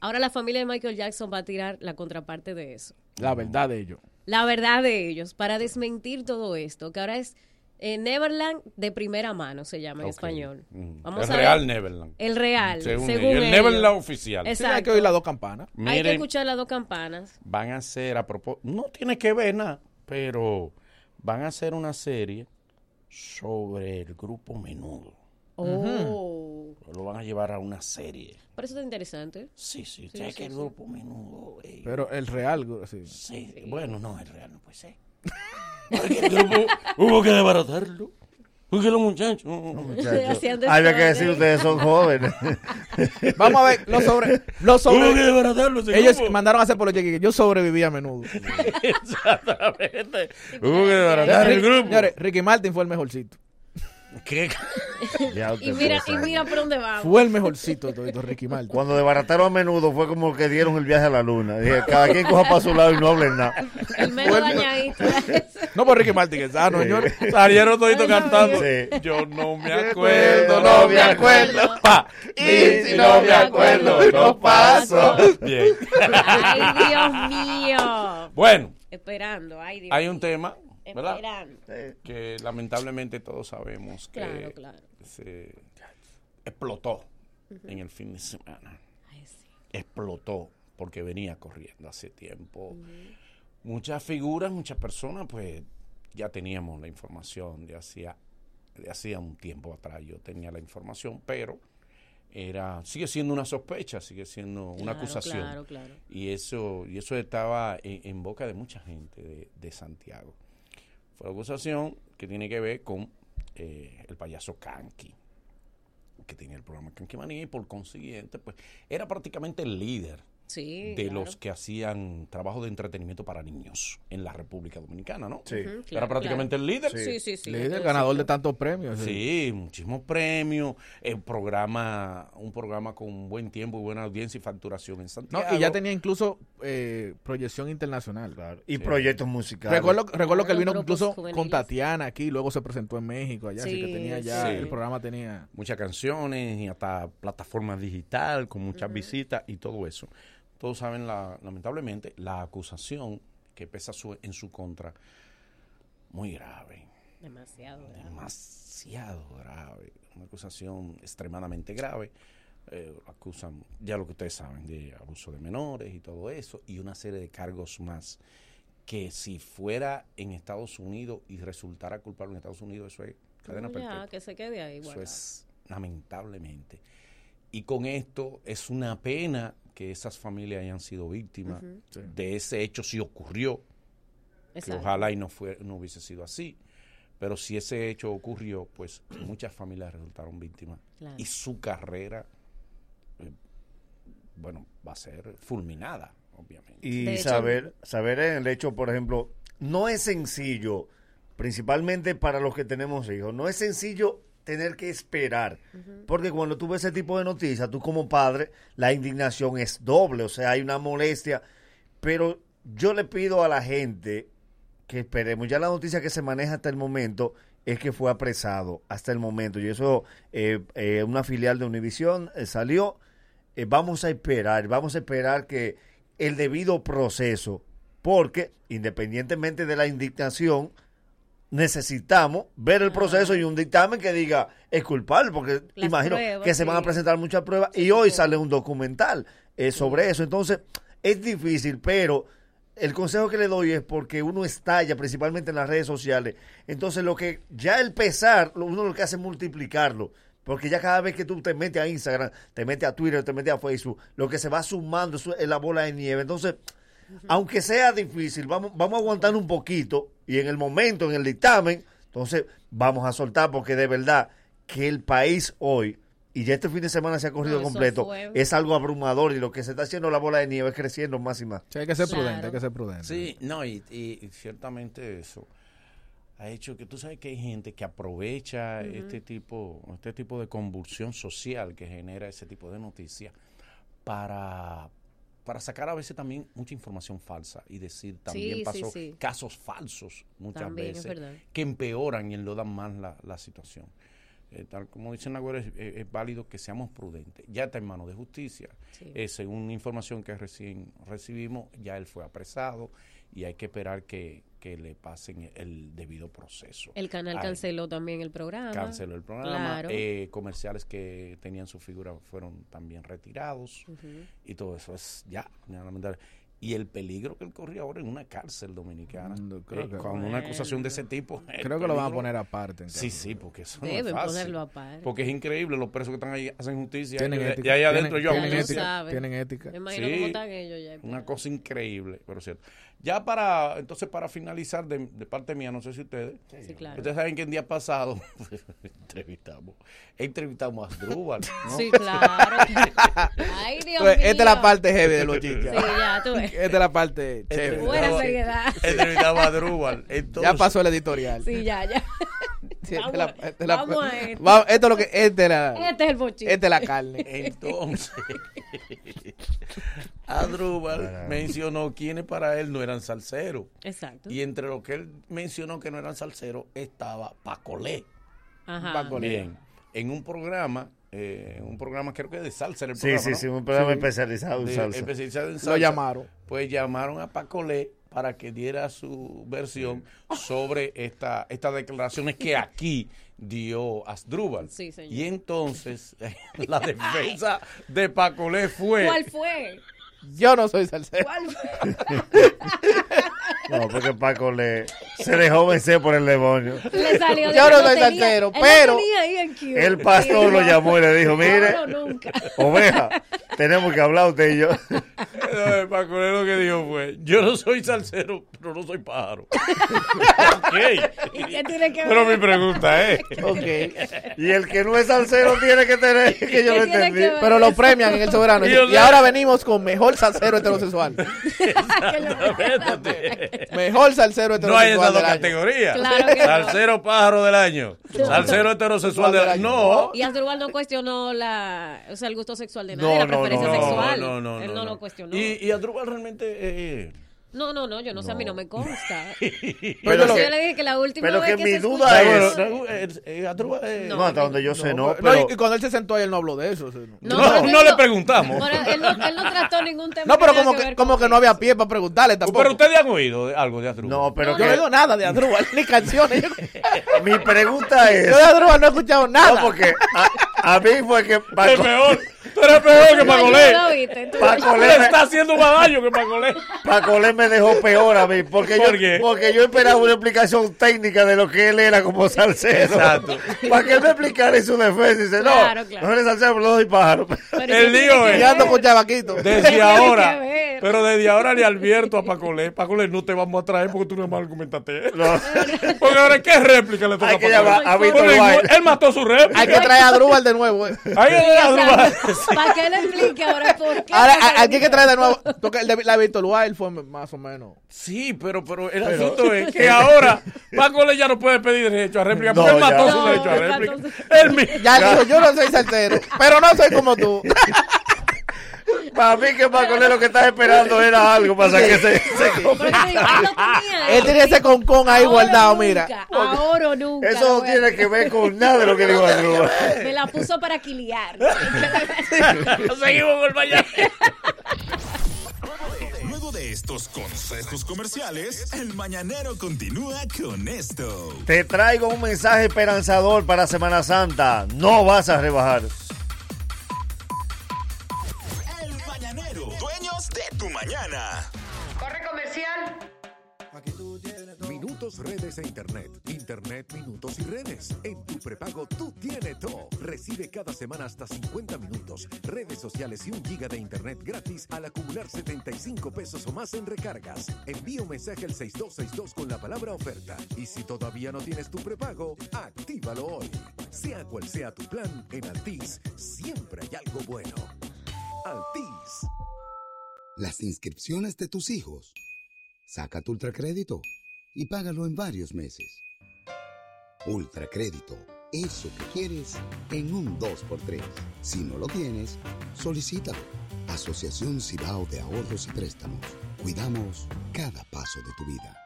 Ahora la familia de Michael Jackson va a tirar la contraparte de eso.
La verdad de ellos.
La verdad de ellos, para desmentir todo esto, que ahora es eh, Neverland de primera mano, se llama en español.
Mm.
Vamos
el
a
real
ver.
Neverland.
El real,
Según
según,
ellos. El. Neverland oficial.
Exacto.
hay que oír las dos campanas.
Hay que escuchar las dos campanas.
van a hacer a propósito, no tiene que ver nada, pero van a hacer una serie sobre el grupo Menudo.
Oh.
Lo van a llevar a una serie.
Por eso está interesante.
Sí, sí,
Sí, sí,
que el
sí.
grupo Menudo. eh,
Pero el real, sí.
sí, bueno, no, el real no puede ser. Porque el grupo hubo que desbaratarlo. Porque los muchachos.
Hacían
Había que decir, ustedes son jóvenes.
Vamos a ver, los sobre... Los sobre
Hubo que desbaratarlo ese
ellos
grupo.
mandaron a hacer por los cheques. Yo sobreviví a menudo.
Exactamente. Hubo que desbaratar el grupo.
señores, Ricky Martin fue el mejorcito.
¿Qué?
Ya
Y mira, y mira por dónde vamos.
Fue el mejorcito de todo, Ricky Martin.
Cuando desbarataron a menudo fue como que dieron el viaje a la luna. Dije, cada quien coja para su lado y no hablen nada.
El menos dañadito.
No por Ricky Martin, que sano,
Sí.
señores.
Salieron toditos cantando.
Sí.
Yo no me
acuerdo,
no me acuerdo. Pa.
Y si no me acuerdo, no paso.
Bien.
Ay, Dios mío.
Bueno,
Esperando, ay, Dios
hay
mío.
un tema, ¿verdad?
Esperando.
Que lamentablemente todos sabemos que
Claro, claro.
se explotó en el fin de semana. Explotó porque venía corriendo hace tiempo. Muchas figuras, muchas personas, pues ya teníamos la información de hacía, de hacía un tiempo atrás. Yo tenía la información, pero era sigue siendo una sospecha, sigue siendo una
Claro,
acusación.
claro, claro.
Y eso y eso estaba en, en boca de mucha gente de, de Santiago. Acusación que tiene que ver con eh, el payaso Kanki, que tenía el programa Kanki Manía y por consiguiente, pues era prácticamente el líder
Sí,
de
claro.
los que hacían trabajo de entretenimiento para niños en la República Dominicana, ¿no?
Sí.
Era
claro,
prácticamente
claro.
el líder.
Sí, sí, sí.
Líder, ganador de tantos premios.
Sí, muchísimos premios, eh, programa, un programa con buen tiempo y buena audiencia y facturación en
No,
Santiago.
y ya tenía incluso eh, proyección internacional.
Y
Sí.
proyectos musicales.
Recuerdo, recuerdo que él vino incluso
juveniles.
con Tatiana aquí, luego se presentó en México allá, así que
Sí,
tenía ya,
sí.
el programa tenía...
muchas canciones y hasta plataformas digital con muchas visitas y todo eso. Todos saben, la, lamentablemente, la acusación que pesa su- en su contra, muy grave,
Demasiado. ¿verdad?
demasiado grave, una acusación extremadamente grave. Eh, acusan, ya lo que ustedes saben, de abuso de menores y todo eso, y una serie de cargos más que si fuera en Estados Unidos y resultara culpable en Estados Unidos, eso es cadena
Ya,
perpetua.
que se quede ahí.
Eso
guardado.
es lamentablemente. Y con esto es una pena que esas familias hayan sido víctimas.
Sí.
de ese hecho si ocurrió, que ojalá y no fue, no hubiese sido así. Pero si ese hecho ocurrió, pues muchas familias resultaron víctimas.
Claro.
Y su carrera, eh, bueno, va a ser fulminada, obviamente.
Y
hecho-
saber, saber el hecho, por ejemplo, no es sencillo, principalmente para los que tenemos hijos, no es sencillo tener que esperar, porque cuando tú ves ese tipo de noticias, tú como padre, la indignación es doble, o sea, hay una molestia, pero yo le pido a la gente que esperemos, ya la noticia que se maneja hasta el momento es que fue apresado hasta el momento, y eso, eh, eh, una filial de Univisión eh, salió, eh, vamos a esperar, vamos a esperar que, el debido proceso, porque independientemente de la indignación, necesitamos ver el proceso y un dictamen que diga es culpable, porque
Las
imagino
pruebas,
que se van a presentar muchas pruebas y hoy sale un documental eh, sobre eso. Entonces, es difícil, pero el consejo que le doy es porque uno estalla principalmente en las redes sociales. Entonces, lo que ya el pesar, lo- uno lo que hace es multiplicarlo. Porque ya cada vez que tú te metes a Instagram, te metes a Twitter, te metes a Facebook, lo que se va sumando es la bola de nieve. Entonces, aunque sea difícil, vamos, vamos a aguantar un poquito y en el momento, en el dictamen, entonces vamos a soltar porque de verdad que el país hoy, y ya este fin de semana se ha corrido
No,
completo,
fue-
es algo abrumador y lo que se está haciendo la bola de nieve es creciendo más y más.
Sí, hay que ser prudente, hay que ser prudente.
Sí, no, y, y- y ciertamente eso ha hecho que tú sabes que hay gente que aprovecha este tipo este tipo de convulsión social que genera ese tipo de noticias para para sacar a veces también mucha información falsa y decir también
Sí,
pasó
sí.
casos falsos muchas
También,
veces que empeoran y enlodan más la, la situación. Eh, tal como dicen ahora, es, es- es válido que seamos prudentes. Ya está en manos de justicia. Eh, según información que recién recibimos, ya él fue apresado y hay que esperar que, que le pasen el debido proceso.
El canal canceló también el programa.
Canceló el programa.
Claro.
eh, comerciales que tenían su figura fueron también retirados y todo eso es ya, ya lamentable. Y el peligro que él corría ahora en una cárcel dominicana.
creo
eh,
que-
con una acusación de ese tipo.
Creo que lo van a poner aparte,
Sí,
entonces.
sí, porque eso no es
Deben
fácil.
ponerlo aparte.
Porque es increíble, los presos que están ahí hacen justicia.
Tienen
y,
ética,
y ahí
tienen-
adentro yo
tienen
hago
ética, tienen ética.
Me imagino cómo están ellos ya.
Una cosa increíble, pero cierto. Ya para, entonces para finalizar de, de parte mía, no sé si ustedes.
Sí, claro.
Ustedes saben que el día pasado entrevistamos, entrevistamos a Drúbal. ¿no?
Sí, claro. Ay, Dios
Pues,
mío.
esta es la parte heavy de los chichas.
Sí, ya, tú ves.
Esta es la parte chévere.
Buena seriedad.
Entrevistamos a Drúbal. Entonces,
Ya pasó el editorial.
Sí, ya, ya.
Sí,
Vamos,
la- la-
a esto.
vamos- esto es lo que esta es la,
Este es el bochito.
esta es la carne.
Entonces, Adrúbal mencionó quienes para él no eran salseros.
Exacto.
Y entre lo que él mencionó que no eran salseros estaba Pacolé.
Ajá.
Pacolé. Bien. En un programa, eh, un programa creo que de salsa. era el
Sí,
programa,
sí,
¿no?
sí, un programa especializado en
De-
salsa.
especializado en
Lo
salsa.
llamaron.
Pues llamaron a Pacolé para que diera su versión sobre esta, estas declaraciones que aquí dio Asdrúbal.
Sí, señor.
Y entonces la defensa de Pacolé fue...
¿Cuál fue?
Yo no soy salsero.
¿Cuál fue?
No, porque Paco le se dejó vencer por el demonio.
Le salió de
Yo no soy salsero, pero-.
El pastor lo
no.
llamó y le dijo, mire,
No, no, nunca.
oveja, tenemos que hablar usted y yo.
No, Pacolé lo que dijo fue, yo no soy salsero, pero no soy pájaro. ok.
¿Y qué tiene que ver?
Pero mi pregunta es...
Ok.
Y el que no es salsero tiene que tener, que yo
¿Qué
lo entendí.
Pero lo premian en el soberano.
Y
ahora venimos con mejor salsero heterosexual. Mejor salsero
No hay
heterosexual.
esas dos categorías.
Claro que no.
Salsero pájaro del año. Salsero heterosexual del año. No.
Y Asdrúbal no cuestionó la, o sea, el gusto sexual de nadie,
No,
la preferencia
no,
sexual.
no, no,
Él
no,
no,
no.
lo cuestionó.
Y, y realmente... eh,
No, no, no, yo no sé, a mí no me consta.
Pero
yo
que-
le dije que la última
pero
vez
que
que,
mi
se
duda
escuchó-
es-
eh, eh, eh,
No, hasta donde yo sé, no.
Y, y cuando él se sentó ahí, él no habló de eso. o sea,
No,
No, le preguntamos.
Bueno, él, no, él no trató ningún tema.
No, pero como
que
como que no había pie para preguntarle tampoco.
Pero ustedes han oído de- algo de Adrúbal.
no, pero
Yo no he oído nada de Adrúbal, ni canciones.
Mi pregunta es,
yo de Adrúbal no he escuchado nada.
no, porque a, a mí fue que
Es peor. Tú eres peor que
yo
Pacolé.
Pacolé me-
está haciendo más daño que Pacolé.
Pacolé me dejó peor a mí, porque yo,
¿Por qué?
porque yo esperaba una explicación técnica de lo que él era como salsero.
Exacto.
Para que él me explicara en su defensa. Y dice, no,
Claro, claro.
no eres salsero, pero no soy pájaro.
Pero
El
¿qué tiene
lío
que
es-
Y ando con chavaquito.
Desde ahora.
que?
Pero desde ahora le advierto a Pacolé. Pacolé, no te vamos a traer porque tú no me argumentaste.
No.
Porque ahora, ¿qué réplica le toca
Hay
a
que
Pacolé?
llamar a Víctor.
Él mató su réplica.
Hay que traer a Adrúbal de nuevo. eh.
Es
Sí, o sea,
Adrúbal.
Para que él explique ahora por qué.
Ahora, a- aquí hay que traer de nuevo. Porque el de la Wild fue más o menos.
Sí, pero, pero el asunto es que ahora Pacolé ya no puede pedir derecho a réplica porque
No,
él mató
ya.
su derecho a réplica.
mató
Él mismo.
Ya dijo, yo no soy salsero, pero no soy como tú.
Para mí que Pacolé lo que estaba esperando era algo para que se, se
digo, él tenía
ese concón ahí
Ahora
guardado,
nunca,
mira.
Ahora o nunca.
Eso no tiene que ver con nada de lo que dijo Andrúbal.
Me la puso para quiliar.
Seguimos con el mañana.
Nuevo estos consejos comerciales, el mañanero continúa con esto.
Te traigo un mensaje esperanzador para Semana Santa. No vas a rebajar.
Mañanero, dueños de tu mañana.
Corre comercial.
Minutos, redes e internet. Internet, minutos y redes. En tu prepago tú tienes todo. Recibe cada semana hasta 50 minutos, redes sociales y un giga de internet gratis al acumular 75 pesos o más en recargas. Envía un mensaje al 6262 con la palabra oferta. Y si todavía no tienes tu prepago, actívalo hoy. Sea cual sea tu plan, en Altis siempre hay algo bueno. Altis.
Las inscripciones de tus hijos. Saca tu ultracrédito y págalo en varios meses. Ultracrédito, eso que quieres en un 2x3. Si no lo tienes, solicítalo. Asociación Cibao de Ahorros y Préstamos. Cuidamos cada paso de tu vida.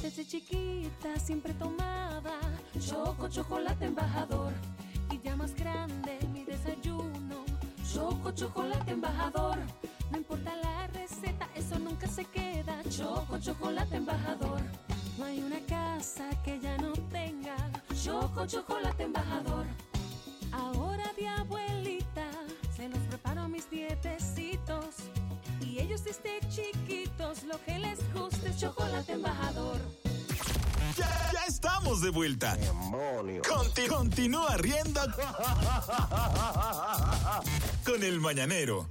Desde chiquita siempre tomaba choco chocolate embajador y ya más grande choco chocolate embajador. No importa la receta eso nunca se queda. Choco chocolate embajador. No hay una casa que ya no tenga. Choco chocolate embajador. Ahora de abuelita se los preparo a mis dietecitos. Y ellos desde chiquitos lo que les gusta es chocolate embajador
Ya, ya estamos de vuelta. Conti- continúa riendo con el mañanero.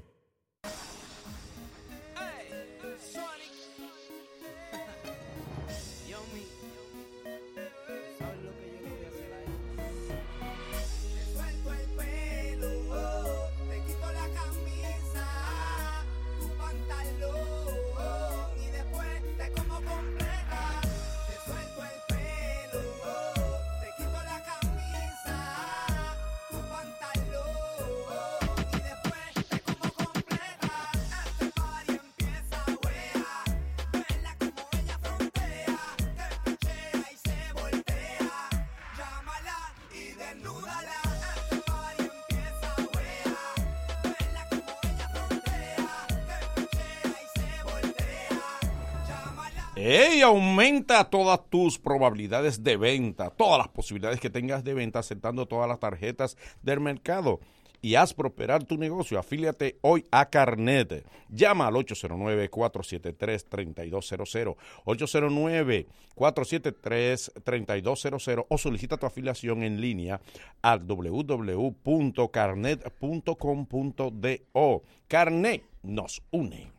Aumenta todas tus probabilidades de venta, todas las posibilidades que tengas de venta aceptando todas las tarjetas del mercado. Y haz prosperar tu negocio. Afíliate hoy a Carnet. Llama al 809-473-3200. 809-473-3200 o solicita tu afiliación en línea al www.carnet.com.do. Carnet nos une.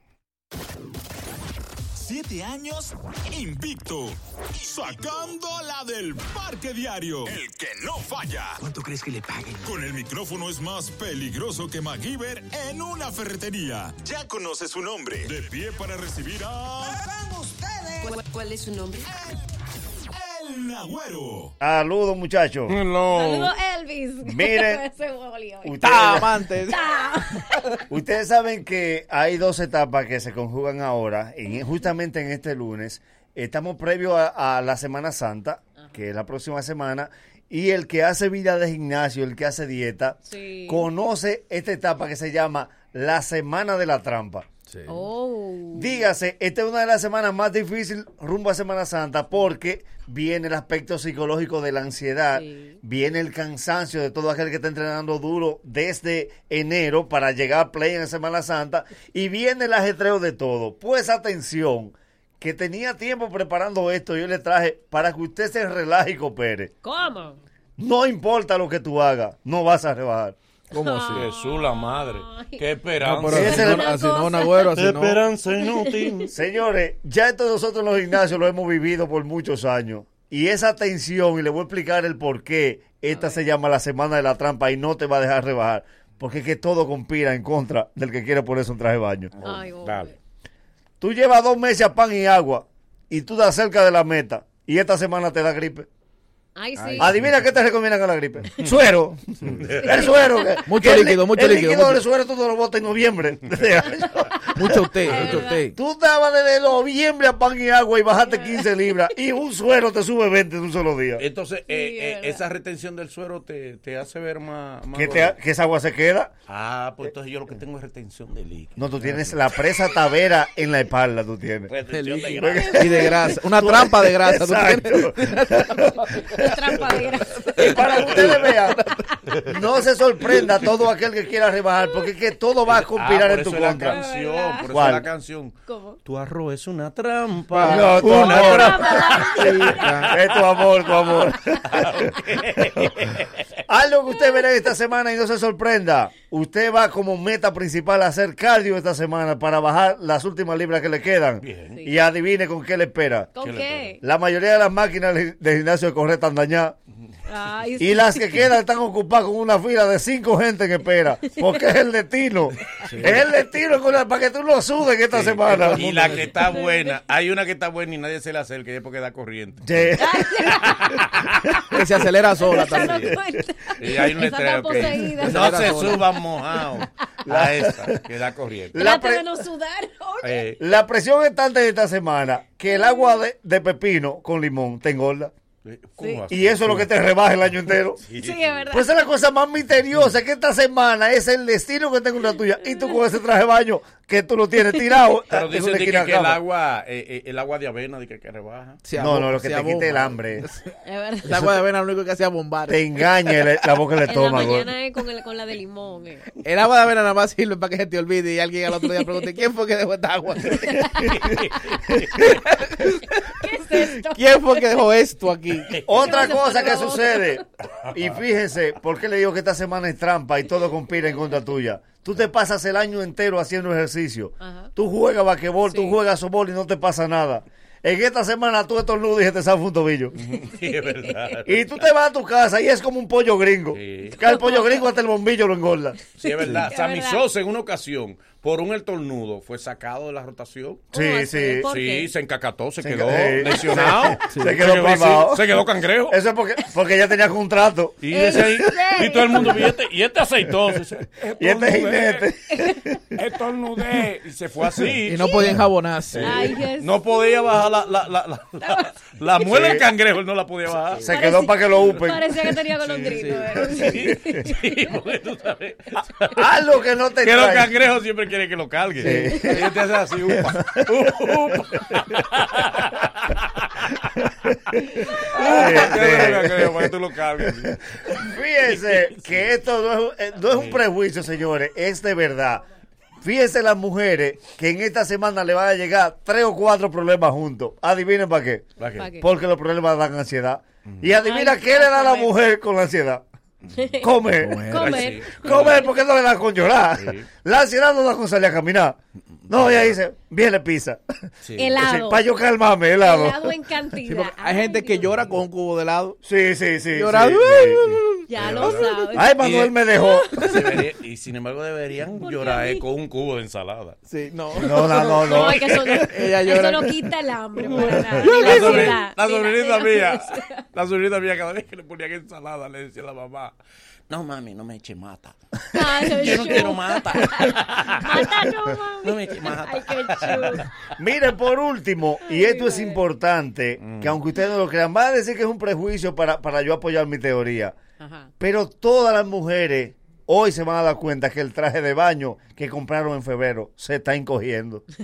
Siete años invicto. Sacando la del parque diario. El que no falla. ¿Cuánto crees que le paguen? Con el micrófono es más peligroso que MacGyver en una ferretería. Ya conoce su nombre. De pie para recibir a.
¿Cuál, cuál es su nombre?
El
Saludos, muchachos.
Saludos, Elvis.
Miren. Ustedes, ustedes saben que hay dos etapas que se conjugan ahora, en, justamente en este lunes. Estamos previo a, a la Semana Santa, que es la próxima semana, y el que hace vida de gimnasio, el que hace dieta,
Sí.
conoce esta etapa que se llama la Semana de la Trampa.
Oh.
Dígase, esta es una de las semanas más difíciles rumbo a Semana Santa porque viene el aspecto psicológico de la ansiedad, viene el cansancio de todo aquel que está entrenando duro desde enero para llegar a play en Semana Santa y viene el ajetreo de todo. Pues atención, que tenía tiempo preparando esto, yo le traje para que usted se relaje y coopere.
¿Cómo?
No importa lo que tú hagas, no vas a rebajar.
¿Cómo así? Jesús la madre. Qué esperanza.
No, pero así no- así no,
Nagüero, así
Qué
no.
esperanza inútil.
Señores, ya esto nosotros en los gimnasios lo hemos vivido por muchos años. Y esa tensión, y le voy a explicar el por qué esta se llama la semana de la trampa y no te va a dejar rebajar. Porque es que todo conspira en contra del que quiere ponerse un traje de baño.
Ay,
Dale.
Tú llevas dos meses a pan y agua y tú estás cerca de la meta y esta semana te da gripe.
Ay, sí.
Adivina qué te recomiendan con la gripe. Suero. El suero. que-
Mucho
el
líquido, mucho
el
líquido,
líquido
mucho-
del suero tú no lo botas en noviembre.
Mucho té, mucho té.
Tú estabas desde noviembre a pan y agua y bajaste 15 libras. Y un suero te sube 20 en un solo día.
Entonces, eh, eh, esa retención del suero te, te hace ver más... más
Que, te-
gordo.
que esa agua se queda.
Ah, pues entonces yo lo que tengo es retención de líquido.
No, tú tienes la presa tavera en la espalda, tú tienes.
Retención de
Y de grasa. Una trampa de grasa. tú
Exacto.
Trampa de grasa.
Y para que ustedes vean, no se sorprenda todo aquel que quiera rebajar, porque es que todo va a conspirar
Ah, por
en tu
eso es la
contra.
canción, por eso
¿Cuál?
es la canción.
¿Cómo?
Tu arroz es una trampa.
No, tu
una
amor.
trampa.
Es tu amor, tu amor. Algo que usted verá esta semana y no se sorprenda. Usted va como meta principal a hacer cardio esta semana para bajar las últimas libras que le quedan. Y adivine con qué le espera.
¿Con qué?
La mayoría de las máquinas de gimnasio de correr están dañadas.
Ay,
Y las que quedan están ocupadas con una fila de cinco gente en espera. Porque es el destino. Es el destino la- para que tú lo sudes esta semana.
Y la que está buena, hay una que está buena y nadie se le acerca y es porque da corriente.
Sí.
Que se acelera sola también.
Y hay que no se suban mojados a esa que da corriente.
La pre-
no sudar. Oye.
Eh,
La presión es tanta de esta semana que el agua de, de pepino con limón te engorda. Y eso es lo que te rebaja el año entero.
Sí, es verdad.
Pues esa es la cosa más misteriosa que esta semana es el destino que tengo la tuya. Y tú con ese traje de baño que tú lo tienes tirado.
Pero
en
dicen que, el agua, eh, eh, el agua de avena de que, que rebaja.
Se
No, no, lo que te quite el
abomba.
hambre.
Es verdad.
El agua de avena lo único que hacía bombar.
Te engaña el- la boca del
En la
estómago.
mañana es con, el, con la de limón. eh.
El agua de avena nada más sirve para que se te olvide y alguien al otro día pregunte ¿quién fue que dejó esta agua?
¿Qué es esto?
¿Quién fue que dejó esto aquí?
Otra
¿Qué vas a
cosa que sucede, y fíjense, ¿por qué le digo que esta semana es trampa y todo conspira en contra tuya? Tú te pasas el año entero haciendo ejercicio.
Ajá.
Tú juegas basquetbol, tú juegas softball y no te pasa nada. En esta semana tú estornudas y se te zafa un tobillo.
Sí, es verdad.
Y tú te vas a tu casa y es como un pollo gringo.
Sí.
Que el pollo gringo hasta el bombillo lo engorda.
Sí, es verdad.
Es
Sammy. Sosa en una ocasión, por un estornudo, fue sacado de la rotación.
Sí, sí.
¿Por
Sí, se encacató, se,
Se
quedó
enca- sí.
lesionado.
Se quedó pasmado.
Se quedó cangrejo.
Eso es porque, porque ella tenía contrato.
Y, todo el mundo, y este, y este aceitoso.
Y este
"Estornudé,
jinete.
Estornudé. Y se fue así.
Y no podía enjabonarse.
Ay.
No podía bajar la, la, la, la, la, la muela
Sí.
del cangrejo, él no la podía bajar.
Se quedó para que lo upen.
Parecía que tenía golondrino.
Sí, sí, porque tú sabes.
Algo que no te
Que los cangrejos siempre quieren que lo carguen.
Sí.
Ellos te hacen así, upa,
Ay,
upa.
sí.
Cangrejo, para que tú lo cargues.
Fíjense que esto no es, eh, no es un prejuicio, señores, es de verdad. Fíjense las mujeres que en esta semana le van a llegar tres o cuatro problemas juntos. Adivinen para qué.
¿Para qué?
¿Pa' qué?
Porque los problemas dan ansiedad. Y adivina
Ay,
qué le da a la mujer con la ansiedad. Comer.
Comer.
Comer porque no le da con llorar.
Sí.
La ansiedad no da con salir a caminar. No, ella dice, viene pizza.
Helado.
para yo calmarme, helado.
Helado en
Sí,
cantidad.
hay gente que llora con un cubo de helado.
Sí, sí, sí.
Llora.
sí, sí.
Ya lo sabes.
Ay, Manuel me dejó.
Debería- y sin embargo deberían
¿Por qué
llorar eh, con un cubo de ensalada.
Sí, no.
No, no, no,
No,
no.
es que eso, no-
Ella
eso no quita el hambre para nada. La
La, sobrin-
ansiedad,
la
ni la-
sobrinita mía, la sobrinita mía, cada vez que le ponían ensalada, le decía a la mamá, no mami, no me eche mata.
Ay, qué
Yo no quiero mata.
Mata no, mami.
No me eche mata.
Ay, qué chulo.
Miren, por último, y esto es importante,
Mm.
que aunque ustedes no lo crean, van a decir que es un prejuicio para, para yo apoyar mi teoría.
Ajá.
Pero todas las mujeres hoy se van a dar cuenta que el traje de baño que compraron en febrero se está encogiendo.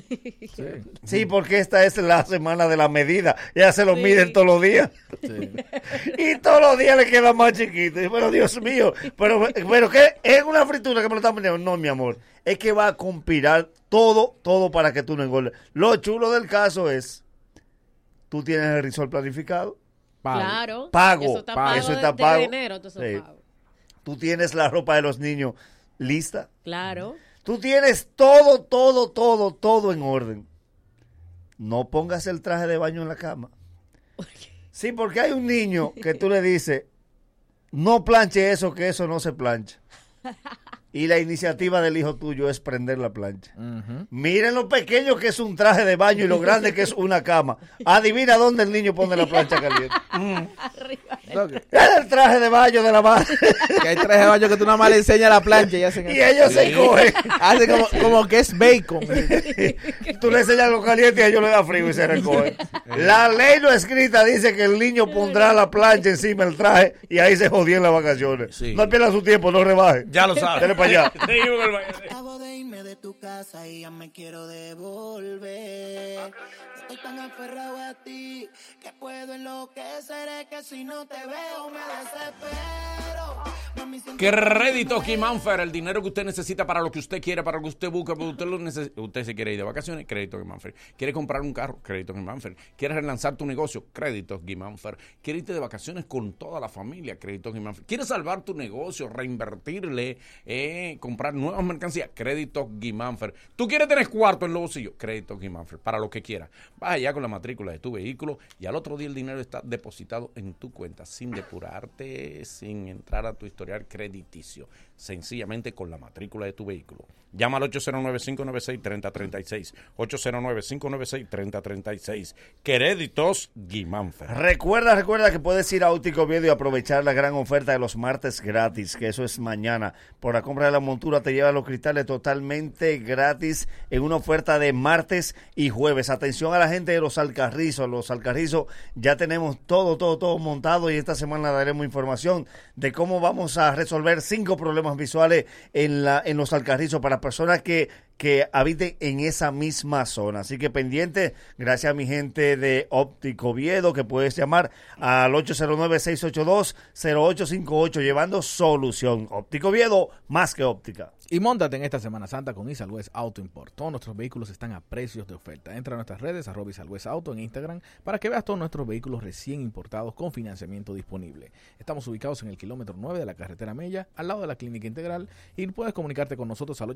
Sí, porque esta es la semana de la medida. Ya se lo
Sí.
miden todos los días.
Sí.
Y todos los días le queda más chiquito. Y, Pero Dios mío, pero, pero ¿qué? ¿Es una fritura que me lo están poniendo? No, mi amor. Es que va a conspirar todo, todo para que tú no engordes. Lo chulo del caso es, tú tienes el risol planificado.
Claro.
Pago.
Eso está
Pago.
pago,
Eso está pago.
enero, entonces pago.
Tú tienes la ropa de los niños lista.
Claro.
Tú tienes todo, todo, todo, todo en orden. No pongas el traje de baño en la cama. Sí, porque hay un niño que tú le dices, no planche eso, que eso no se plancha. y la iniciativa del hijo tuyo es prender la plancha. Miren lo pequeño que es un traje de baño y lo grande que es una cama. Adivina dónde el niño pone la plancha caliente. Es el traje de baño de la madre.
Que hay traje de baño que tú nada más le enseñas la plancha y hacen
Y ellos se cogen.
Hacen como, como que es bacon.
Tú le enseñas lo caliente y a ellos le da frío y se recogen. La ley no escrita dice que el niño pondrá la plancha encima del traje y ahí se jodió en las vacaciones. No pierda su tiempo, no rebaje.
Ya lo sabe.
Para allá.
Acabo de irme de tu casa y ya me quiero devolver. Estoy tan aferrado a ti que puedo enloquecer. Es que si no te veo me desespero.
Crédito Gimanfer, el dinero que usted necesita para lo que usted quiere, para lo que usted busca, porque usted lo necesita. Usted se quiere ir de vacaciones, crédito Gimanfer. Quiere comprar un carro, crédito Gimanfer. Quiere relanzar tu negocio, crédito Gimanfer. Quiere irte de vacaciones con toda la familia, crédito Gimanfer. Quiere salvar tu negocio, reinvertirle, eh, comprar nuevas mercancías, crédito Gimanfer. Tú quieres tener cuarto en los bolsillos, crédito Gimanfer, para lo que quieras. Vas allá con la matrícula de tu vehículo y al otro día el dinero está depositado en tu cuenta sin depurarte, sin entrar a tu historial crediticio. Sencillamente con la matrícula de tu vehículo. Llama al 809-596-3036. 809-596-3036. Créditos Guimánfer.
Recuerda, recuerda que puedes ir a Óptico Viedo y aprovechar la gran oferta de los martes gratis, que eso es mañana. Por la compra de la montura te lleva los cristales totalmente gratis en una oferta de martes y jueves. Atención a la gente de los Alcarrizos. Los Alcarrizos ya tenemos todo, todo, todo montado y esta semana daremos información de cómo vamos a resolver cinco problemas visuales en, la, en los Alcarrizos para personas que que habiten en esa misma zona. Así que pendiente, gracias a mi gente de Óptico Viedo, que puedes llamar al 809-682-0858, llevando solución. Óptico Viedo, más que óptica.
Y montate en esta Semana Santa con Isal West Auto Import. Todos nuestros vehículos están a precios de oferta. Entra a nuestras redes, arroba Isal West Auto en Instagram, para que veas todos nuestros vehículos recién importados con financiamiento disponible. Estamos ubicados en el kilómetro 9 de la carretera Mella, al lado de la Clínica Integral, y puedes comunicarte con nosotros al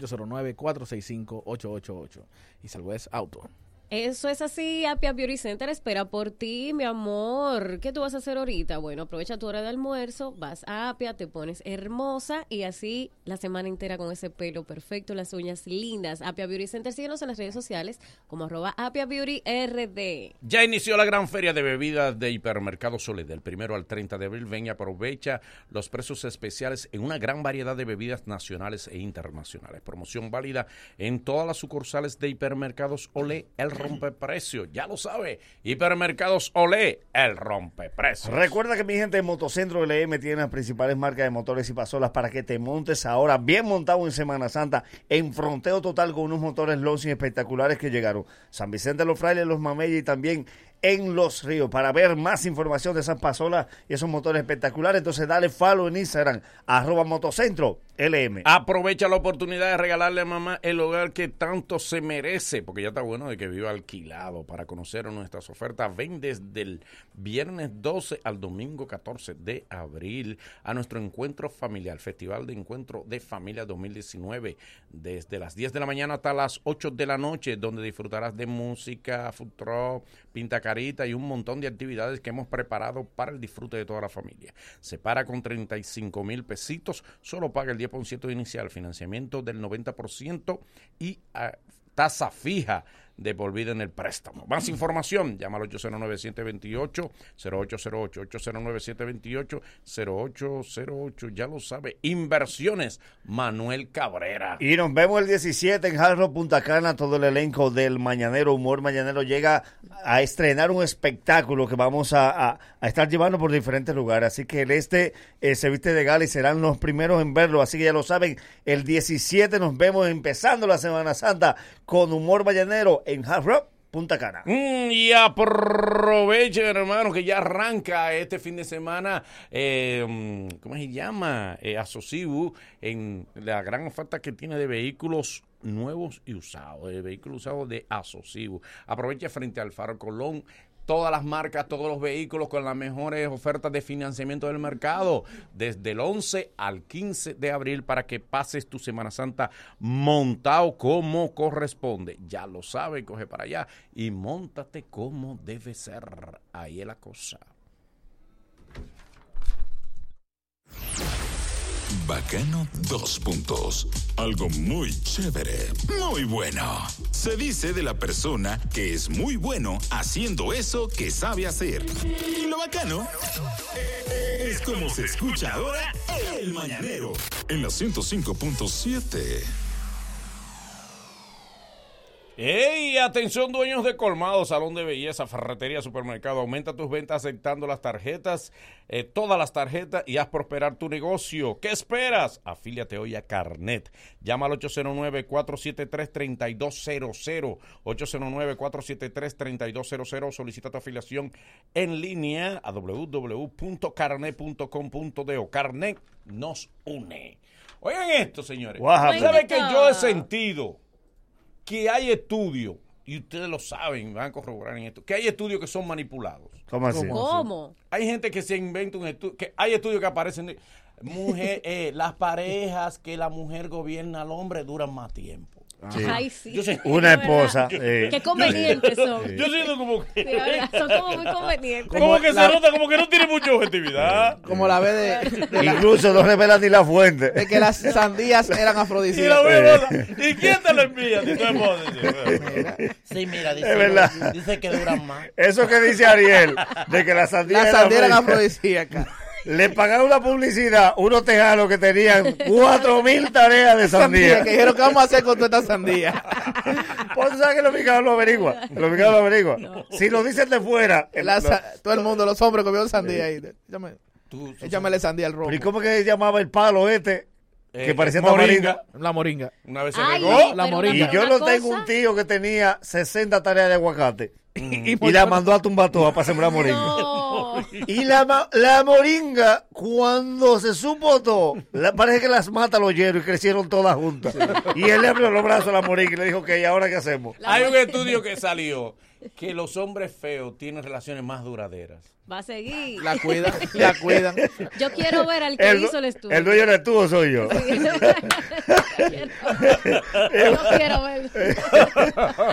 809-465-888. Isal West Auto.
Eso es así, Apia Beauty Center espera por ti, mi amor. ¿Qué tú vas a hacer ahorita? Bueno, aprovecha tu hora de almuerzo, vas a Apia, te pones hermosa y así la semana entera con ese pelo perfecto, las uñas lindas. Apia Beauty Center, síguenos en las redes sociales como arroba Apia Beauty RD.
Ya inició la gran feria de bebidas de Hipermercado Sole del primero al 30 de abril. Ven y aprovecha los precios especiales en una gran variedad de bebidas nacionales e internacionales. Promoción válida en todas las sucursales de Hipermercados Olé, el rompeprecio. Ya lo sabe, Hipermercados Olé, el rompeprecio.
Recuerda que mi gente de Motocentro LM tiene las principales marcas de motores y pasolas para que te montes ahora bien montado en Semana Santa en fronteo total con unos motores Loncin espectaculares que llegaron. San Vicente los Frailes, Los Mameyes y también en Los Ríos. Para ver más información de esas pasolas y esos motores espectaculares, entonces dale follow en Instagram, arroba Motocentro LM.
Aprovecha la oportunidad de regalarle a mamá el hogar que tanto se merece, porque ya está bueno de que viva alquilado. Para conocer nuestras ofertas, ven desde el viernes 12 al domingo 14 de abril a nuestro encuentro familiar, Festival de Encuentro de Familia 2019, desde las 10 de la mañana hasta las 8 de la noche, donde disfrutarás de música, food truck, pinta y un montón de actividades que hemos preparado para el disfrute de toda la familia. Se para con 35 mil pesitos, solo paga el 10% inicial, financiamiento del 90% y ah, tasa fija de por en el préstamo. Más información, llama al 809-728-0808, 809-728-0808, ya lo sabe. Inversiones, Manuel Cabrera.
Y nos vemos el 17 en Jarro Punta Cana. Todo el elenco del Mañanero, Humor Mañanero, llega a estrenar un espectáculo que vamos a estar llevando por diferentes lugares. Así que el este eh, se viste de gala y serán los primeros en verlo. Así que ya lo saben, el 17 nos vemos empezando la Semana Santa con Humor Mañanero en Hard Rock Punta Cana.
Mm, y aprovechen, hermano, que ya arranca este fin de semana, eh, mm, ¿cómo se llama? Eh, Asocibu, en la gran oferta que tiene de vehículos nuevos y usados, de vehículos usados de Asocibu. Aprovecha frente al Faro Colón. Todas las marcas, todos los vehículos con las mejores ofertas de financiamiento del mercado, desde el 11 al 15 de abril, para que pases tu Semana Santa montado como corresponde. Ya lo sabe, coge para allá y montate como debe ser. Ahí es la cosa.
Bacano, dos puntos. Algo muy chévere, muy bueno. Se dice de la persona que es muy bueno haciendo eso que sabe hacer. Y lo bacano es como se escucha ahora el mañanero en la 105.7.
¡Ey! Atención, dueños de colmado, salón de belleza, ferretería, supermercado. Aumenta tus ventas aceptando las tarjetas, eh, todas las tarjetas y haz prosperar tu negocio. ¿Qué esperas? Afíliate hoy a Carnet. Llama al 809-473-3200. 809-473-3200. Solicita tu afiliación en línea a www.carnet.com.de. Carnet nos une. Oigan esto, señores. ¿Saben que yo he sentido? Que hay estudios, y ustedes lo saben, van a corroborar en esto, que hay estudios que son manipulados.
¿Cómo así?
¿Cómo?
Hay gente que se inventa un estudio, que hay estudios que aparecen, de- mujer, eh, las parejas que la mujer gobierna al hombre duran más tiempo.
Sí.
Ay, sí.
Yo sé-
Una esposa. eh.
Qué convenientes son.
Yo siento como que...
Verdad, son como muy convenientes.
Como que
la-
se nota como que no tiene mucha objetividad.
Como la vez de, de la-
Incluso no revela ni la fuente.
de que las sandías eran
Y la
afrodisíacas.
huevona, ¿Y quién te lo envía? Si tú esposa,
Sí, mira,
Es verdad.
dice que duran más.
Eso que dice Ariel, de que la sandía
Las
era
sandías eran
afrodisíaca.
afrodisíacas.
Le pagaron una publicidad unos tejanos que tenían cuatro mil tareas de
Sandía,
sandía.
que dijeron, ¿qué vamos a hacer con toda esta sandía?
Pues tú sabes que los mexicanos lo averigua. Los mexicanos lo averigua. Si lo dicen de fuera.
La
lo-
sa- todo el mundo, los hombres comieron sandía ahí. Échame, échamele sandía al rojo.
¿Y cómo que se llamaba el palo este?
Eh,
que parecía
moringa.
tamarindo.
La moringa.
Una vez se
Ay,
La moringa.
Y yo no tengo un tío que tenía 60 tareas de aguacate.
Y,
Y la mandó a tumbar todas para sembrar moringa.
No.
Y la, ma- la moringa, cuando se supo todo, la- parece que las mata los hierros y crecieron todas juntas. Y él le abrió los brazos a la moringa y le dijo, ok, ¿ahora qué hacemos?
Hay un estudio que salió que los hombres feos tienen relaciones más duraderas.
Va a seguir.
La cuidan, la cuidan.
Yo quiero ver al que
El,
hizo el estudio.
el dueño eres tú o soy yo.
Yo quiero ver.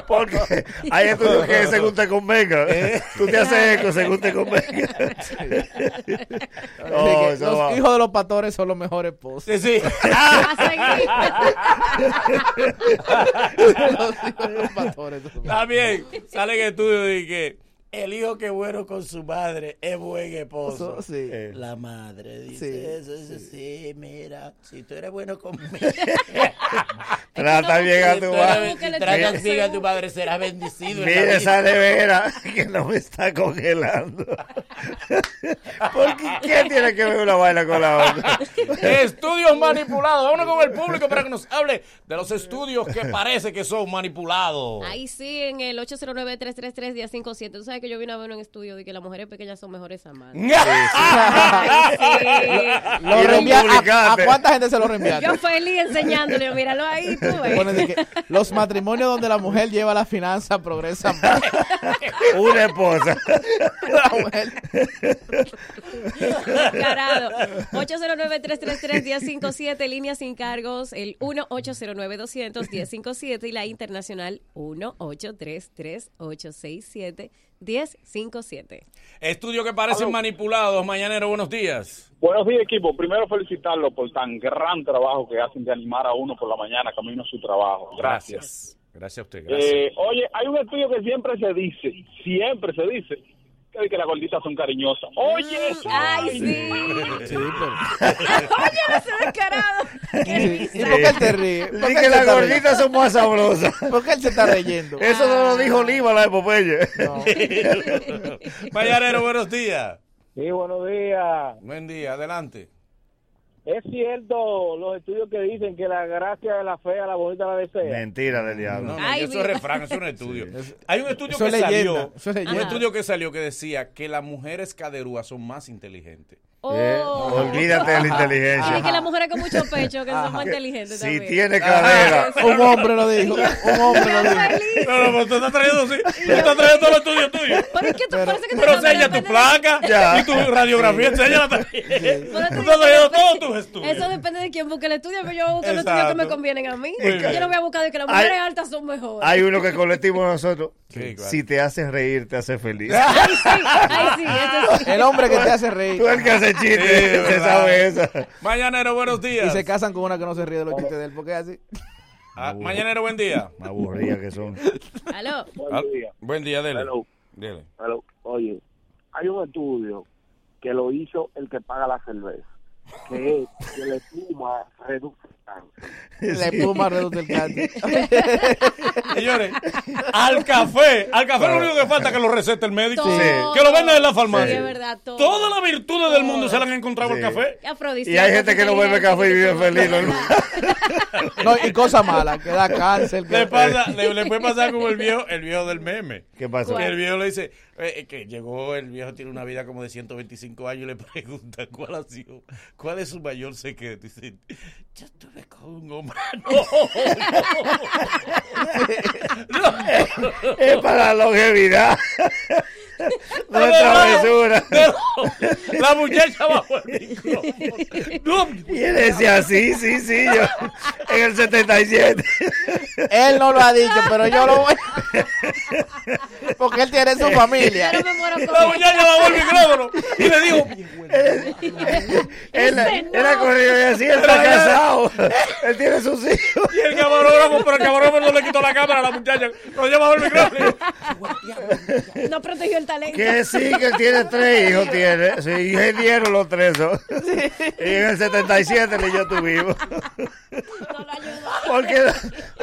Porque hay estudios que según te convenga. Tú te haces eco según te convenga. Eso
los
va.
hijos de los pastores son los mejores esposos.
Sí, sí.
Va a seguir.
los hijos de los pastores. son los
Está bien. Sale en estudio de que el hijo que es bueno con su madre es buen esposo.
esposos. Sí.
La madre dice
Sí,
eso, eso sí, mira, si tú eres bueno conmigo,
Trata bien a tu madre.
toque
bien a tu madre, serás bendecido.
Mira esa nevera que no me está congelando. Porque ¿quién tiene que ver una vaina con la otra?
Estudios manipulados. Vámonos con el público para que nos hable de los estudios que parece que son manipulados.
Ahí sí, en el 809-333-1057. Tú sabes que yo vine a ver un estudio de que las mujeres pequeñas son mejores amantes. Ay, sí.
Lo
Y lo
reenvía- ¿a-
publicaste.
¿A, cuánta gente se lo reenviaste?
Yo feliz enseñándole, míralo ahí, tú ves.
Los matrimonios donde la mujer lleva la finanza progresan más.
Una esposa.
La mujer-
Descarado. 809-333-1057, línea sin cargos, el 1-809-200-1057 y la internacional 1-833-867-1057.
Estudios que parecen manipulados. Mañanero, buenos días.
Buenos días, equipo. Primero, felicitarlo por tan gran trabajo que hacen de animar a uno por la mañana camino a su trabajo. Gracias.
Gracias a usted. Gracias.
Eh, oye, hay un estudio que siempre se dice, siempre se dice, que, que las gorditas son cariñosas. Oye, eso.
Ay, sí.
Sí, pero-
Oye, ese descarado. Qué
¿Y por qué él te ríe? ¿Por qué
que las gorditas son más sabrosas.
¿Por qué él se está reyendo?
Eso no lo dijo Lima, la de Popeye.
No.
Mañanero, buenos días.
Sí, buenos días.
Buen día, adelante.
Es cierto los estudios que dicen que la gracia de la fea, la bonita la desea.
Mentira del diablo.
no,
Ay,
eso
mira.
es refrán, eso es un estudio. Hay un estudio que
leyenda,
salió,
es
un estudio que salió que decía que las mujeres caderúas son más inteligentes.
Oh.
Eh, olvídate de la
Y
inteligencia.
que las mujeres con mucho pecho, que son más inteligentes
Si
también.
tiene cadera.
Un hombre lo dijo. Un hombre lo dijo.
No, no, pero tú estás trayendo, sí. Tú estás trayendo todos los estudios tuyos.
Pero es que tú parece que tú
Pero enseña tu placa
Ya.
y tu radiografía, enséñala también. Tú estás trayendo todos tus estudios.
Eso depende de quién busque el estudio, pero yo voy a buscar los estudios que me convienen a mí. Yo no voy a buscar de que las
Hay-
mujeres altas son mejores.
Hay uno que colectivo nosotros.
Sí, claro.
Si te haces reír, te hace feliz.
Ay, sí, ay, sí.
El hombre que te hace reír.
Tú el que hace ese chiste,
Sí,
se
¿verdad?
sabe esa.
Mañanero, buenos
Y
días.
se casan con una que no se ríe de los chistes de él, porque es así.
Ah, mañanero, buen día.
Aburridas que son.
Aló.
Ah, Buen día, dele. Dele.
Pero, oye, hay un estudio que lo hizo el que paga la cerveza, que es que la espuma reduce.
La espuma reduce el cáncer.
Señores, al café, al café lo único que falta es que lo recete el médico.
Todo.
Que lo venda en la farmacia.
Sí, es verdad, todo.
Todas las virtudes del mundo se las han encontrado
Sí.
al café.
Y hay gente que no bebe café y vive feliz. ¿no?
Y cosa mala, que da cáncer. Que
Le, pasa, le, le puede pasar como el viejo, el viejo del meme.
¿Qué pasó?
Que el viejo le dice, eh, eh, que llegó, el viejo tiene una vida como de 125 años y le pregunta cuál ha sido, cuál es su mayor secreto. Dice, yo estuve con un hombre. No, no.
Es para la longevidad. No es travesura.
No, la muchacha bajo el micrófono. No.
Y él decía, sí, sí, sí, yo en el 77.
Él no lo ha dicho, pero yo lo voy. Porque él tiene su familia.
Yo no me muero con
La muchacha bajó el micrófono y le dijo,
Él, él ha corrido y así, él está casado. Él tiene sus hijos.
y el camarógrafo, pero el camarógrafo no le quitó la cámara a la muchacha. Cuando ella bajó el micrófono.
No protegió el talento.
Que sí, que él tiene tres hijos, tiene. Sí, ingeniero los tres. Y en el 77 ni yo tuvimos. Porque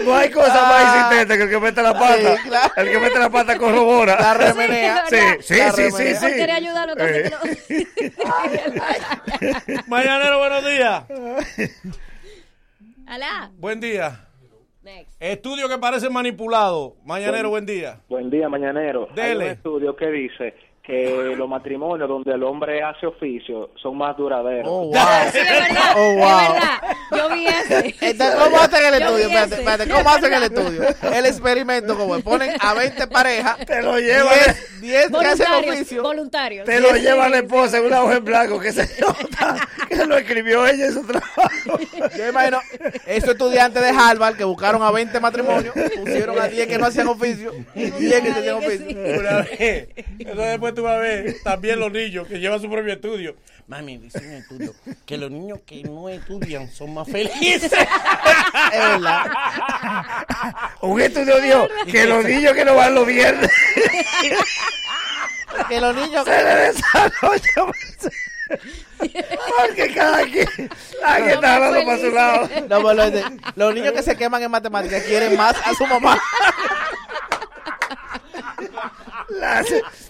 no hay cosa más insistente que el que mete la pata.
Sí, claro.
El que mete la pata corrobora.
La remenea.
Sí, sí,
La
sí, sí, sí.
Quería ayudarlo, que
Mañanero, buenos días.
no. Alá.
Buen día.
Next.
Estudio que parece manipulado. Mañanero, buen día.
Buen día, mañanero. Hay
Dele.
un estudio que dice que los matrimonios donde el hombre hace oficio son más duraderos.
Oh, wow.
Sí, es verdad.
Oh, wow.
Es verdad. Yo vi ese.
Entonces, ¿cómo hacen el estudio? Espérate, espérate, ¿cómo hacen el estudio? El experimento, como ponen a 20 parejas,
Te lo lleva,
10, 10 que hacen oficio.
Voluntarios.
te lo lleva la esposa en una hoja en blanco que se nota que lo escribió ella en su trabajo.
Yo imagino, esos estudiantes de Harvard que buscaron a 20 matrimonios, pusieron a 10 que no hacían oficio y 10 que se hacían oficio.
Una vez. Entonces después tú vas a ver también los niños que llevan su propio estudio. Mami, dice un estudio que los niños que no estudian son más felices.
Es verdad.
Un estudio dio que los niños que no van los viernes
Que los niños
se les desarrollan. Porque cada quien, cada quien está hablando para su lado.
No, pero los, los niños que se queman en matemáticas quieren más a su mamá.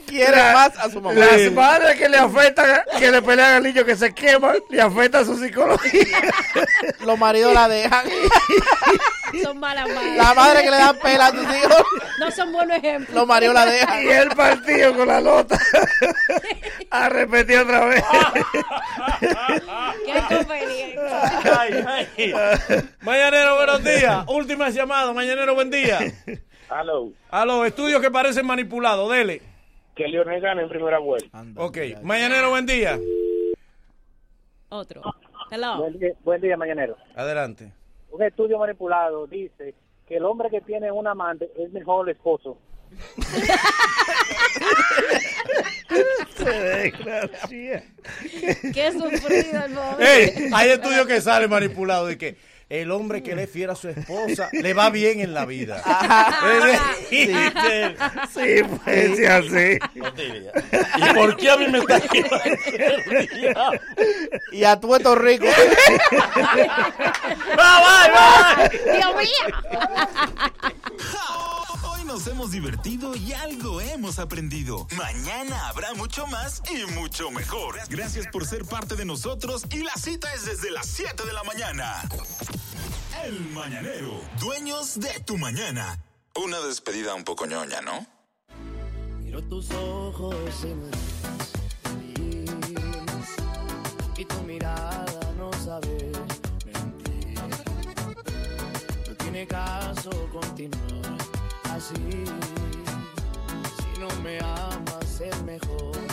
Quieren
la-
más a su mamá.
Las madres que le afectan, que le pelean al niño que se quema, le afecta su psicología.
Los maridos la dejan.
Son malas madres.
La madre que le dan pela a sus hijos,
No son buenos ejemplos.
los maridos la dejan.
Y el partido con la nota a repetir otra vez.
Qué conveniente.
Ay, ay. Mañanero, buenos días. Última llamada. Mañanero, buen día.
Aló,
Aló, estudios que parecen manipulados. Dele.
Que Leonel gane en primera vuelta.
Ok. Mañanero, buen día.
Otro. Hello.
Buen día, buen día, mañanero.
Adelante.
Un estudio manipulado dice que el hombre que tiene un amante es mejor esposo.
Qué sufrido el
hay estudios que salen manipulados de que el hombre que le es fiel a su esposa le va bien en la vida.
Sí, puede ser así.
¿Y por qué a mí me está
Y a tu estos ricos.
Dios mío.
Nos hemos divertido y algo hemos aprendido. Mañana habrá mucho más y mucho mejor. Gracias por ser parte de nosotros y la cita es desde las 7 de la mañana. El Mañanero, dueños de tu mañana. Una despedida un poco ñoña, ¿no?
Miro tus ojos y me feliz. Y tu mirada no sabe mentir. No tiene caso continuar Si no me amas, es mejor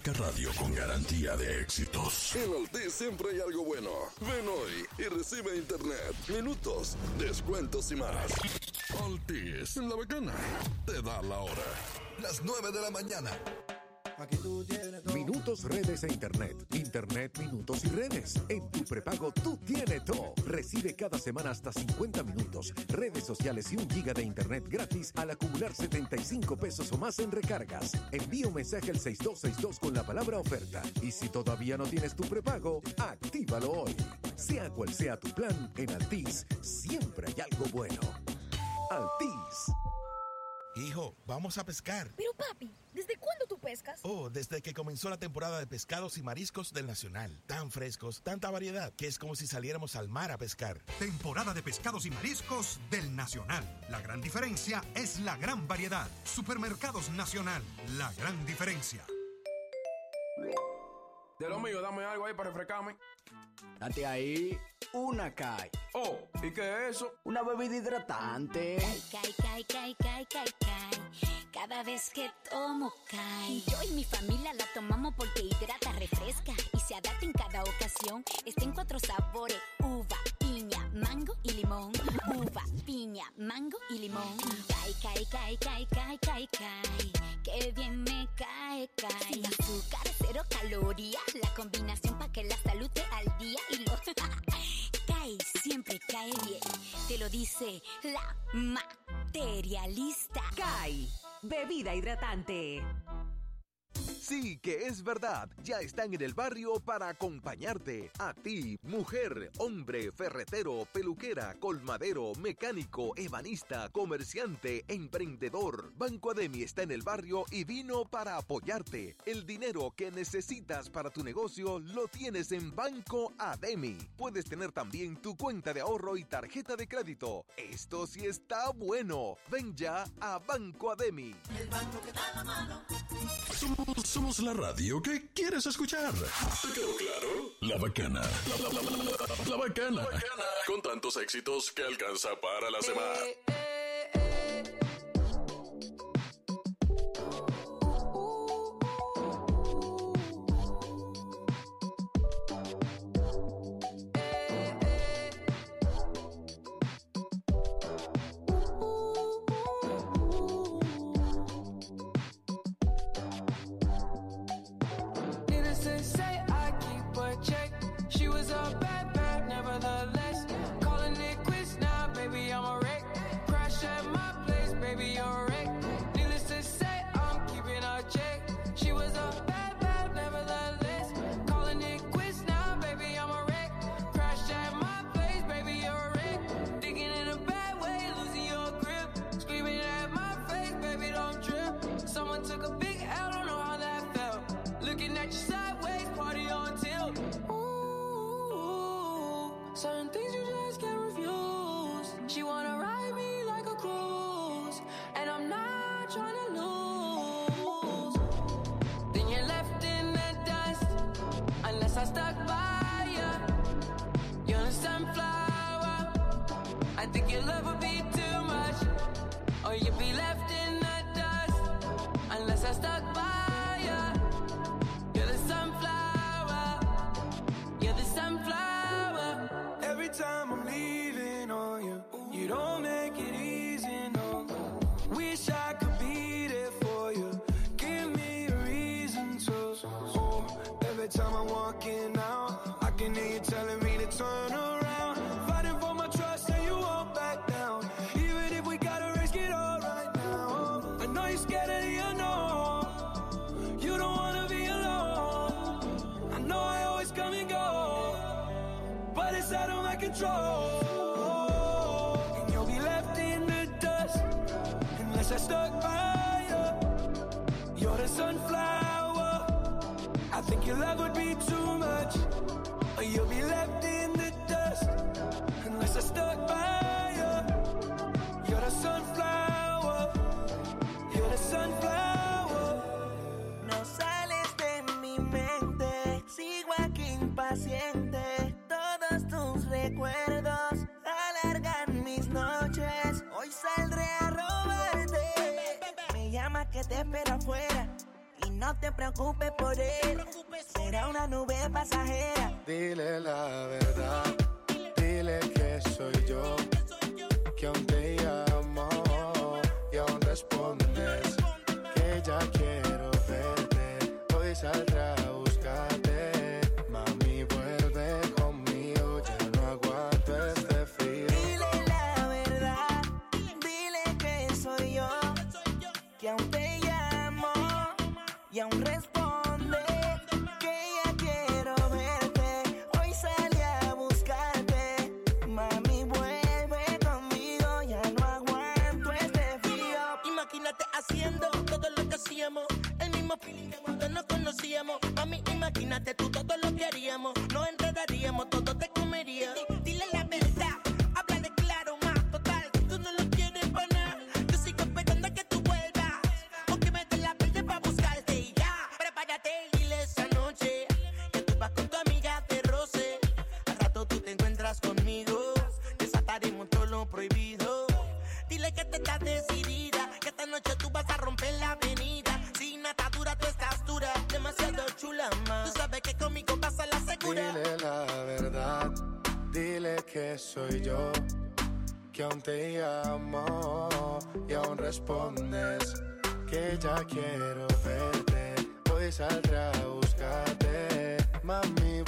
única radio con garantía de éxitos.
En Altis siempre hay algo bueno. Ven hoy y recibe internet, minutos, descuentos y más. Altis, en la bacana, te da la hora.
Las 9 de la mañana. Minutos, redes e internet. Internet, minutos y redes. En tu prepago tú tienes todo. Cada semana hasta 50 minutos, redes sociales y un giga de internet gratis al acumular 75 pesos o más en recargas. Envía un mensaje al 6262 con la palabra oferta. Y si todavía no tienes tu prepago, actívalo hoy. Sea cual sea tu plan, en Altis siempre hay algo bueno. Altis.
Hijo, vamos a pescar.
Pero papi, ¿desde cuándo tú pescas?
Oh, desde que comenzó la temporada de pescados y mariscos del Nacional. Tan frescos, tanta variedad, que es como si saliéramos al mar a pescar.
Temporada de pescados y mariscos del Nacional. La gran diferencia es la gran variedad. Supermercados Nacional. La gran diferencia.
De lo mío, dame algo ahí para refrescarme.
Date ahí una CAI.
Oh, ¿y qué es eso?
Una bebida hidratante.
Cai, cai, cai, cai, cai, cai. Cada vez que tomo cai. Yo y mi familia la tomamos porque hidrata, refresca y se adapta en cada ocasión. Está en cuatro sabores: uva, mango y limón. Uva, piña, mango y limón. Cai, cai, cai, cai, cai, cai, cai. Qué bien me cae, cae. Sin azúcar, cero calorías. La combinación para que la salud te al día y lo. cae, siempre cae bien. Te lo dice la materialista.
CAI, bebida hidratante.
Sí, que es verdad. Ya están en el barrio para acompañarte. A ti, mujer, hombre, ferretero, peluquera, colmadero, mecánico, ebanista, comerciante, emprendedor. Banco Ademi está en el barrio y vino para apoyarte. El dinero que necesitas para tu negocio lo tienes en Banco Ademi. Puedes tener también tu cuenta de ahorro y tarjeta de crédito. Esto sí está bueno. Ven ya a Banco Ademi.
El banco que da la mano. Somos, somos la radio que quieres escuchar. ¿Te quedó claro? La bacana. La, la- la- la- la- la bacana. Con tantos éxitos que alcanza para la semana.
Needless
control.
preocupes por él. Será una nube pasajera
que soy yo, que aún te amo y aún respondes que ya quiero verte. hoy saldré a buscarte, mami